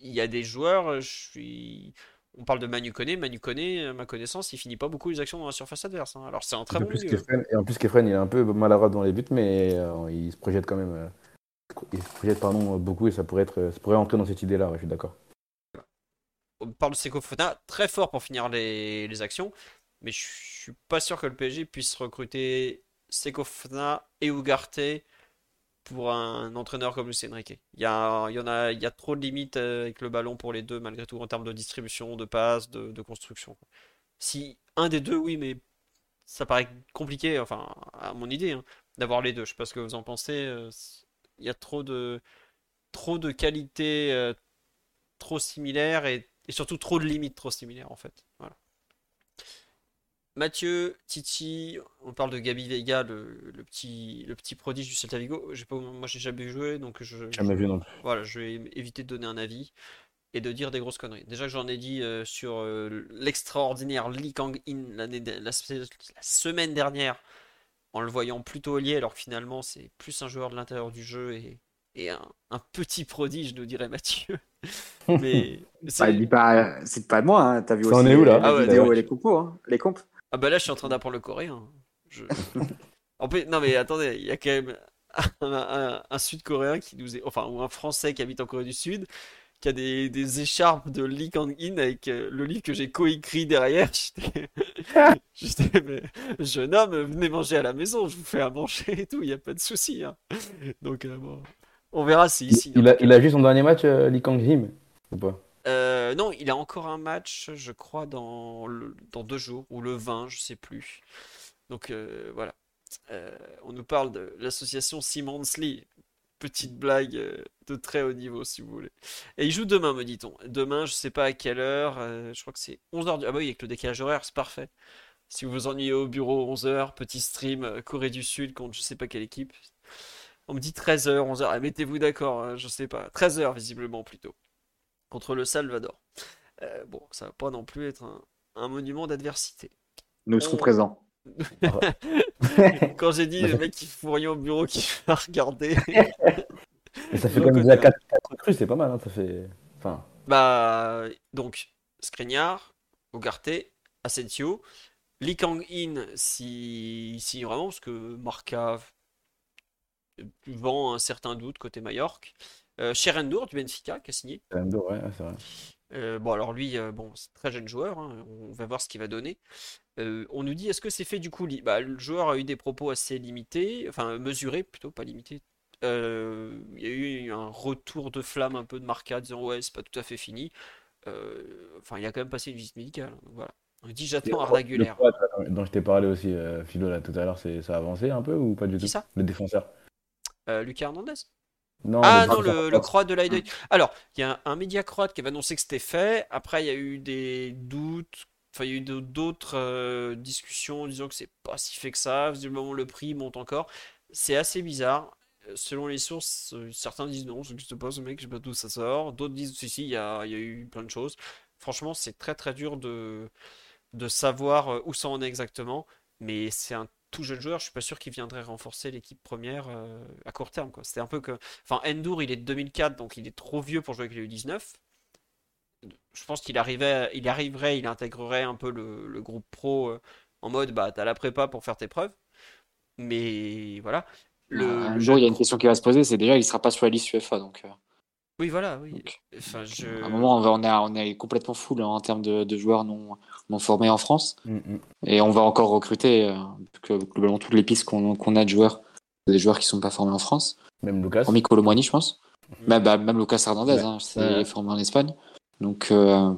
Il y a des joueurs, je suis. On parle de Manu Koné. Manu Koné, à ma connaissance, il finit pas beaucoup les actions dans la surface adverse. hein. Alors c'est un très bon plus. Kefren, et en plus, Kefren, il est un peu maladroit dans les buts, mais euh, il se projette quand même. euh, il se projette pardon, beaucoup et ça pourrait, être, ça pourrait entrer dans cette idée-là, ouais, je suis d'accord. on parle de Seko Fofana, très fort pour finir les, les actions, mais je suis pas sûr que le PSG puisse recruter Seko Fofana et Ugarte pour un entraîneur comme Luis Enrique. Il y a, il y en a, il y a trop de limites euh, avec le ballon pour les deux, malgré tout, en termes de distribution, de passe, de, construction. Si un des deux, oui, mais ça paraît compliqué, enfin, à mon idée, hein, d'avoir les deux. Je sais pas ce que vous en pensez. euh, Il y a trop de, trop de qualités euh, trop similaires et surtout trop de limites trop similaires en fait. Mathieu, Titi, on parle de Gabi Veiga, le, le petit, le petit prodige du Celta Vigo. J'ai pas, moi, j'ai jamais vu jouer, donc je, Jamais vu non plus. voilà, je vais éviter de donner un avis et de dire des grosses conneries. Déjà que j'en ai dit euh, sur euh, l'extraordinaire Lee Kang-in la, la semaine dernière, en le voyant plutôt lié, alors que finalement c'est plus un joueur de l'intérieur du jeu et, et un, un petit prodige, nous dirait Mathieu. <laughs> Mais c'est- Bah, pas, c'est pas de moi, hein. t'as vu aussi en est où, là Ah ouais, les compos, hein. les comptes. Ah bah là je suis en train d'apprendre le coréen. Je... En plus, non mais attendez, il y a quand même un, un- un Sud-Coréen qui nous est, enfin ou un Français qui habite en Corée du Sud, qui a des, des écharpes de Lee Kang-in avec euh, le livre que j'ai coécrit derrière. <laughs> J'étais, mais, jeune homme, venez manger à la maison, je vous fais à manger et tout, il n'y a pas de souci. hein. Donc, euh, bon, on verra si ici. Il a, il a juste son dernier match, euh, Lee Kang-him, ou pas? Euh, non, il a encore un match, je crois, dans, dans deux jours, ou le 20, je sais plus. Donc euh, voilà. Euh, on nous parle de l'association Simmons-Lee. Petite blague de très haut niveau, si vous voulez. Et il joue demain, me dit-on. Demain, je sais pas à quelle heure. je crois que c'est 11h. Du... Ah bah oui, avec le décalage horaire, c'est parfait. Si vous vous ennuyez au bureau, 11h, petit stream, Corée du Sud contre je sais pas quelle équipe. On me dit 13h, 11h. Ah, mettez-vous d'accord, hein, je sais pas. 13h, visiblement, plutôt contre le Salvador. Euh, bon, ça va pas non plus être un, un monument d'adversité. Nous serons On- présents. <laughs> Quand j'ai dit <laughs> le mec qui fout rien au bureau qui <laughs> va regarder, Mais ça fait Je quand même déjà reconnais. 4, 4 recrues, c'est pas mal, hein, ça fait... Enfin, bah donc Skriniar, Ugarte, Asensio, Lee Kang-in si, si vraiment parce que Marca vend un certain doute côté Majorque. Euh, Sherendour du Benfica qui a signé. deux, ouais, c'est vrai. Euh, bon, alors lui, euh, bon, c'est un très jeune joueur, hein, on va voir ce qu'il va donner. Euh, on nous dit, est-ce que c'est fait du coup bah, Le joueur a eu des propos assez limités, enfin mesurés plutôt, pas limités. Euh, il y a eu un retour de flamme un peu de Marca disant, ouais, c'est pas tout à fait fini. Enfin, il a quand même passé une visite médicale, donc voilà. On dit, j'attends Arda Le Güler. croate, là, dont je t'ai parlé aussi, Philo, là, tout à l'heure, c'est- ça a avancé un peu ou pas du tout Qui ça? Le défenseur? Lucas Hernandez Non, Ah non, le, le croate. de l'Aïdeuil. Alors, il y a un, un média croate qui avait annoncé que c'était fait. Après, il y a eu des doutes. Enfin, il y a eu d'autres euh, discussions disant que c'est pas si fait que ça. Visiblement, le prix monte encore. C'est assez bizarre. Selon les sources, euh, certains disent non, ça n'existe pas ce mec, je sais pas d'où ça sort. D'autres disent si, si, il y a, il y a eu plein de choses. Franchement, c'est très très dur de, de savoir euh, où ça en est exactement. Mais c'est un tout jeune joueur, je suis pas sûr qu'il viendrait renforcer l'équipe première euh, à court terme. C'était un peu que. Enfin, Endur, il est de 2004, donc il est trop vieux pour jouer avec les U19. Je pense qu'il arrivait, il arriverait, il intégrerait un peu le, le groupe pro euh, en mode bah t'as la prépa pour faire tes preuves. Mais voilà. Le, Euh, le jour, il y a une question qui va se poser, c'est déjà, il sera pas sur la liste UEFA, donc euh, Oui, voilà, oui. Donc, Enfin, je. à un moment, on, est, on est complètement full hein, en termes de, de joueurs non, non formés en France, Mm, mm. et on va encore recruter, euh, que globalement toutes les pistes qu'on a de joueurs, des joueurs qui sont pas formés en France, Même Lucas. hormis Colomboigny, je pense. Même, bah, même Lucas Hernandez, Ouais. hein, c'est Ouais. formé en Espagne, donc euh,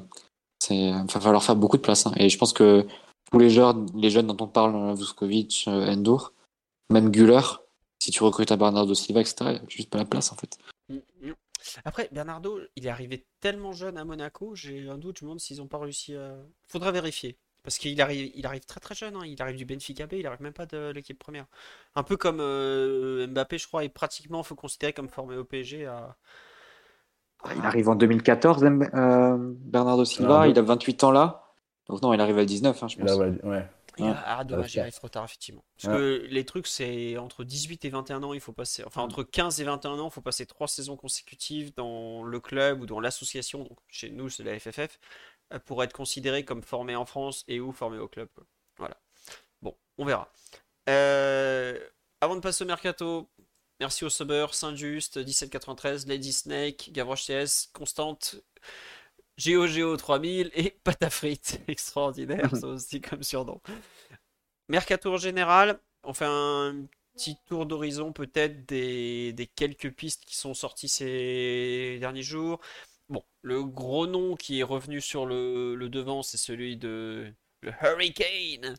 c'est, il va falloir faire beaucoup de place. hein. Et je pense que tous les jeunes, les jeunes dont on parle, euh, Vuskovic, euh, Endur, même Güler, si tu recrutes à Bernardo Silva, etc., il y a juste pas la place en fait. Après, Bernardo, il est arrivé tellement jeune à Monaco, j'ai un doute, je me demande s'ils n'ont pas réussi à. Faudra vérifier. Parce qu'il arrive, il arrive très très jeune, hein. Il arrive du Benfica B, il arrive même pas de l'équipe première. Un peu comme euh, Mbappé, je crois, est pratiquement, faut considérer comme formé au PSG à. Il arrive en 2014, M- euh, Bernardo Silva, Bernardo. il a 28 ans là. Donc non, il arrive à 19, hein, je Là, pense. ouais, ouais. Ouais. ah, dommage, il arrive trop tard, effectivement. Parce que les trucs, c'est entre 18 et 21 ans, il faut passer. Enfin, entre 15 et 21 ans, il faut passer trois saisons consécutives dans le club ou dans l'association. Donc, chez nous, c'est la FFF, euh, pour être considéré comme formé en France et ou formé au club. Voilà. Bon, on verra. Euh, avant de passer au mercato, merci aux subbers, Saint-Just, 1793, Lady Snake, Gavroche CS, Constante, GeoGeo 3000 et <laughs> pâte à frites. Extraordinaire, ça aussi comme surnom. Mercato en général, on fait un petit tour d'horizon peut-être des, des quelques pistes qui sont sorties ces derniers jours. Bon, le gros nom qui est revenu sur le, le devant, c'est celui de le Hurricane,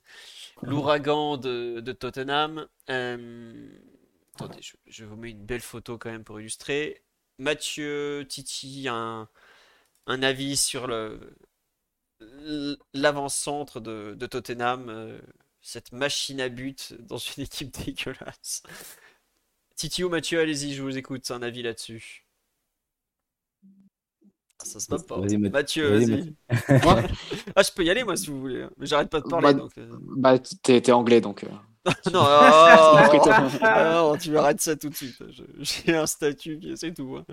l'ouragan de, de Tottenham. Euh, attendez, je, je vous mets une belle photo quand même pour illustrer. Mathieu Titi, un, un avis sur le l'avant-centre de, de Tottenham, euh, cette machine à but dans une <laughs> équipe dégueulasse. Titi ou Mathieu, allez-y, je vous écoute, un avis là-dessus. Ah, Ça se passe pas. Vas-y, Mathieu, vas-y, <laughs> Ah, je peux y aller, moi, si vous voulez. Mais j'arrête pas de parler, Bah, donc. euh. Bah, t'es anglais donc. euh, <laughs> Non, oh, tu arrêtes ça tout de suite. Je- J'ai un statut, c'est tout. hein.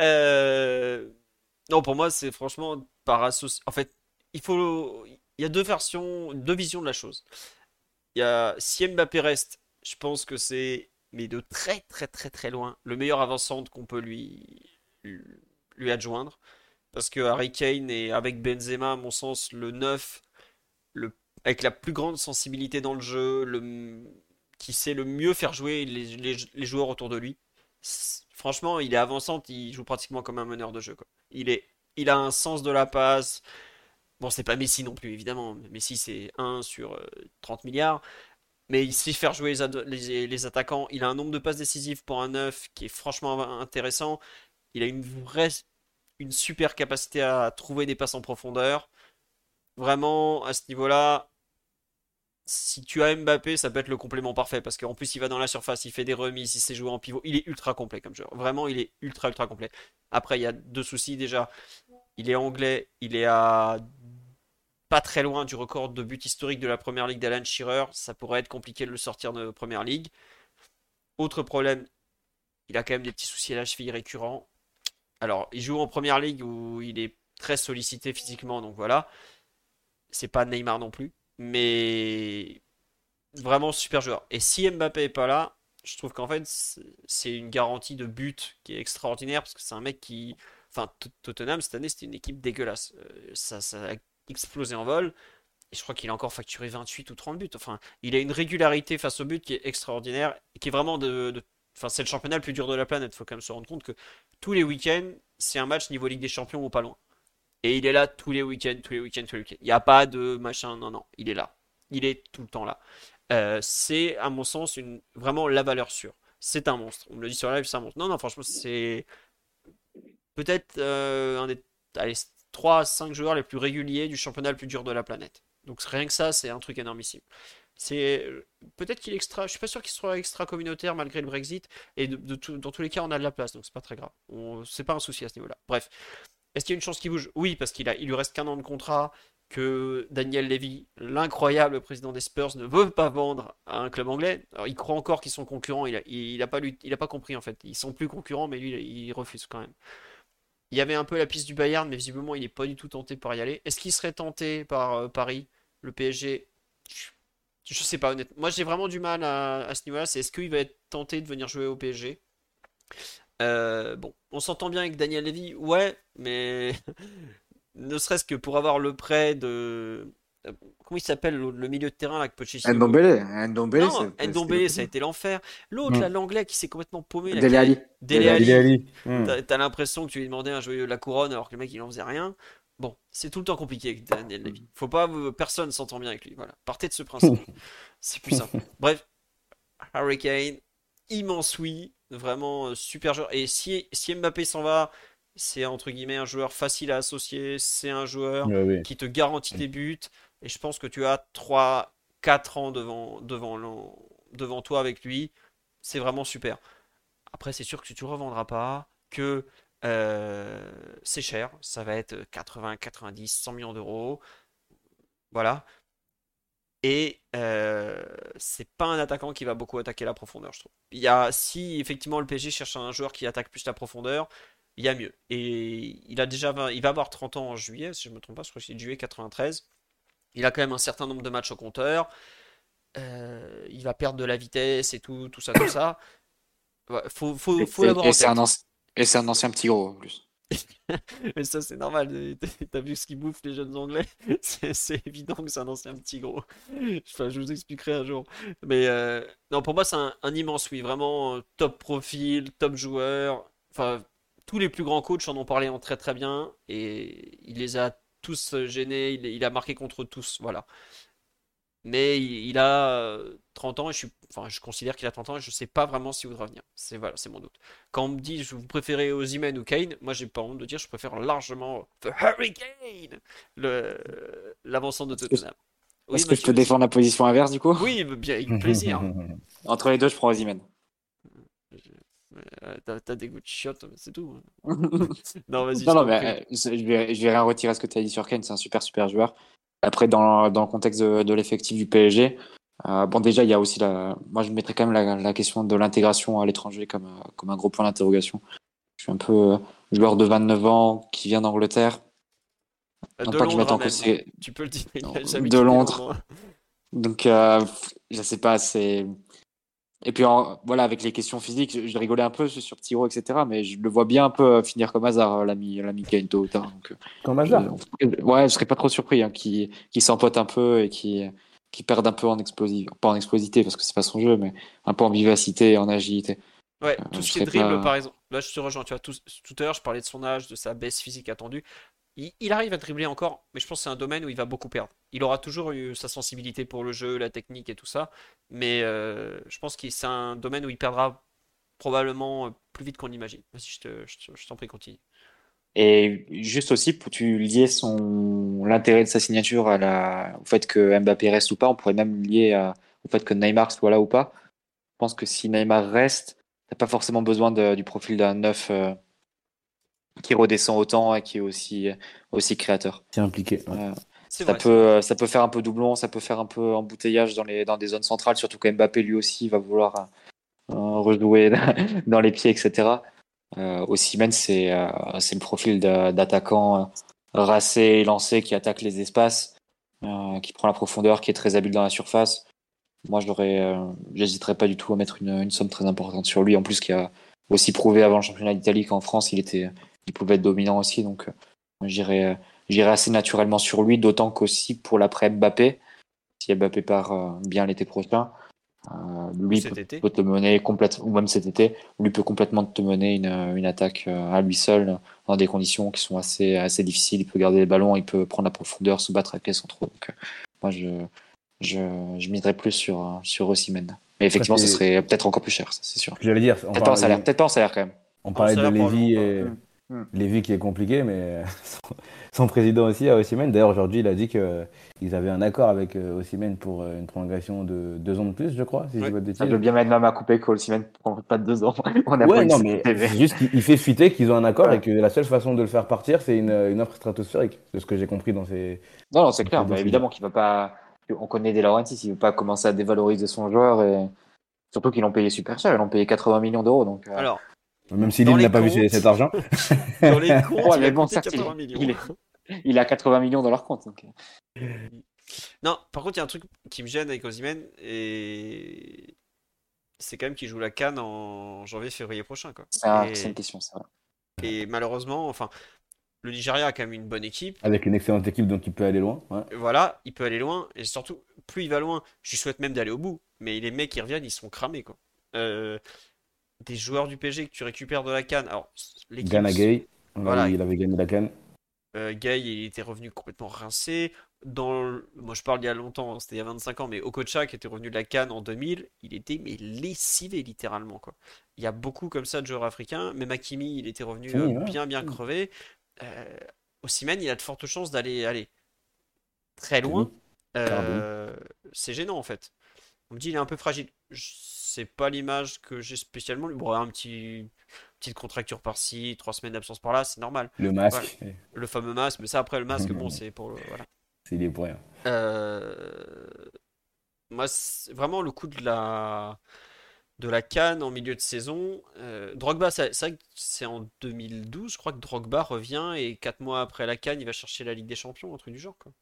Euh, Non, pour moi, c'est franchement par association. En fait, il faut. Il y a deux versions, deux visions de la chose. Il y a si Mbappé reste, je pense que c'est, mais de très très très très loin, le meilleur avant-centre qu'on peut lui lui adjoindre. Parce que Harry Kane est avec Benzema, à mon sens, le 9, le, avec la plus grande sensibilité dans le jeu, le, qui sait le mieux faire jouer les, les, joueurs autour de lui. Franchement, il est avançant, il joue pratiquement comme un meneur de jeu. Il, a un sens de la passe. Bon, c'est pas Messi non plus, évidemment. Messi, c'est 1 sur 30 euh, milliards. Mais il sait faire jouer les, les, attaquants. Il a un nombre de passes décisives pour un 9 qui est franchement intéressant. Il a une vraie, une super capacité à trouver des passes en profondeur. Vraiment, à ce niveau-là, si tu as Mbappé, ça peut être le complément parfait parce qu'en plus il va dans la surface, il fait des remises, il sait jouer en pivot, il est ultra complet comme joueur. Vraiment, il est ultra ultra complet. Après, il y a deux soucis déjà. Il est anglais, il est à pas très loin du record de but historique de la première ligue d'Alan Shearer. Ça pourrait être compliqué de le sortir de première ligue. Autre problème, il a quand même des petits soucis à la cheville récurrents. Alors, il joue en première ligue où il est très sollicité physiquement, donc voilà. C'est pas Neymar non plus, mais vraiment super joueur. Et si Mbappé est pas là, je trouve qu'en fait c'est une garantie de but qui est extraordinaire parce que c'est un mec qui, enfin Tottenham cette année c'était une équipe dégueulasse. Euh, ça, a explosé en vol. Et je crois qu'il a encore facturé 28 ou 30 buts. Enfin, il a une régularité face au but qui est extraordinaire, qui est vraiment de, Enfin, c'est le championnat le plus dur de la planète. Faut quand même se rendre compte que tous les week-ends, c'est un match niveau Ligue des Champions ou pas loin. Et il est là tous les week-ends, tous les week-ends, tous les week-ends. Il n'y a pas de machin, non, non. Il est là. Il est tout le temps là. Euh, c'est, à mon sens, vraiment la valeur sûre. C'est un monstre. On me le dit sur live, c'est un monstre. Non, non, franchement, c'est peut-être euh, un des allez, 3 à 5 joueurs les plus réguliers du championnat le plus dur de la planète. Donc rien que ça, c'est un truc énormissime. C'est peut-être qu'il extra. Je suis pas sûr qu'il soit extra communautaire malgré le Brexit. Et dans tous les cas, on a de la place, donc c'est pas très grave. C'est pas un souci à ce niveau-là. Bref, est-ce qu'il y a une chance qu'il bouge? Oui, parce qu'il a, lui reste qu'un an de contrat. Que Daniel Levy, l'incroyable président des Spurs, ne veut pas vendre à un club anglais. Il croit encore qu'ils sont concurrents. Il a, il, a pas, compris en fait. Ils sont plus concurrents, mais lui, il refuse quand même. Il y avait un peu la piste du Bayern, mais visiblement, il n'est pas du tout tenté par y aller. Est-ce qu'il serait tenté par euh, Paris, le PSG Je sais pas, honnêtement. Moi, j'ai vraiment du mal à, ce niveau-là. C'est est-ce qu'il va être tenté de venir jouer au PSG euh, Bon, on s'entend bien avec Daniel Levy, ouais, mais <laughs> ne serait-ce que pour avoir le prêt de Comment il s'appelle le milieu de terrain là que Pochettino Ndombele. Ndombele, non, Ndombele ça a été l'enfer. L'autre, mm. l'anglais qui s'est complètement paumé. Dele Ali. Dele Ali. Mm. T'as l'impression que tu lui demandais un jouer la couronne alors que le mec il en faisait rien. Bon, c'est tout le temps compliqué avec Daniel Levy. Mm. Faut pas, personne s'entend bien avec lui. Voilà, partez de ce principe. <laughs> c'est plus simple. Bref, Harry Kane, immense oui, vraiment euh, super joueur. Et si, si Mbappé s'en va, c'est entre guillemets un joueur facile à associer. C'est un joueur qui te garantit des buts. Et je pense que tu as 3-4 ans devant, devant, devant toi avec lui. C'est vraiment super. Après, c'est sûr que tu ne revendras pas, que euh, c'est cher. Ça va être 80, 90, 100 millions d'euros. Voilà. Et euh, c'est pas un attaquant qui va beaucoup attaquer la profondeur, je trouve. Il y a, si effectivement le PSG cherche un joueur qui attaque plus la profondeur, il y a mieux. Et il a déjà il va avoir 30 ans en juillet, si je ne me trompe pas, je crois que c'est juillet 93. Il a quand même un certain nombre de matchs au compteur. Euh, il va perdre de la vitesse et tout, tout ça, tout ça. faut, faut, faut l'avoir et, c'est un, et c'est un ancien petit gros en plus. <laughs> Mais ça, c'est normal. T'as vu ce qu'ils bouffent les jeunes anglais? <laughs> C'est évident que c'est un ancien petit gros. <laughs> Enfin, je vous expliquerai un jour. Mais euh, non, pour moi, c'est un, immense oui. Vraiment euh, top profil, top joueur. Enfin, tous les plus grands coachs en ont parlé en très très bien. Et il les a tous euh, gênés, il, a marqué contre tous, voilà. Mais il, a 30 euh, ans et je, suis, enfin, je considère qu'il a 30 ans et je sais pas vraiment s'il voudra venir. C'est voilà, c'est mon doute. Quand on me dit je vous préférez Ozyman ou Kane, moi j'ai pas honte de dire je préfère largement The Hurricane, l'avancement de Tottenham. Est-ce que je te défends la position inverse du coup? Oui, bien, avec plaisir. <laughs> Entre les deux, je prends Ozyman. Euh, t'as des goûts de chiottes, c'est tout. <laughs> non, vas-y. Non, non, mais euh, je, vais, je vais rien retirer à ce que tu as dit sur Kane, c'est un super, super joueur. Après, dans, dans le contexte de, l'effectif du PSG, euh, bon, déjà, il y a aussi la. Moi, je mettrais quand même la, la question de l'intégration à l'étranger comme, comme un gros point d'interrogation. Je suis un peu joueur de 29 ans qui vient d'Angleterre. De Londres, que Tu peux le dire, de Londres. Donc, je sais pas, c'est Et puis voilà, avec les questions physiques, je, rigolais un peu sur Tiro, etc. Mais je le vois bien un peu finir comme hasard, l'ami l'ami Kento. Donc, comme hasard Ouais, je serais pas trop surpris hein, qu'il s'empote un peu et qu'il qui perde un peu en explosivité, pas en explosivité parce que c'est pas son jeu, mais un peu en vivacité et en agilité. Ouais, tout ce qui est dribble, par exemple. Là, je te rejoins. Tu vois, tout, tout à l'heure, je parlais de son âge, de sa baisse physique attendue il, arrive à dribbler encore, mais je pense que c'est un domaine où il va beaucoup perdre. Il aura toujours eu sa sensibilité pour le jeu, la technique et tout ça, mais euh, je pense que c'est un domaine où il perdra probablement plus vite qu'on l'imagine. Vas-y, je, t'en prie, continue. Et juste aussi, pour tu lier son l'intérêt de sa signature à la... au fait que Mbappé reste ou pas, on pourrait même lier au fait que Neymar soit là ou pas. Je pense que si Neymar reste, t'as pas forcément besoin du profil d'un neuf euh, qui redescend autant et qui est aussi, aussi créateur. C'est impliqué. ça, peut, ça peut faire un peu doublon, ça peut faire un peu embouteillage dans, les, dans des zones centrales, surtout que Mbappé lui aussi va vouloir euh, rejouer <laughs> dans les pieds, etc. Euh, Ossimène, c'est euh, le profil d'attaquant euh, racé lancé qui attaque les espaces, euh, qui prend la profondeur, qui est très habile dans la surface. Moi, j'hésiterais pas du tout à mettre une, somme très importante sur lui. En plus, qui a aussi prouvé avant le championnat d'Italie qu'en France, il était, il pouvait être dominant aussi. Donc, euh, j'irai, euh, assez naturellement sur lui, d'autant qu'aussi pour l'après Mbappé, si Mbappé part euh, bien l'été prochain, lui peut, te mener complètement, ou même cet été, lui peut complètement te mener une, une attaque à lui seul dans des conditions qui sont assez, assez difficiles. Il peut garder les ballons, il peut prendre la profondeur, se battre avec les centraux. Donc, moi, je, je, je miserais plus sur, sur Ossimène. Mais effectivement, ce serait peut-être encore plus cher, c'est sûr. J'allais dire. Peut-être pas en salaire, peut-être pas en salaire quand même. On parlait de Lévy et, Hmm. Lévy qui est compliqué, mais <laughs> son, président aussi à Ossimène. D'ailleurs, aujourd'hui, il a dit qu'ils avaient un accord avec euh, Ossimène pour euh, une prolongation de deux ans de plus, je crois. Si je veux Ça peut bien mettre ma à couper qu'Ossimène prend pas de deux ans. <laughs> On a ouais, non, mais c'est juste qu'il fait fuiter qu'ils ont un accord et que la seule façon de le faire partir, c'est une, une, offre stratosphérique. C'est ce que j'ai compris dans ces. Non, non, c'est clair. Bah, évidemment qu'il va pas. On connaît De Laurentiis, il ne veut pas commencer à dévaloriser son joueur et surtout qu'ils l'ont payé super cher. Ils l'ont payé 80 millions d'euros. Donc, euh, Alors, même s'il n'a pas vu cet argent. dans les <laughs> comptes, il, bon, 80 millions. Il, il, a 80 millions dans leur compte. Non, par contre, il y a un truc qui me gêne avec Ozymen et c'est quand même qu'il joue la Cannes en janvier-février prochain. C'est une question, ça. Et malheureusement, enfin, le Nigeria a quand même une bonne équipe. Avec une excellente équipe, donc il peut aller loin. Voilà, il peut aller loin. Et surtout, plus il va loin, je lui souhaite même d'aller au bout. Mais les mecs qui reviennent, ils sont cramés. Quoi. Euh, des joueurs du PSG que tu récupères de la canne. Alors, Gana Gay, voilà. il avait gagné la canne. Euh, Gay, il était revenu complètement rincé. Dans Moi, je parle il y a longtemps, hein, c'était il y a 25 ans, mais Okocha, qui était revenu de la canne en 2000, il était mais lessivé littéralement. Quoi. Il y a beaucoup comme ça de joueurs africains. Même Hakimi, il était revenu euh, bien, bien crevé. Euh, Osimhen, il a de fortes chances d'aller aller très loin. Euh, c'est gênant en fait. On me dit il est un peu fragile c'est pas l'image que j'ai spécialement. Bon, un petit petite contracture par-ci, trois semaines d'absence par-là, c'est normal. Le masque. Le fameux masque, mais ça après le masque, bon, <laughs> c'est pour voilà. C'est des pour rien. Euh... Moi, vraiment le coup de la de la canne en milieu de saison. Euh, Drogba, c'est vrai que c'est en 2012, je crois que Drogba revient et quatre mois après la canne, il va chercher la Ligue des Champions, un truc du genre. Quoi.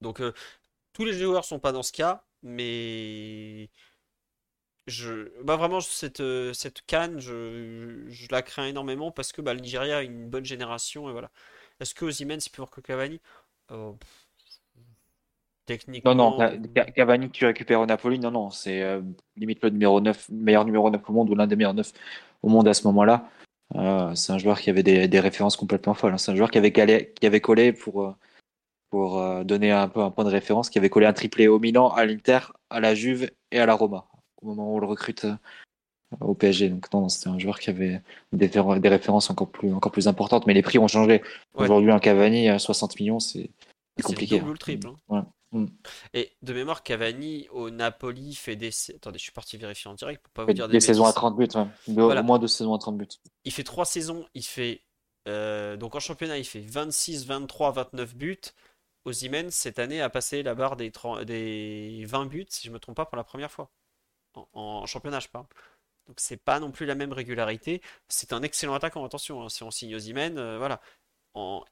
Donc euh, tous les joueurs sont pas dans ce cas, mais je, bah vraiment, cette, euh, cette canne, je, je, la crains énormément parce que bah, le Nigeria a une bonne génération. Et voilà. Est-ce que Ozymen c'est plus fort que Cavani? Techniquement. Non, non, Cavani que tu récupères au Napoli, non, non, c'est euh, limite le numéro 9, meilleur numéro 9 au monde ou l'un des meilleurs 9 au monde à ce moment-là. Euh, c'est un joueur qui avait des, des références complètement folles. Hein. C'est un joueur qui avait, qui avait collé pour, pour donner un peu un point de référence, qui avait collé un triplé au Milan, à l'Inter, à la Juve et à la Roma au moment où on le recrute euh, au PSG. Donc non, c'était un joueur qui avait des, des, références encore plus, encore plus importantes, mais les prix ont changé. Aujourd'hui, un Cavani à 60 millions, c'est compliqué. C'est le triple. Hein. Mm. Et de mémoire, Cavani au Napoli fait des. Attendez, je suis parti vérifier en direct pour pas vous dire des, des saisons à 30 buts, au moins deux saisons à 30 buts. Il fait trois saisons, il fait. Euh, donc en championnat, il fait 26, 23, 29 buts. Ozymen, cette année, a passé la barre des, des 20 buts, si je ne me trompe pas, pour la première fois en, championnat, je parle. Donc c'est pas non plus la même régularité. C'est un excellent attaquant, attention, hein. si on signe Ozymen, euh, voilà. En,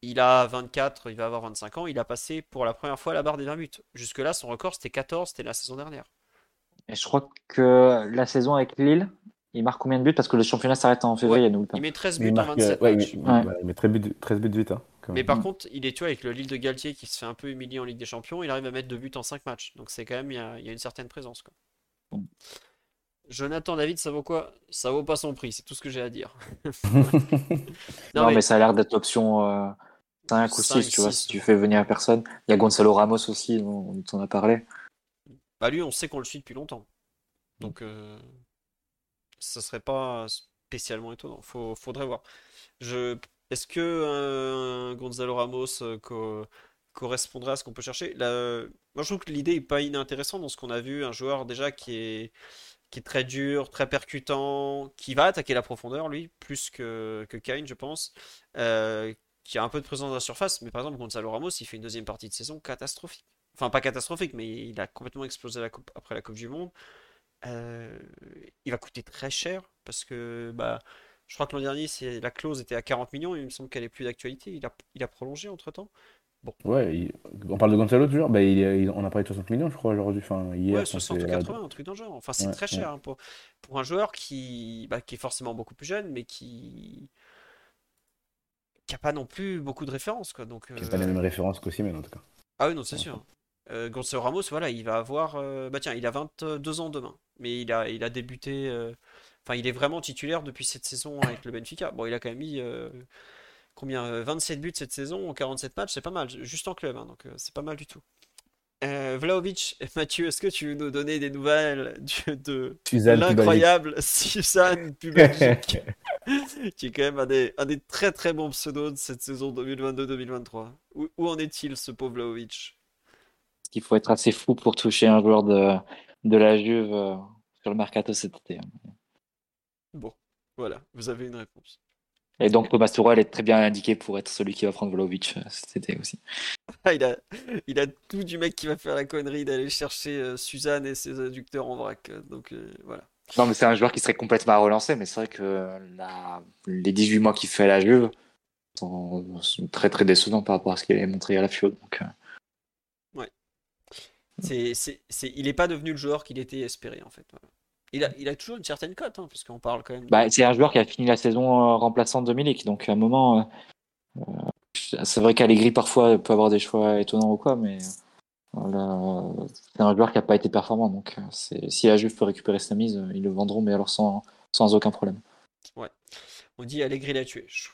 il a 24, il va avoir 25 ans, il a passé pour la première fois la barre des 20 buts. Jusque-là, son record c'était 14, c'était la saison dernière. Et je crois que la saison avec Lille, il marque combien de buts? Parce que le championnat s'arrête en février, nous. Il met 13 Il buts en marque, euh, 27 ouais, matchs. il, Ouais. ouais, il met 13 buts, 13 buts de vite. hein, quand Mais par contre, il est, tu vois, avec le Lille de Galtier qui se fait un peu humilier en Ligue des Champions, il arrive à mettre 2 buts en 5 matchs. Donc c'est quand même, il y a, il y a une certaine présence. Quoi. Bon. Jonathan David, ça vaut quoi? Ça vaut pas son prix, c'est tout ce que j'ai à dire. <laughs> Non, mais... ça a l'air d'être option euh, 5 ou 6, tu vois, 6. si tu fais venir personne. Il y a Gonzalo Ramos aussi, dont, on a parlé. Bah lui, on sait qu'on le suit depuis longtemps. Donc, euh, ça serait pas spécialement étonnant. Faut, faudrait voir. Je, est-ce que euh, Gonzalo Ramos euh, correspondrait à ce qu'on peut chercher? Moi, je trouve que l'idée est pas inintéressante dans ce qu'on a vu. Un joueur déjà qui est, qui est très dur, très percutant, qui va attaquer la profondeur, lui, plus que, que Kane, je pense. Euh, qui a un peu de présence dans la surface. Mais par exemple, Gonzalo Ramos, il fait une deuxième partie de saison catastrophique. Enfin, pas catastrophique, mais il a complètement explosé la coupe, après la Coupe du Monde. Euh, il va coûter très cher parce que bah, je crois que l'an dernier, la clause était à 40 millions il me semble qu'elle est plus d'actualité. Il a, il a prolongé Ouais, il- on parle de Gonzalo toujours bah, il, On a parlé de 60 millions, je crois, aujourd'hui. Enfin, hier, Ouais, enfin, 60 ou c'est- 80, un truc dans le genre. Enfin, c'est Ouais, très cher hein, pour, pour un joueur qui, bah, qui est forcément beaucoup plus jeune, mais qui qui a pas non plus beaucoup de références, quoi. Donc, C'est pas les euh, mêmes références qu'Osimhen, en tout cas. Ah oui, non, c'est sûr. Euh, Gonzalo Ramos, voilà, il va avoir. euh, Bah tiens, il a 22 ans demain. Mais il a, il a débuté. euh, Enfin, il est vraiment titulaire depuis cette saison avec le Benfica. Bon, il a quand même mis. Euh, Combien? euh, 27 buts cette saison en 47 matchs, c'est pas mal. Juste en club, hein, donc euh, c'est pas mal du tout. Euh, Vlahovic, <laughs> Mathieu, est-ce que tu veux nous donner des nouvelles du- de <laughs> Suzanne l'incroyable Suzanne Pubalgic, <laughs> qui est quand même un des, un des très très bons pseudos de cette saison 2022-2023. Où, où en est-il ce pauvre Vlahovic? Il faut être assez fou pour toucher un joueur de, de la Juve euh, sur le mercato cet été. hein. Bon, voilà, vous avez une réponse. Et donc Thomas Tuchel est très bien indiqué pour être celui qui va prendre Vlahovic euh, cet été aussi. Ah, <laughs> il a, il a tout du mec qui va faire la connerie d'aller chercher euh, Suzanne et ses adducteurs en vrac. euh, Donc euh, voilà. Non, mais c'est un joueur qui serait complètement à relancer, mais c'est vrai que la- les 18 mois qu'il fait à la Juve sont, sont très très décevants par rapport à ce qu'il avait montré à la Fio. Donc, euh, il n'est pas devenu le joueur qu'il était espéré en fait. voilà. Il a, il a toujours une certaine cote, hein, puisqu'on parle quand même. de- bah, c'est un joueur qui a fini la saison euh, remplaçant de Milik, donc à un moment, euh, euh, c'est vrai qu'Allegri parfois peut avoir des choix étonnants ou quoi, mais c'est un joueur qui n'a pas été performant. Donc si la Juve peut récupérer sa mise, ils le vendront, mais alors sans, sans aucun problème. On dit Allegri l'a tué. Je,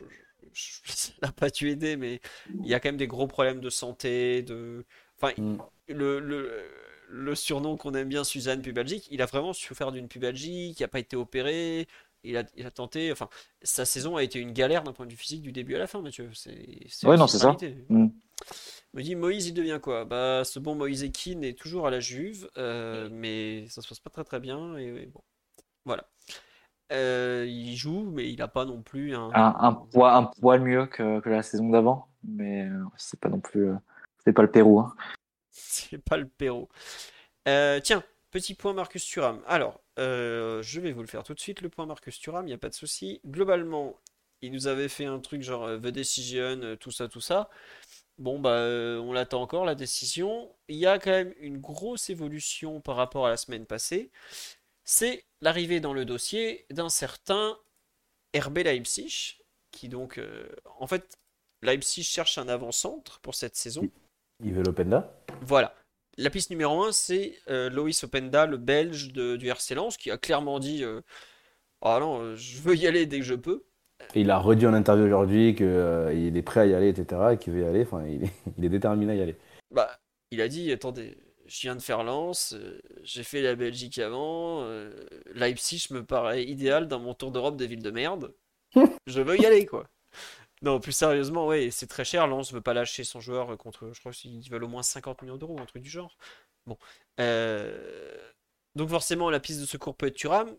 je- je- ça n'a pas dû aider, mais il y a quand même des gros problèmes de santé, de. Enfin, Mm. le, le, le surnom qu'on aime bien, Suzanne Pubalgic, il a vraiment souffert d'une pubalgie, qui n'a pas été opéré. Il a, il a tenté. Enfin, sa saison a été une galère d'un point de vue physique du début à la fin, Mathieu. C'est, Ouais, non, c'est ça. Mm. Me dit Moïse, il devient quoi? Bah, ce bon Moïse Ekin est toujours à la Juve, euh, mais ça se passe pas très très bien. Et, et bon, voilà. Euh, il joue, mais il a pas non plus un. Un, un, poids, un poil mieux que, que la saison d'avant, mais euh, c'est pas non plus. c'est pas le Pérou. hein. <laughs> C'est pas le Pérou. Euh, tiens, petit point Marcus Thuram. Alors, euh, je vais vous le faire tout de suite, le point Marcus Thuram, il n'y a pas de souci. Globalement, il nous avait fait un truc genre euh, The Decision, tout ça, tout ça. Bon, bah, on l'attend encore, la décision. Il y a quand même une grosse évolution par rapport à la semaine passée. C'est l'arrivée dans le dossier d'un certain RB Leipzig, qui donc, en fait, Leipzig cherche un avant-centre pour cette saison. Il veut l'Openda. Voilà. La piste numéro 1, c'est euh, Loïs Openda, le belge de- du RC Lens, qui a clairement dit euh, Ah non, euh, je veux y aller dès que je peux. Et il a redit en interview aujourd'hui qu'il est prêt à y aller, etc. Et qu'il veut y aller. Enfin, il est, <laughs> il est déterminé à y aller. Bah, il a dit Attendez, je viens de faire Lens, j'ai fait la Belgique avant, Leipzig me paraît idéal dans mon tour d'Europe des villes de merde. <laughs> Je veux y aller, quoi. Non, plus sérieusement, ouais, c'est très cher. Lens veut pas lâcher son joueur contre, je crois qu'ils veulent au moins 50 millions d'euros, un truc du genre. Bon. Euh, Donc forcément, la piste de secours peut être Thuram.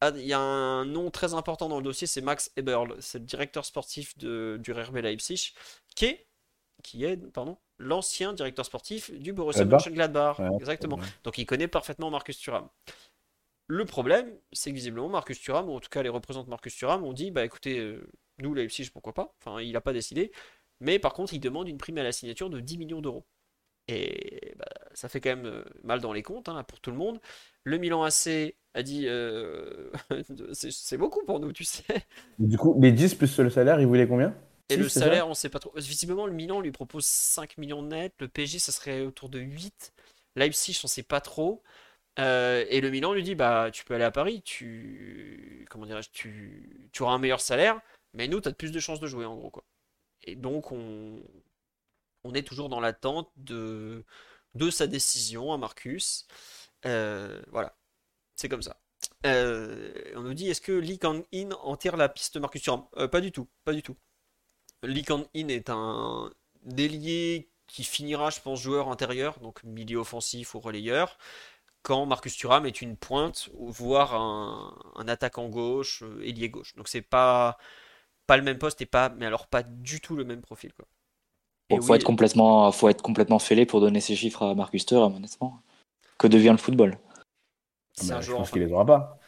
Ah, Il y a un nom très important dans le dossier, c'est Max Eberl. C'est le directeur sportif de, du RB Leipzig, qui est, qui est pardon, l'ancien directeur sportif du Borussia Gladbach. Mönchengladbach. Ouais, Exactement. Donc il connaît parfaitement Marcus Thuram. Le problème, c'est que visiblement Marcus Thuram, ou en tout cas les représentants de Marcus Thuram, ont dit bah écoutez, euh, nous Leipzig, pourquoi pas Enfin, il n'a pas décidé. Mais par contre, il demande une prime à la signature de 10 millions d'euros. Et bah, ça fait quand même euh, mal dans les comptes hein, pour tout le monde. Le Milan AC a dit euh, <laughs> c'est beaucoup pour nous, tu sais. Du coup, les 10 plus le salaire, ils voulaient combien? Et le salaire, on sait pas trop. Visiblement, le Milan lui propose 5 millions net. Le PSG, ça serait autour de 8. Leipzig, on sait pas trop. Euh, et le Milan lui dit bah tu peux aller à Paris, tu comment dirais-je, tu, tu auras un meilleur salaire, mais nous tu as plus de chances de jouer en gros quoi. Et donc on, est toujours dans l'attente de, de sa décision à Marcus. Euh, voilà, c'est comme ça. Euh, on nous dit est-ce que Lee Kang-in enterre la piste Marcus Thuram? Euh, Pas du tout, pas du tout. Lee Kang-in est un délié qui finira, je pense, joueur intérieur, donc milieu offensif ou relayeur, quand Marcus Thuram est une pointe, voire un, attaquant gauche, ailier gauche. Donc c'est pas, pas le même poste et pas, mais alors pas du tout le même profil, quoi. Et faut oui, être complètement, faut être complètement fêlé pour donner ces chiffres à Marcus Thuram, honnêtement. Que devient le football? C'est Bah, un Je pense fin qu'il les aura pas.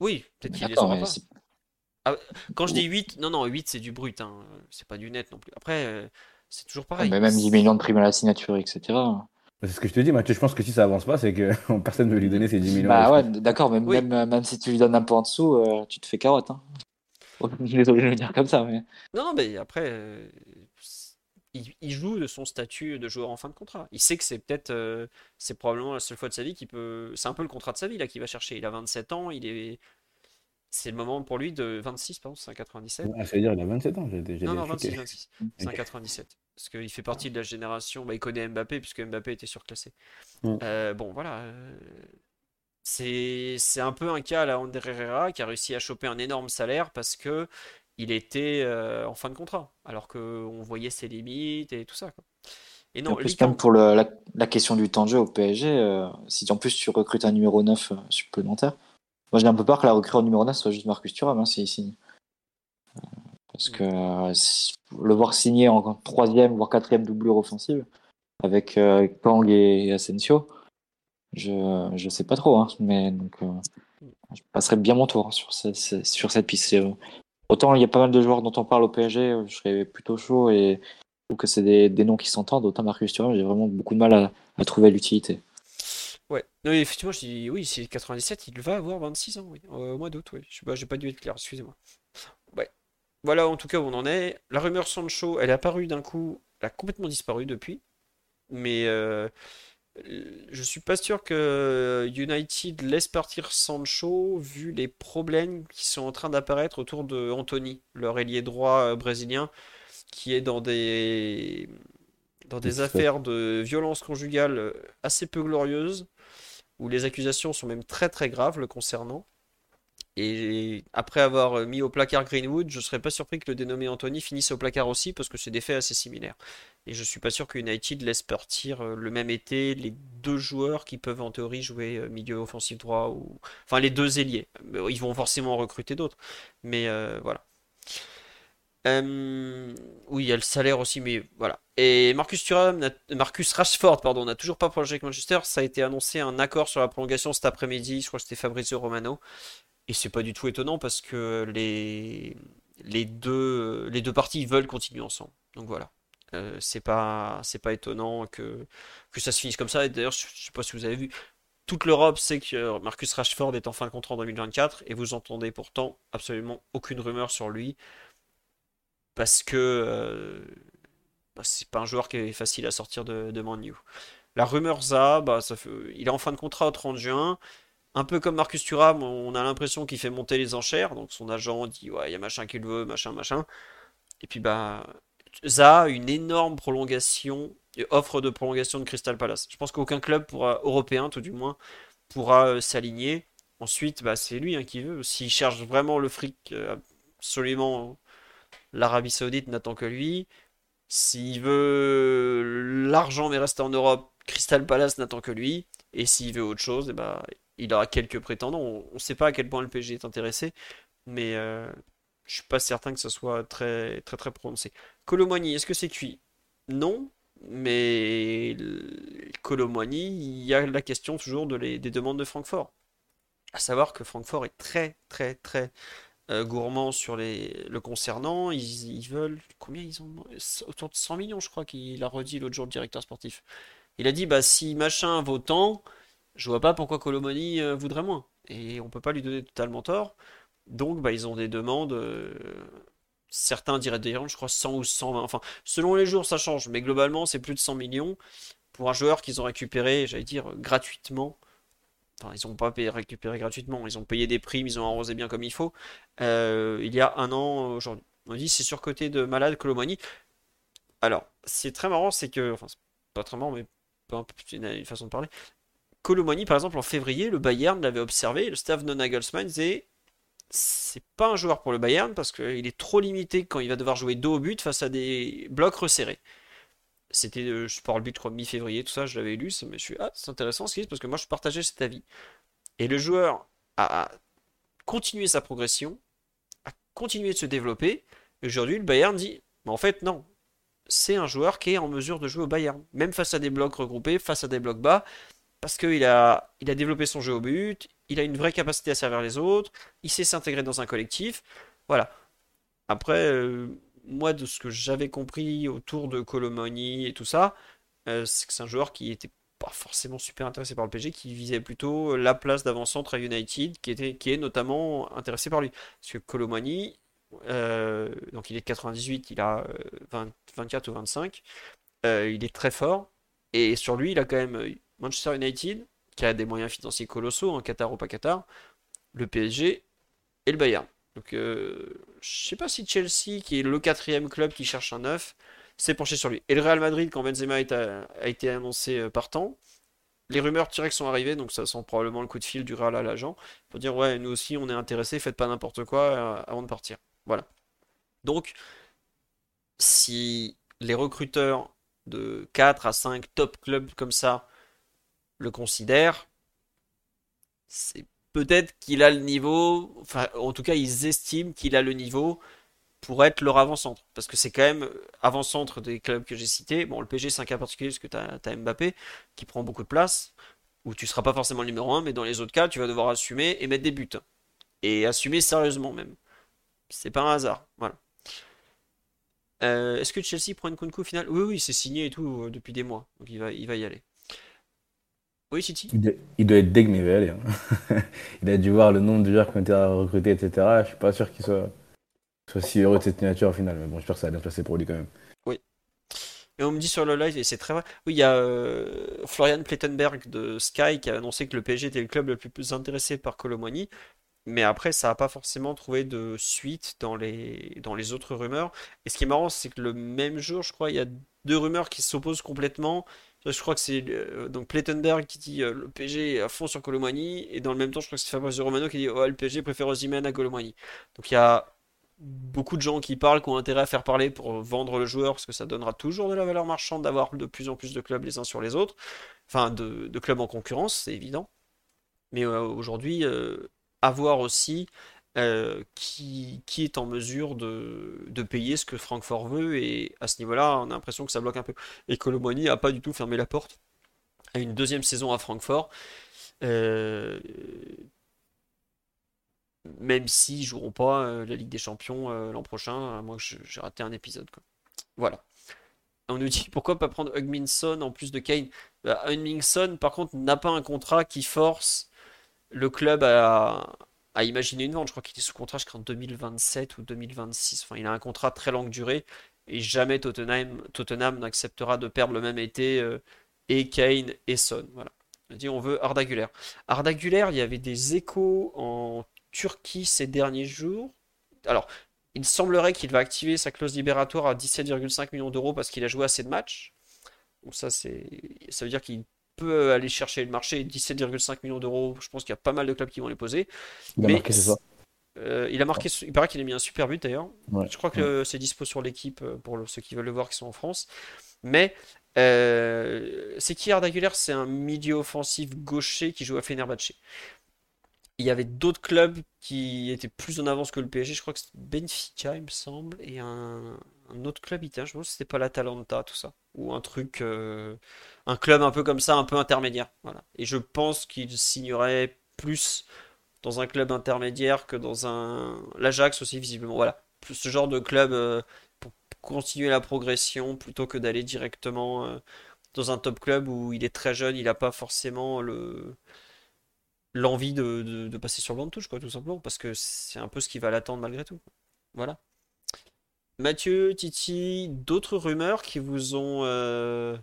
Oui, peut-être qu'il les aura pas. Ah, quand je dis 8, non, non, 8 c'est du brut, hein. C'est pas du net non plus. Après, euh, c'est toujours pareil. mais même 10 millions de primes à la signature, etc. C'est ce que je te dis, Mathieu. Je pense que si ça avance pas, c'est que <laughs> personne ne veut lui donner ses 10 millions. Bah ouais, d'accord, mais Oui. même, même si tu lui donnes un peu en dessous, euh, tu te fais carotte. Hein. Désolé de le dire comme ça, mais Non, non, mais après, euh, il, il joue de son statut de joueur en fin de contrat. Il sait que c'est peut-être, euh, c'est probablement la seule fois de sa vie qu'il peut. C'est un peu le contrat de sa vie là qu'il va chercher. Il a 27 ans, il est. C'est le moment pour lui de 26, pardon, c'est un 97. Ah, ça veut dire qu'il a 27 ans. J'ai j'ai Non, bien non, 26, chuté. 26. C'est un Ok. 97. Parce qu'il fait partie de la génération. Bah, il connaît Mbappé, puisque Mbappé était surclassé. Mm. Euh, bon, voilà. C'est un peu un cas à la Ander Herrera qui a réussi à choper un énorme salaire parce que il était euh, en fin de contrat. Alors qu'on voyait ses limites et tout ça. quoi. Et en non, plus, Lee Kang- même pour le- la, la question du temps de jeu au PSG, euh, si en plus tu recrutes un numéro 9 euh, supplémentaire, moi j'ai un peu peur que la recrue en numéro 9 soit juste Marcus Thuram, hein, s'il signe. Parce que euh, le voir signer en troisième, voire quatrième doublure offensive, avec Kang et Asensio, je, je sais pas trop, hein, mais euh, je passerai bien mon tour sur, ce- sur cette piste. Euh, Autant il y a pas mal de joueurs dont on parle au PSG, euh, je serais plutôt chaud et je trouve que c'est des, des noms qui s'entendent. Autant Marcus Thuram, j'ai vraiment beaucoup de mal à, trouver l'utilité. Ouais, non, effectivement, je dis oui, c'est 97, il va avoir 26 ans, oui, euh, au mois d'août, oui. Je sais pas, j'ai pas dû être clair, excusez-moi. Ouais, voilà en tout cas où on en est. La rumeur Sancho, elle est apparue d'un coup, elle a complètement disparu depuis, mais je suis pas sûr que United laisse partir Sancho vu les problèmes qui sont en train d'apparaître autour de Anthony, leur ailier droit euh, brésilien, qui est dans des dans des affaires de violence conjugale euh, assez peu glorieuses, où les accusations sont même très très graves le concernant. Et après avoir euh, mis au placard Greenwood, je serais pas surpris que le dénommé Anthony finisse au placard aussi, parce que c'est des faits assez similaires. Et je suis pas sûr que United laisse partir euh, le même été les deux joueurs qui peuvent en théorie jouer euh, milieu offensif droit, ou enfin les deux ailiers. Ils vont forcément en recruter d'autres, mais voilà. Oui, il y a le salaire aussi, mais voilà. Et Marcus Thuram, Marcus Rashford, pardon, n'a toujours pas prolongé avec Manchester. Ça a été annoncé un accord sur la prolongation cet après-midi. Je crois que c'était Fabrizio Romano. Et c'est pas du tout étonnant parce que les, les deux, les deux parties veulent continuer ensemble. Donc voilà. Euh, c'est pas, pas étonnant que, que ça se finisse comme ça. Et d'ailleurs, je je sais pas si vous avez vu, toute l'Europe sait que Marcus Rashford est en fin de contrat en 2024 et vous entendez pourtant absolument aucune rumeur sur lui parce que euh, bah, c'est pas un joueur qui est facile à sortir de, Man U. La rumeur Zaha, bah, ça il est en fin de contrat au 30 juin. Un peu comme Marcus Thuram, on a l'impression qu'il fait monter les enchères. Donc son agent dit ouais, il y a machin qu'il veut, machin, machin. Et puis bah Zaha, une énorme prolongation, et offre de prolongation de Crystal Palace. Je pense qu'aucun club européen tout du moins, pourra euh, s'aligner. Ensuite, bah, c'est lui hein, qui veut. S'il cherche vraiment le fric, euh, absolument, l'Arabie Saoudite n'attend que lui. S'il veut l'argent mais rester en Europe, Crystal Palace n'attend que lui. Et s'il veut autre chose, eh ben, il aura quelques prétendants. On ne sait pas à quel point le PSG est intéressé, mais euh, je suis pas certain que ce soit très très très prononcé. Colomani, est-ce que c'est cuit? Non, mais Colomani, il y a la question toujours de les- des demandes de Francfort. À savoir que Francfort est très très très euh, gourmand sur les, le concernant. Ils, veulent combien ils ont? Autour de 100 millions, je crois qu'il a redit l'autre jour le directeur sportif. Il a dit bah si machin vaut tant, je vois pas pourquoi Colomoni euh, voudrait moins. Et on peut pas lui donner totalement tort. Donc bah ils ont des demandes. euh, certains diraient d'ailleurs, je crois 100 ou 120. Enfin, selon les jours ça change, mais globalement c'est plus de 100 millions pour un joueur qu'ils ont récupéré, j'allais dire gratuitement. Enfin, ils n'ont pas récupéré gratuitement, ils ont payé des primes, ils ont arrosé bien comme il faut. euh, il y a un an aujourd'hui. On dit c'est surcoté de malade Colomani. Alors, c'est très marrant, c'est que, enfin, pas très marrant, mais peu une façon de parler. Colomani, par exemple, en février, le Bayern l'avait observé, le staff de Nagelsmann disait c'est pas un joueur pour le Bayern parce qu'il est trop limité quand il va devoir jouer dos au but face à des blocs resserrés. C'était, euh, je parle but, je crois, mi-février, tout ça, je l'avais lu, ça me suis ah, c'est intéressant ce qu'il dit parce que moi je partageais cet avis. Et le joueur a continué sa progression, a continué de se développer, et aujourd'hui le Bayern dit mais en fait, non, c'est un joueur qui est en mesure de jouer au Bayern, même face à des blocs regroupés, face à des blocs bas, parce qu'il a, il a développé son jeu au but, il a une vraie capacité à servir les autres, il sait s'intégrer dans un collectif. Voilà. Après, euh, moi, de ce que j'avais compris autour de Colomoni et tout ça, euh, c'est que c'est un joueur qui était pas forcément super intéressé par le PSG, qui visait plutôt la place d'avant-centre à United, qui était, qui est notamment intéressé par lui. Parce que Colomani, euh, donc il est de 98, il a euh, 20 24 ou 25, euh, il est très fort, et sur lui, il a quand même Manchester United, qui a des moyens financiers colossaux, en Qatar ou pas Qatar, le PSG et le Bayern. Donc, euh, je sais pas si Chelsea, qui est le quatrième club qui cherche un neuf, s'est penché sur lui. Et le Real Madrid, quand Benzema a été, a été annoncé euh, partant, les rumeurs directes sont arrivées, donc ça sent probablement le coup de fil du Real à l'agent pour dire ouais, nous aussi on est intéressés, faites pas n'importe quoi euh, avant de partir. Voilà. Donc, si les recruteurs de 4 à 5 top clubs comme ça le considèrent, c'est peut-être qu'il a le niveau, enfin en tout cas ils estiment qu'il a le niveau pour être leur avant-centre. Parce que c'est quand même euh, avant-centre des clubs que j'ai cités. Bon, le PSG c'est un cas particulier parce que tu as, Mbappé qui prend beaucoup de place, où tu seras pas forcément le numéro un, mais dans les autres cas tu vas devoir assumer et mettre des buts. Et assumer sérieusement même. C'est pas un hasard. Voilà. Euh, est-ce que Chelsea prend une Nkunku au final? Oui, oui, c'est signé et tout euh, depuis des mois. Donc il va y aller. Oui, City? Il doit, il doit être deg, mais il va y aller. hein. <laughs> Il a dû voir le nombre de joueurs qui ont été recrutés, etc. Je suis pas sûr qu'il soit, soit si heureux de cette signature au final. Mais bon, j'espère que ça va bien se passer pour lui quand même. Oui. Et on me dit sur le live, et c'est très vrai, oui, il y a euh, Florian Plettenberg de Sky qui a annoncé que le PSG était le club le plus intéressé par Colomboigny, mais après, ça n'a pas forcément trouvé de suite dans les, dans les autres rumeurs. Et ce qui est marrant, c'est que le même jour, je crois, il y a deux rumeurs qui s'opposent complètement. Je crois que c'est euh, donc Plettenberg qui dit euh, le PSG est à fond sur Colomboigny, et dans le même temps, je crois que c'est Fabrizio Romano qui dit oh, le PSG préfère Osimhen à Colomboigny. Donc il y a beaucoup de gens qui parlent, qui ont intérêt à faire parler pour vendre le joueur, parce que ça donnera toujours de la valeur marchande d'avoir de plus en plus de clubs les uns sur les autres, enfin de, clubs en concurrence, c'est évident. Mais euh, aujourd'hui, euh, à voir aussi euh, qui, est en mesure de, payer ce que Francfort veut, et à ce niveau-là, on a l'impression que ça bloque un peu. Et Colomboigny a pas du tout fermé la porte à une deuxième saison à Francfort. Euh, même s'ils joueront pas euh, la Ligue des Champions l'an prochain, je- j'ai raté un épisode. Voilà. On nous dit pourquoi pas prendre Hugminson en plus de Kane? Bah, Hugminson, par contre, n'a pas un contrat qui force le club à, à imaginer une vente. Je crois qu'il est sous contrat jusqu'en 2027 ou 2026. Enfin, il a un contrat très longue durée et jamais Tottenham, Tottenham n'acceptera de perdre le même été euh, et Kane et Son. Voilà. On dit on veut Arda Güler. Arda Güler, il y avait des échos en Turquie ces derniers jours. Alors, il semblerait qu'il va activer sa clause libératoire à 17,5 millions d'euros parce qu'il a joué assez de matchs. Donc ça, c'est, ça veut dire qu'il peut aller chercher le marché. 17,5 millions d'euros, je pense qu'il y a pas mal de clubs qui vont les poser. Il a Mais marqué, c'est ça? euh, il a marqué, il paraît qu'il a mis un super but d'ailleurs. Ouais. Je crois que Ouais. euh, c'est dispo sur l'équipe euh, pour le- ceux qui veulent le voir qui sont en France. Mais euh, c'est qui Arda Güler? C'est un milieu offensif gaucher qui joue à Fenerbahçe. Il y avait d'autres clubs qui étaient plus en avance que le PSG. Je crois que c'était Benfica, il me semble, et un, un autre club. Je demande si c'était pas l'Atalanta, tout ça. Ou un truc, euh, un club un peu comme ça, un peu intermédiaire. Et je pense qu'il signerait plus dans un club intermédiaire que dans un l'Ajax aussi visiblement. Voilà. Plus ce genre de club euh, pour continuer la progression plutôt que d'aller directement euh, dans un top club où il est très jeune, il n'a pas forcément le l'envie de, passer sur le banc de touche, quoi, tout simplement, parce que c'est un peu ce qui va l'attendre malgré tout. Voilà. Mathieu, Titi, d'autres rumeurs qui vous ont euh,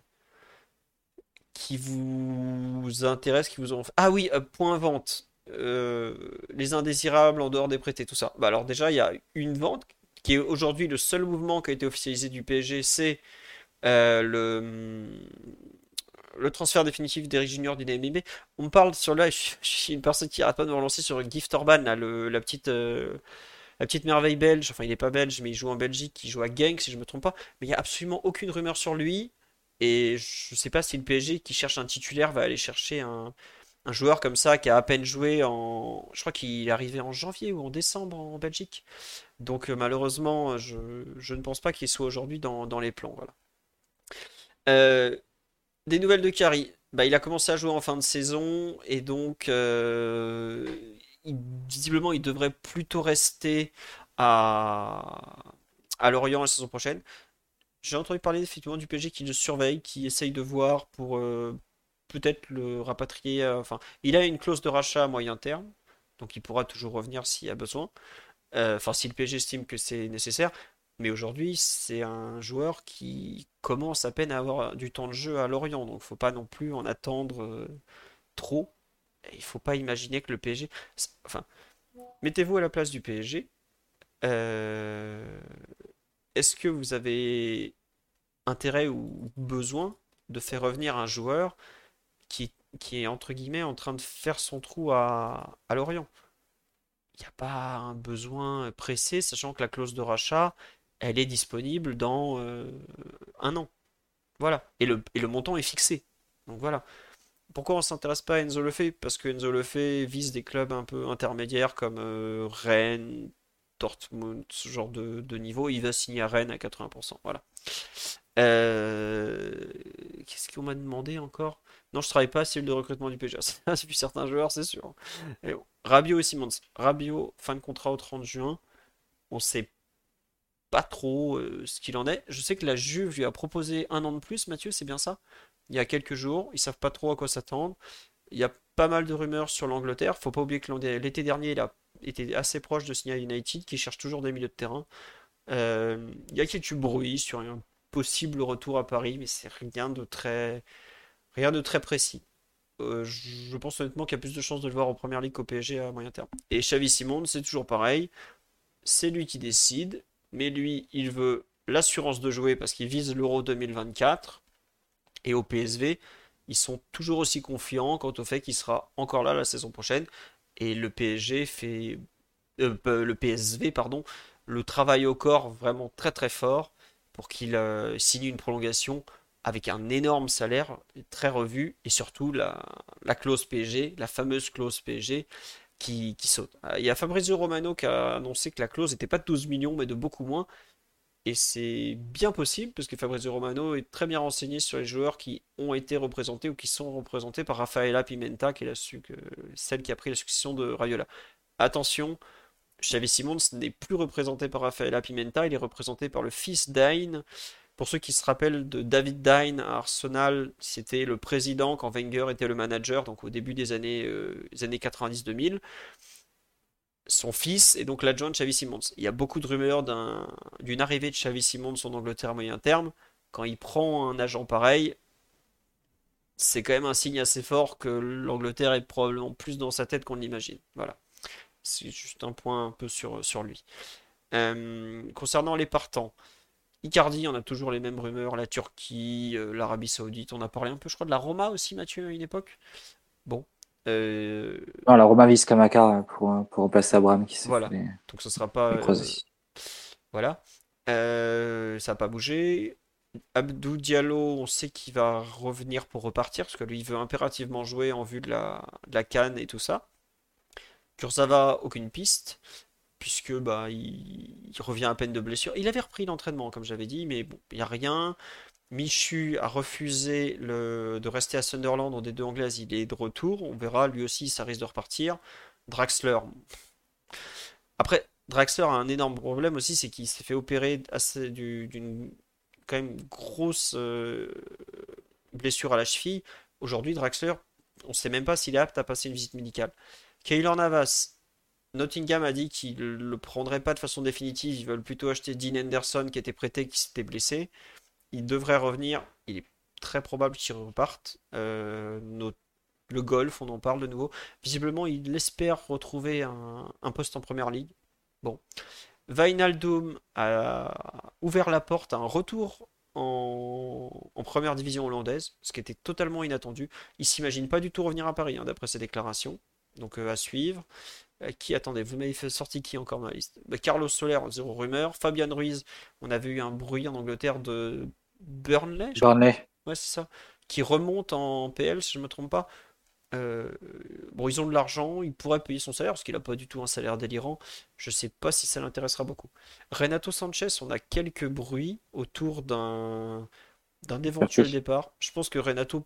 qui vous intéressent, qui vous ont ah oui, euh, point vente, euh, les indésirables en dehors des prêtés, tout ça. Bah alors déjà, il y a une vente qui est aujourd'hui le seul mouvement qui a été officialisé du PSG, c'est le transfert définitif d'Eric Junior du DMB. On parle sur là, <laughs> je, suis une personne qui arrête pas de me relancer sur Gift Orban, la petite. La petite merveille belge, enfin il n'est pas belge, mais il joue en Belgique, il joue à Genk si je me trompe pas. Mais il n'y a absolument aucune rumeur sur lui. Et je ne sais pas si le PSG qui cherche un titulaire va aller chercher un, joueur comme ça qui a à peine joué en. Je crois qu'il est arrivé en janvier ou en décembre en Belgique. Donc euh, malheureusement, je, ne pense pas qu'il soit aujourd'hui dans, les plans. Euh, des nouvelles de Kari. Bah, il a commencé à jouer en fin de saison et donc euh, visiblement, il devrait plutôt rester à, Lorient la saison prochaine. J'ai entendu parler effectivement du PSG qui le surveille, qui essaye de voir pour euh, peut-être le rapatrier. Euh, enfin, il a une clause de rachat à moyen terme, donc il pourra toujours revenir s'il y a besoin. Euh, enfin, si le PSG estime que c'est nécessaire. Mais aujourd'hui, c'est un joueur qui commence à peine à avoir du temps de jeu à Lorient, donc faut pas non plus en attendre trop il faut pas imaginer que le PSG. Enfin, mettez-vous à la place du PSG. Euh, est-ce que vous avez intérêt ou besoin de faire revenir un joueur qui, est entre guillemets en train de faire son trou à, à Lorient? Il n'y a pas un besoin pressé, sachant que la clause de rachat, elle est disponible dans euh, un an. Voilà. Et le, et le montant est fixé. Donc voilà pourquoi on s'intéresse pas à Enzo Lefebvre Parce que Enzo Lefebvre vise des clubs un peu intermédiaires comme euh, Rennes, Dortmund, ce genre de, niveau. Il va signer à Rennes à 80%. Voilà. Euh, qu'est-ce qu'on m'a demandé encore? Non, je travaille pas à de recrutement du PSG. C'est plus certains joueurs, c'est sûr. Et Rabiot et Simons. Rabiot, fin de contrat au 30 juin. On sait pas trop euh, ce qu'il en est. Je sais que la Juve lui a proposé un an de plus, Mathieu, c'est bien ça? Il y a quelques jours. Ils savent pas trop à quoi s'attendre. Il y a pas mal de rumeurs sur l'Angleterre. Faut pas oublier que l'été dernier, il a été assez proche de signer United, qui cherche toujours des milieux de terrain. Euh, il y a quelques bruits sur un possible retour à Paris, mais c'est rien de très, rien de très précis. Euh, je pense honnêtement qu'il y a plus de chances de le voir en première ligue qu'au PSG à moyen terme. Et Xavi Simon, c'est toujours pareil. C'est lui qui décide, mais lui, il veut l'assurance de jouer parce qu'il vise l'Euro 2024 et au PSV, ils sont toujours aussi confiants quant au fait qu'il sera encore là la saison prochaine. Et le PSG fait. Euh, le PSV, pardon, le travail au corps vraiment très très fort pour qu'il euh, signe une prolongation avec un énorme salaire très revu et surtout la, clause PSG, la fameuse clause PSG qui, qui, saute. Il y a Fabrizio Romano qui a annoncé que la clause n'était pas de 12 millions mais de beaucoup moins et c'est bien possible, parce que Fabrizio Romano est très bien renseigné sur les joueurs qui ont été représentés ou qui sont représentés par Rafaela Pimenta, qui est la celle qui a pris la succession de Raiola. Attention, Xavi Simons n'est plus représenté par Rafaela Pimenta, il est représenté par le fils d'Ain. Pour ceux qui se rappellent de David Dine à Arsenal, c'était le président quand Wenger était le manager, donc au début des années, euh, années 90-2000 son fils et donc l'adjoint de Xavi Simons. Il y a beaucoup de rumeurs d'une arrivée de Xavi Simons en Angleterre à moyen terme. Quand il prend un agent pareil, c'est quand même un signe assez fort que l'Angleterre est probablement plus dans sa tête qu'on l'imagine. Voilà. C'est juste un point un peu sur, sur lui. Euh, concernant les partants, Icardi, on a toujours les mêmes rumeurs, la Turquie, euh, l'Arabie Saoudite, on a parlé un peu, je crois, de la Roma aussi, Mathieu, à une époque. Bon, euh... Non, la Romain Viscamaca pour, pour remplacer Abraham qui s'est Voilà. Donc ce sera pas. Euh, voilà. Euh, ça n'a pas bougé. Abdou Diallo, on sait qu'il va revenir pour repartir parce que lui il veut impérativement jouer en vue de la, de la canne et tout ça. Kurzawa, aucune piste puisque bah il, il, revient à peine de blessure. Il avait repris l'entraînement comme j'avais dit, mais bon, il n'y a rien. Michu a refusé de rester à Sunderland en des deux anglaises, il est de retour. On verra, lui aussi, ça risque de repartir. Draxler. Après, Draxler a un énorme problème aussi, c'est qu'il s'est fait opérer d'une quand même grosse euh, blessure à la cheville. Aujourd'hui, Draxler, on ne sait même pas s'il est apte à passer une visite médicale. Kaylor Navas, Nottingham a dit qu'il ne le prendrait pas de façon définitive. Ils veulent plutôt acheter Dean Anderson qui était prêté, qui s'était blessé. Il devrait revenir. Il est très probable qu'il reparte. Euh, le golf, on en parle de nouveau. Visiblement, il espère retrouver un, poste en première ligue. Bon. Wijnaldum a ouvert la porte à un retour en, première division hollandaise, ce qui était totalement inattendu. Il s'imagine pas du tout revenir à Paris, hein, d'après ses déclarations. Donc euh, à suivre. Euh, qui attendez Vous m'avez fait sortir qui encore la liste? Bah, Carlos Soler, zéro rumeur. Fabian Ruiz, on avait eu un bruit en Angleterre de Burnley. Burnley. Ouais, c'est ça. Qui remonte en PL, si je ne me trompe pas. Euh, bon, ils ont de l'argent, ils pourraient payer son salaire parce qu'il n'a pas du tout un salaire délirant. Je ne sais pas si ça l'intéressera beaucoup. Renato Sanchez, on a quelques bruits autour d'un d'un éventuel départ. Je pense que Renato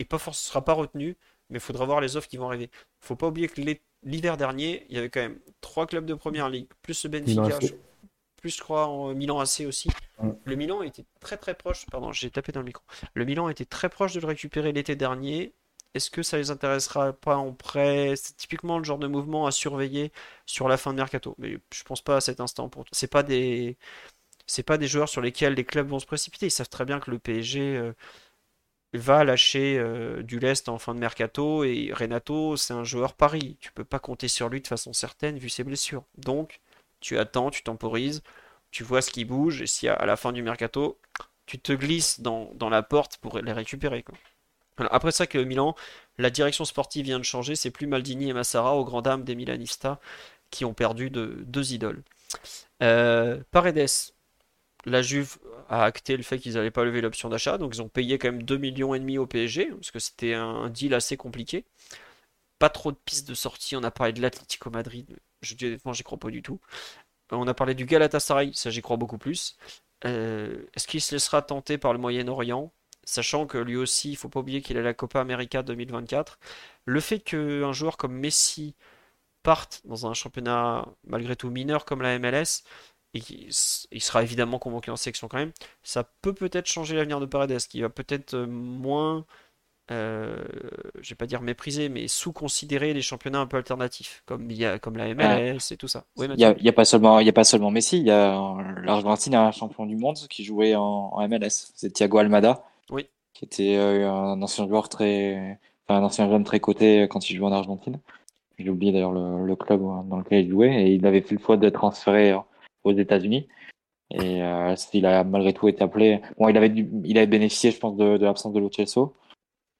ne pas sera pas retenu, mais il faudra voir les offres qui vont arriver. Il faut pas oublier que l'hiver dernier, il y avait quand même trois clubs de première ligue, plus le Benfica, plus je crois en Milan AC aussi. Le Milan était très très proche, pardon, j'ai tapé dans le micro. Le Milan était très proche de le récupérer l'été dernier est-ce que ça les intéressera pas en prêt? C'est typiquement le genre de mouvement à surveiller sur la fin de mercato. Mais je pense pas à cet instant. Pour c'est pas des c'est pas des joueurs sur lesquels les clubs vont se précipiter. Ils savent très bien que le PSG euh, va lâcher euh, du lest en fin de mercato et Renato, c'est un joueur pari. Tu peux pas compter sur lui de façon certaine vu ses blessures. Donc, tu attends, tu temporises, tu vois ce qui bouge et si à la fin du mercato, tu te glisses dans, la porte pour les récupérer. Quoi. Après ça que Milan, la direction sportive vient de changer, c'est plus Maldini et Massara aux grand dames des Milanistas qui ont perdu de, deux idoles. Euh, Paredes, la Juve a acté le fait qu'ils n'allaient pas lever l'option d'achat, donc ils ont payé quand même 2 millions et demi au PSG, parce que c'était un deal assez compliqué. Pas trop de pistes de sortie, on a parlé de l'Atlético Madrid, je dis honnêtement j'y crois pas du tout. On a parlé du Galatasaray, ça j'y crois beaucoup plus. Euh, est-ce qu'il se laissera tenter par le Moyen-Orient? Sachant que lui aussi, il faut pas oublier qu'il a la Copa América 2024. Le fait qu'un joueur comme Messi parte dans un championnat malgré tout mineur comme la MLS, et il sera évidemment convoqué en sélection quand même, ça peut peut-être changer l'avenir de Paredes, qui va peut-être euh, moins, euh, je vais pas dire mépriser, mais sous-considérer les championnats un peu alternatifs, comme, il y a, comme la MLS et tout ça. il n'y a, pas seulement, il a pas seulement Messi, il y a l'Argentine a un champion du monde qui jouait en MLS, c'est Thiago Almada. Oui. Qui était euh, un ancien joueur très, enfin, un ancien jeune très coté euh, quand il jouait en Argentine. J'ai oublié d'ailleurs le, le, club dans lequel il jouait et il avait fait le choix de transférer euh, aux États-Unis. Et euh, il a malgré tout été appelé. Bon, il avait, il avait bénéficié, je pense, de, l'absence de Lo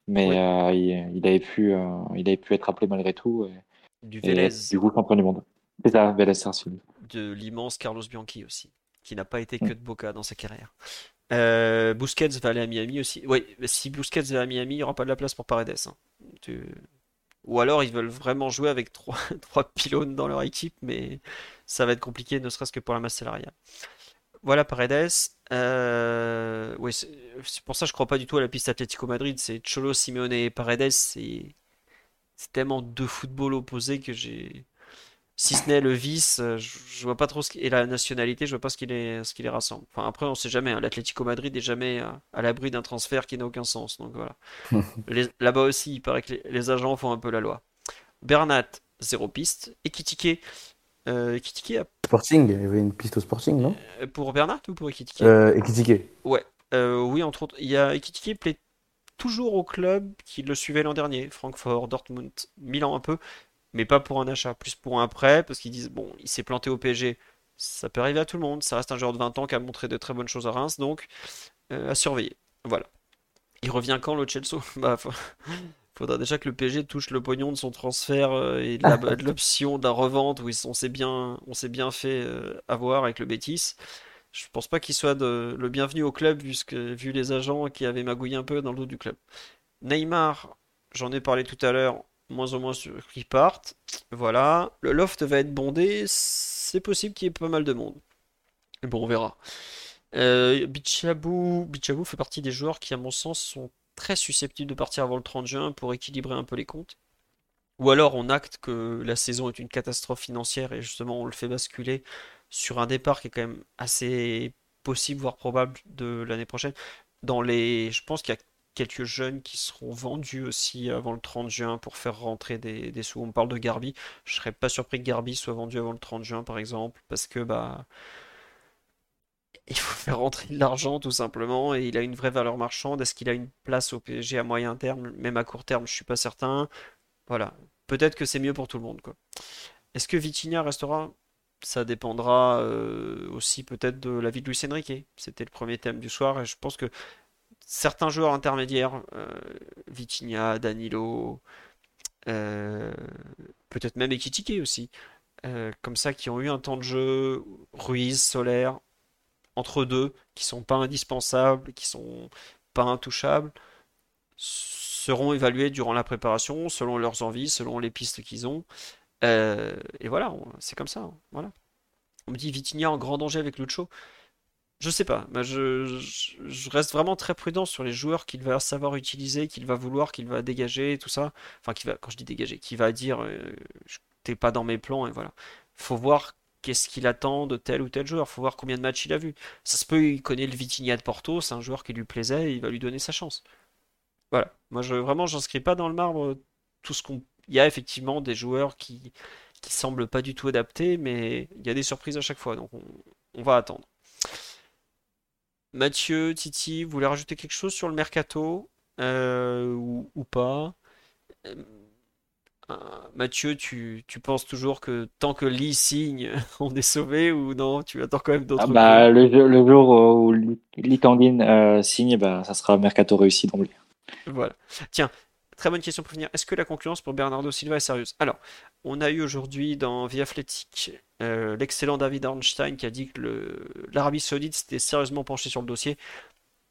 mais euh, il, il, avait pu, euh, il avait pu être appelé malgré tout. Et, du Vélez. du coup, champion du monde. C'est ça, Vélez De l'immense Carlos Bianchi aussi, qui n'a pas été que de Boca dans sa carrière. Euh, Busquets va aller à Miami aussi. Oui, si Busquets va à Miami, il n'y aura pas de la place pour Paredes. Hein. Ou alors ils veulent vraiment jouer avec trois, <laughs> trois pylônes dans leur équipe, mais ça va être compliqué, ne serait-ce que pour la masse salariale. Voilà Paredes. Euh... Oui, c'est pour ça que je crois pas du tout à la piste Atlético Madrid. C'est Cholo, Simeone et Paredes. C'est tellement deux footballs opposés que j'ai si ce n'est le vice, euh, je, vois pas trop ce qui... et la nationalité, je vois pas ce qui les, ce qui les rassemble. Enfin, après, on sait jamais. Hein. L'Atlético Madrid est jamais euh, à, l'abri d'un transfert qui n'a aucun sens. Donc voilà. <laughs> Là-bas aussi, il paraît que les, agents font un peu la loi. Bernat, zéro piste. Ekitike, euh, Ekitike a... Sporting, il y avait une piste au Sporting, non? Euh, Pour Bernat ou pour Ekitike euh, Ekitike. Ouais. oui, entre autres. Il y a Ekitike plaît toujours au club qui le suivait l'an dernier. Francfort, Dortmund, Milan un peu mais pas pour un achat, plus pour un prêt, parce qu'ils disent, bon, il s'est planté au PSG, ça peut arriver à tout le monde, ça reste un joueur de 20 ans qui a montré de très bonnes choses à Reims, donc euh, à surveiller. Voilà. Il revient quand le Chelsea? <laughs> Bah, faudra déjà que le PSG touche le pognon de son transfert euh, et de <laughs> l'option d'un revente où on s'est bien, on s'est bien fait euh, avoir avec le Betis. Je pense pas qu'il soit le bienvenu au club vu les agents qui avaient magouillé un peu dans le dos du club. Neymar, j'en ai parlé tout à l'heure, moins ou moins sur qui partent. Voilà. Le loft va être bondé. C'est possible qu'il y ait pas mal de monde. Bon, on verra. Euh, Bichabou, fait partie des joueurs qui, à mon sens, sont très susceptibles de partir avant le 30 juin pour équilibrer un peu les comptes. Ou alors on acte que la saison est une catastrophe financière et justement on le fait basculer sur un départ qui est quand même assez possible, voire probable de l'année prochaine. Dans les, je pense qu'il y a quelques jeunes qui seront vendus aussi avant le 30 juin pour faire rentrer des, des sous. On parle de Garbi. Je serais pas surpris que Garbi soit vendu avant le 30 juin, par exemple, parce que bah il faut faire rentrer de l'argent tout simplement et il a une vraie valeur marchande. Est-ce qu'il a une place au PSG à moyen terme, même à court terme, je suis pas certain. Voilà, peut-être que c'est mieux pour tout le monde quoi. Est-ce que Vitinha restera? Ça dépendra euh, aussi peut-être de la vie de Luis Enrique. C'était le premier thème du soir et je pense que certains joueurs intermédiaires, euh, Vitinha, Danilo, euh, peut-être même Ekitike aussi, comme ça, qui ont eu un temps de jeu, Ruiz, Solaire, entre deux, qui sont pas indispensables, qui sont pas intouchables, seront évalués durant la préparation, selon leurs envies, selon les pistes qu'ils ont. Euh, et voilà, c'est comme ça. Hein, voilà. On me dit Vitinha en grand danger avec Lucho. Je sais pas, je, je, reste vraiment très prudent sur les joueurs qu'il va savoir utiliser, qu'il va vouloir, qu'il va dégager, tout ça. Enfin, qui va, quand je dis dégager, qui va dire euh, t'es pas dans mes plans, et voilà. Faut voir qu'est-ce qu'il attend de tel ou tel joueur, faut voir combien de matchs il a vu. Ça se peut, il connaît le Vitinha de Porto, c'est un joueur qui lui plaisait, il va lui donner sa chance. Voilà, moi je, vraiment, j'inscris pas dans le marbre tout ce qu'on. Il y a effectivement des joueurs qui, qui semblent pas du tout adaptés, mais il y a des surprises à chaque fois, donc on va attendre. Mathieu, Titi, vous voulez rajouter quelque chose sur le mercato? Euh, ou, pas? Euh, Mathieu, tu, penses toujours que tant que Lee signe, <laughs> on est sauvé ou non? Tu attends quand même d'autres ah bah, le, le, jour où Lee Kangin euh, signe, bah, ça sera mercato réussi d'emblée. Voilà. Tiens, Très bonne question pour finir. Est-ce que la concurrence pour Bernardo Silva est sérieuse? Alors, on a eu aujourd'hui dans The Athletic euh, l'excellent David Arnstein qui a dit que l'Arabie Saoudite s'était sérieusement penché sur le dossier.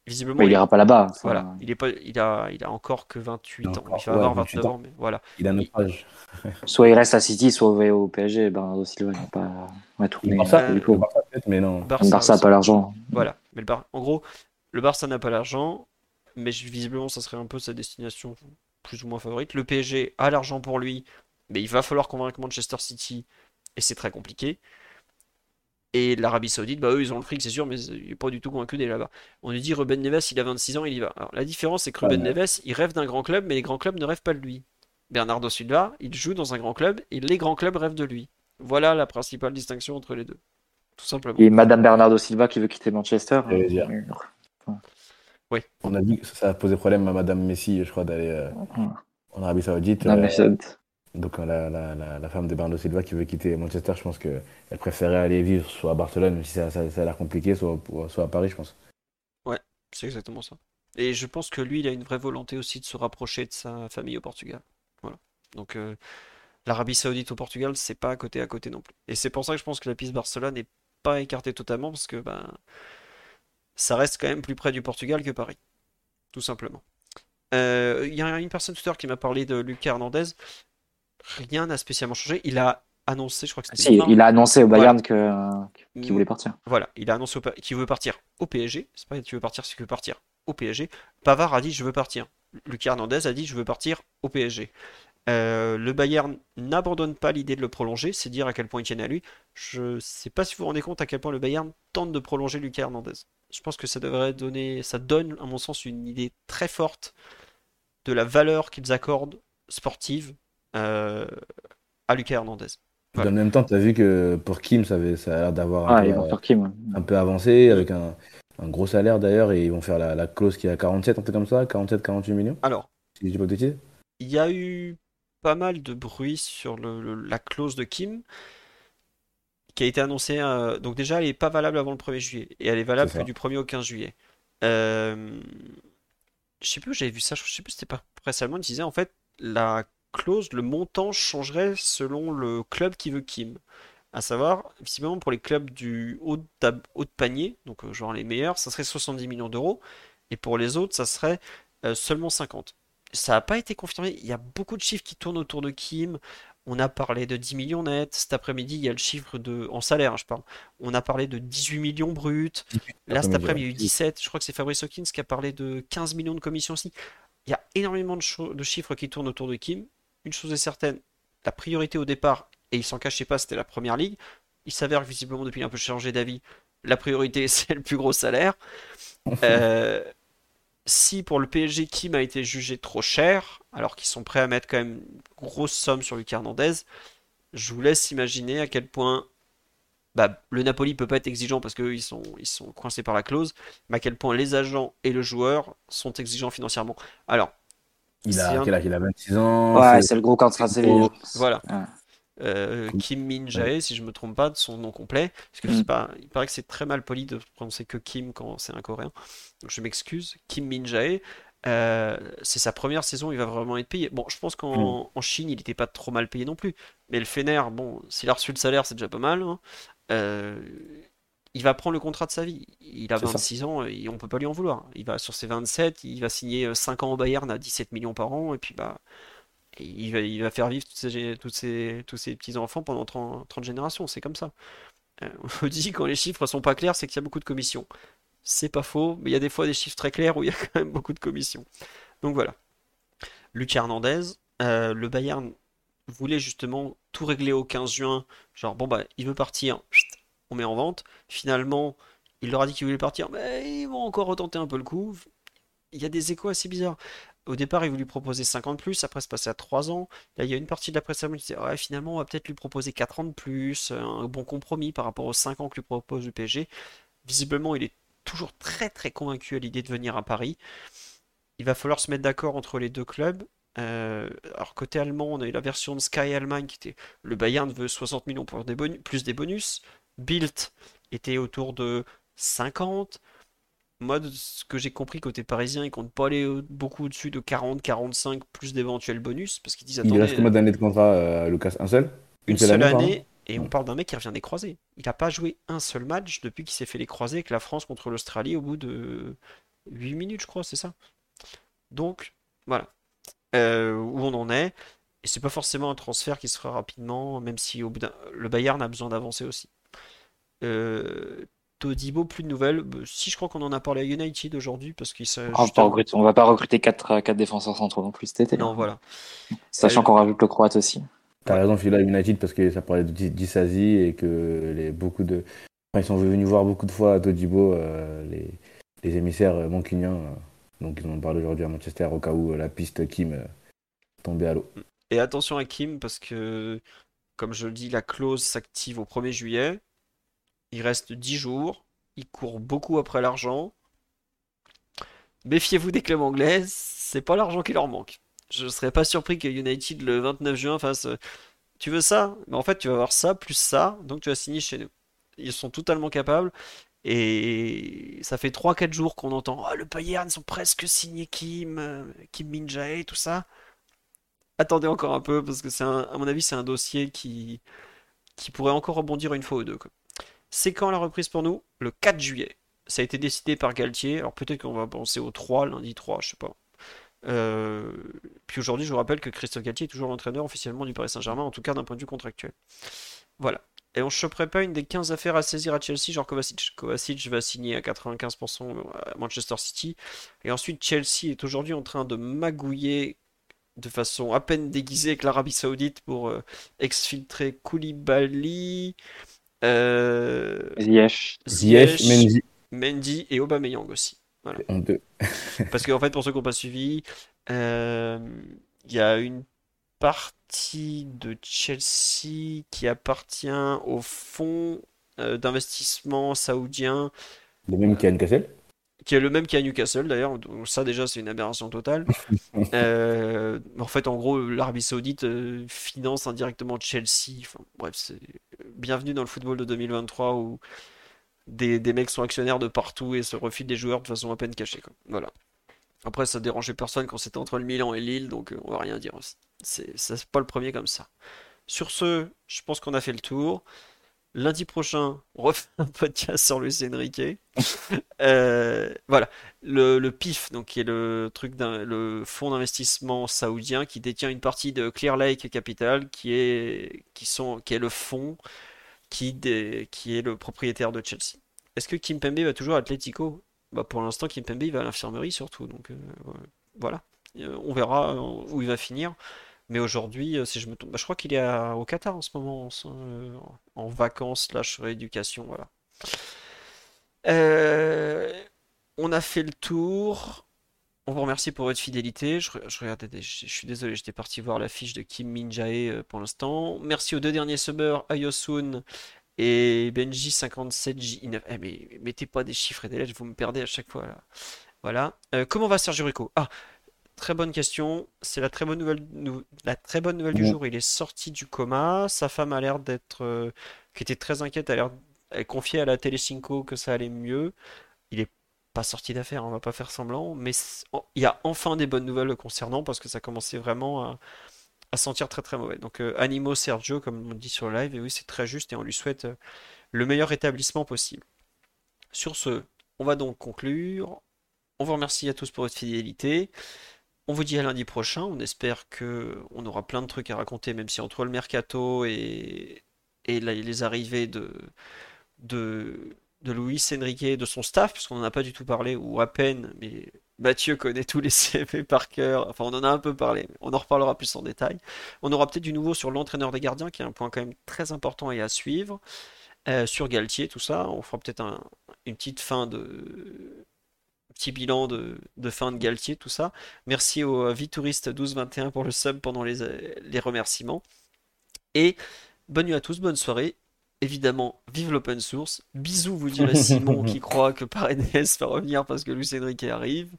Visiblement, il n'ira pas là-bas. Voilà, il, est pas, il, a, il a encore que 28 ans. il va avoir 29 ans, mais voilà. Il a notre âge. <laughs> soit il reste à City, soit au PSG. Bernardo Silva n'a pas va tourner. Barça, euh, Barça mais non. Barça, Barça n'a pas l'argent. Voilà, mais le Bar... en gros, le Barça n'a pas l'argent, mais visiblement, ça serait un peu sa destination plus ou moins favorite. Le PSG a l'argent pour lui, mais il va falloir convaincre Manchester City, et c'est très compliqué. Et l'Arabie Saoudite, bah eux ils ont le fric, c'est sûr, mais il n'est pas du tout convaincu d'aller là-bas. On lui dit Ruben Neves, il a 26 ans, il y va. Alors la différence, c'est que Ruben Neves, il rêve d'un grand club, mais les grands clubs ne rêvent pas de lui. Bernardo Silva, il joue dans un grand club, et les grands clubs rêvent de lui. Voilà la principale distinction entre les deux. Tout simplement. Et Madame Bernardo Silva qui veut quitter Manchester. On a dit que ça a posé problème à Madame Messi, je crois, d'aller euh, en Arabie Saoudite. Euh, donc la, la, femme de Bernardo Silva qui veut quitter Manchester, je pense qu'elle préférait aller vivre soit à Barcelone, même si ça, a l'air compliqué, soit, soit à Paris, je pense. Ouais, c'est exactement ça. Et je pense que lui, il a une vraie volonté aussi de se rapprocher de sa famille au Portugal. Voilà. Donc euh, l'Arabie Saoudite au Portugal, c'est pas à côté à côté non plus. Et c'est pour ça que je pense que la piste Barcelone n'est pas écartée totalement, parce que ben ça reste quand même plus près du Portugal que Paris. Tout simplement. Euh, il y a une personne tout à l'heure qui m'a parlé de Lucas Hernandez. Rien n'a spécialement changé. Il a annoncé, je crois que c'était. Si, il a annoncé au Bayern qu'il voulait partir. Voilà, il a annoncé qu'il veut partir au PSG. C'est pas qu'il veut partir, c'est qu'il veut partir au PSG. Pavard a dit je veux partir. Lucas Hernandez a dit je veux partir au PSG. Euh, le Bayern n'abandonne pas l'idée de le prolonger, c'est dire à quel point il tient à lui. Je ne sais pas si vous vous rendez compte à quel point le Bayern tente de prolonger Lucas Hernandez. Je pense que ça devrait donner, ça donne à mon sens une idée très forte de la valeur qu'ils accordent sportive euh, à Lucas Hernandez. Dans le même temps, tu as vu que pour Kim, ça, avait, ça a l'air d'avoir un, un, peu avancé, avec un, gros salaire d'ailleurs, et ils vont faire la, clause qui est à 47, un peu comme ça, 47-48 millions Alors, si je pas Il y a eu pas mal de bruit sur la clause de Kim qui a été annoncée. Euh, donc déjà, elle n'est pas valable avant le 1er juillet et elle est valable que du 1er au 15 juillet. Euh, je sais plus où j'avais vu ça, je sais plus si c'était pas précédemment, il disait en fait la clause, le montant changerait selon le club qui veut Kim. À savoir, visiblement pour les clubs du haut de, haut de panier, donc euh, genre les meilleurs, ça serait 70 millions d'euros, et pour les autres, ça serait seulement 50 ça n'a pas été confirmé. Il y a beaucoup de chiffres qui tournent autour de Kim. On a parlé de 10 millions nets. Cet après-midi, il y a le chiffre de. En salaire, hein, je parle. On a parlé de 18 millions bruts. Là, cet après-midi, il y a eu 17. Je crois que c'est Fabrice Hawkins qui a parlé de 15 millions de commissions aussi. Il y a énormément de, chiffres qui tournent autour de Kim. Une chose est certaine, la priorité au départ, et il s'en cachait pas, c'était la première ligue. Il s'avère que visiblement, depuis un peu changé d'avis, la priorité, <laughs> c'est le plus gros salaire. Euh, si pour le PSG Kim a été jugé trop cher, alors qu'ils sont prêts à mettre quand même une grosse somme sur Lucas Hernandez, je vous laisse imaginer à quel point bah, le Napoli peut pas être exigeant parce qu'ils sont, ils sont coincés par la clause, mais à quel point les agents et le joueur sont exigeants financièrement. Alors, Il a, c'est un- quel âge? Il a 26 ans. Ouais, c'est- le gros contrat de Séville. voilà. Ouais. Euh, Kim Min Jae, si je me trompe pas de son nom complet, parce que Mm. c'est pas, il paraît que c'est très mal poli de prononcer que Kim quand c'est un coréen, donc je m'excuse. Kim Min Jae, euh, c'est sa première saison, il va vraiment être payé. Bon, je pense qu'en en Chine, il n'était pas trop mal payé non plus, mais le Fener, bon, s'il a reçu le salaire, c'est déjà pas mal. hein. Euh, il va prendre le contrat de sa vie. Il a C'est ça. 26 ans et on peut pas lui en vouloir. Il va sur ses 27, il va signer euh, 5 ans au Bayern à 17 millions par an et puis bah il va, il va faire vivre toutes ces, toutes ces- tous ses petits-enfants pendant 30, 30 générations, c'est comme ça. Euh, <laughs> on dit quand les chiffres sont pas clairs, c'est qu'il y a beaucoup de commissions. C'est pas faux, mais il y a des fois des chiffres très clairs où il y a quand même beaucoup de commissions. Donc voilà. Lucas Hernandez, euh, le Bayern voulait justement tout régler au 15 juin. Genre, bon bah, il veut partir, on met en vente. Finalement, il leur a dit qu'il voulait partir, mais ils vont encore retenter un peu le coup. Il y a des échos assez bizarres. Au départ, il voulait lui proposer 50 de plus, après se passer à 3 ans. Là, il y a une partie de la presse qui disait, ouais, finalement, on va peut-être lui proposer 4 ans de plus, un bon compromis par rapport aux 5 ans que lui propose le PSG. Visiblement, il est toujours très très convaincu à l'idée de venir à Paris. Il va falloir se mettre d'accord entre les deux clubs. Euh, alors, côté allemand, on a eu la version de Sky Allemagne qui était le Bayern veut 60 millions pour des bonus, plus des bonus. Bild était autour de 50. Moi, de ce que j'ai compris côté parisien, ils comptent pas aller euh, beaucoup au-dessus de 40, 45, plus d'éventuels bonus, parce qu'ils disent Il reste combien d'années de contrat, euh, Lucas? Un seul? Une seule pardon année, et on parle d'un mec qui revient des croisés. Il n'a pas joué un seul match depuis qu'il s'est fait les croisés avec la France contre l'Australie au bout de 8 minutes, je crois, c'est ça. Donc, voilà. Euh, où on en est. Et c'est pas forcément un transfert qui se fera rapidement, même si au bout le Bayern a besoin d'avancer aussi. Euh, Todibo, plus de nouvelles. Bah, si, je crois qu'on en a parlé à United aujourd'hui, parce qu'il s'est On va pas justement- recruter, on va pas recruter 4, quatre défenseurs centraux non plus cet été. Non, voilà. Sachant Euh, qu'on rajoute le Croate aussi. T'as raison, Phila United, parce que ça parlait de Di- Disasi et que les, beaucoup de. enfin, ils sont venus voir beaucoup de fois à Todibo, euh, les, les émissaires euh, mancuniens. euh, donc ils en ont parlé aujourd'hui à Manchester au cas où euh, la piste Kim euh, tombait à l'eau. Et attention à Kim parce que, comme je le dis, la clause s'active au 1er juillet. Il reste 10 jours. Il court beaucoup après l'argent. Méfiez-vous des clubs anglais, c'est pas l'argent qui leur manque. Je serais pas surpris que United le 29 juin fasse euh, Tu veux ça? Mais en fait, tu vas avoir ça plus ça, donc tu vas signer chez nous. Ils sont totalement capables. Et ça fait 3-4 jours qu'on entend Oh, le Bayern, ils sont presque signés Kim, euh, Kim Min-jae, tout ça. Attendez encore un peu parce que c'est un- à mon avis c'est un dossier qui, qui pourrait encore rebondir une fois ou deux. C'est quand la reprise pour nous? Le 4 juillet. Ça a été décidé par Galtier. Alors peut-être qu'on va penser au 3, lundi 3, je sais pas. Euh, Puis aujourd'hui, je vous rappelle que Christophe Galtier est toujours l'entraîneur officiellement du Paris Saint-Germain, en tout cas d'un point de vue contractuel. Voilà. Et on ne choperait pas une des 15 affaires à saisir à Chelsea, genre Kovacic. Kovacic va signer à 95% à Manchester City. Et ensuite, Chelsea est aujourd'hui en train de magouiller de façon à peine déguisée avec l'Arabie Saoudite pour euh, exfiltrer Koulibaly, euh, Ziyech. Ziyech, Ziyech, Mendy, Mendy et Aubameyang aussi. c'est honteux. <laughs> Parce qu'en fait, pour ceux qui n'ont pas suivi, euh, il y a une partie de Chelsea qui appartient au fonds euh, d'investissement saoudien, Le même qu'Anne Cassel. Qui est le même qu'à Newcastle d'ailleurs. Donc ça déjà, c'est une aberration totale. <laughs> Euh, en fait, en gros, l'Arabie Saoudite euh, finance indirectement Chelsea. Enfin, bref, c'est bienvenue dans le football de 2023 où des, des mecs sont actionnaires de partout et se refilent des joueurs de façon à peine cachée, quoi. Voilà. Après, ça dérangeait personne quand c'était entre le Milan et Lille, donc euh, on va rien dire c'est pas le premier comme ça. Sur ce, je pense qu'on a fait le tour. Lundi prochain, on refait <laughs> un podcast sur Luis Enrique. Euh, voilà, le, PIF, donc qui est le truc le fonds d'investissement saoudien qui détient une partie de Clear Lake Capital, qui est, qui qui est le fonds qui, est le propriétaire de Chelsea. Est-ce que Kimpembe va toujours à Atlético? Bah pour l'instant, Kimpembe il va à l'infirmerie surtout, donc euh, voilà. Euh, on verra où il va finir. Mais aujourd'hui, euh, si je me trompe, bah, je crois qu'il est au Qatar en ce moment, en, euh, vacances slash rééducation, voilà. Euh, on a fait le tour. On vous remercie pour votre fidélité. Je, suis désolé, j'étais parti voir la fiche de Kim Min Jae euh, pour l'instant. Merci aux deux derniers subbers, Ayosun et Benji57J9. Eh, mais mettez pas des chiffres et des lettres, vous me perdez à chaque fois là. Voilà. Comment va Sergio Rico? Ah, très bonne question. C'est la très bonne nouvelle, nou- la très bonne nouvelle du jour. Il est sorti du coma. Sa femme a l'air d'être, euh, qui était très inquiète, a l'air, à la Telecinco que ça allait mieux. Il est pas sorti d'affaire, on va pas faire semblant, mais il y a enfin des bonnes nouvelles le concernant parce que ça commençait vraiment à, à sentir très très mauvais. Donc euh, Animo Sergio, comme on dit sur le live, et oui, c'est très juste et on lui souhaite euh, le meilleur rétablissement possible. Sur ce, on va donc conclure. On vous remercie à tous pour votre fidélité. On vous dit à lundi prochain. On espère que on aura plein de trucs à raconter, même si entre le mercato et, les arrivées de, de, Luis Enrique et de son staff, puisqu'on n'en a pas du tout parlé, ou à peine, mais Mathieu connaît tous les <laughs> CV par cœur. Enfin, on en a un peu parlé, mais on en reparlera plus en détail. On aura peut-être du nouveau sur l'entraîneur des gardiens, qui est un point quand même très important et à suivre. Euh, sur Galtier, tout ça. On fera peut-être un- une petite fin de. Petit bilan de, de fin de Galtier, tout ça. Merci au euh, Vitouriste 1221 pour le sub pendant les, les remerciements. Et bonne nuit à tous, bonne soirée. Évidemment, vive l'open source. Bisous, vous dirait Simon <laughs> qui croit que Paredes va revenir parce que Luis Enrique arrive.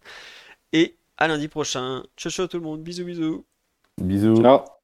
Et à lundi prochain. Ciao, ciao tout le monde. Bisous, bisous. Bisous. Ciao.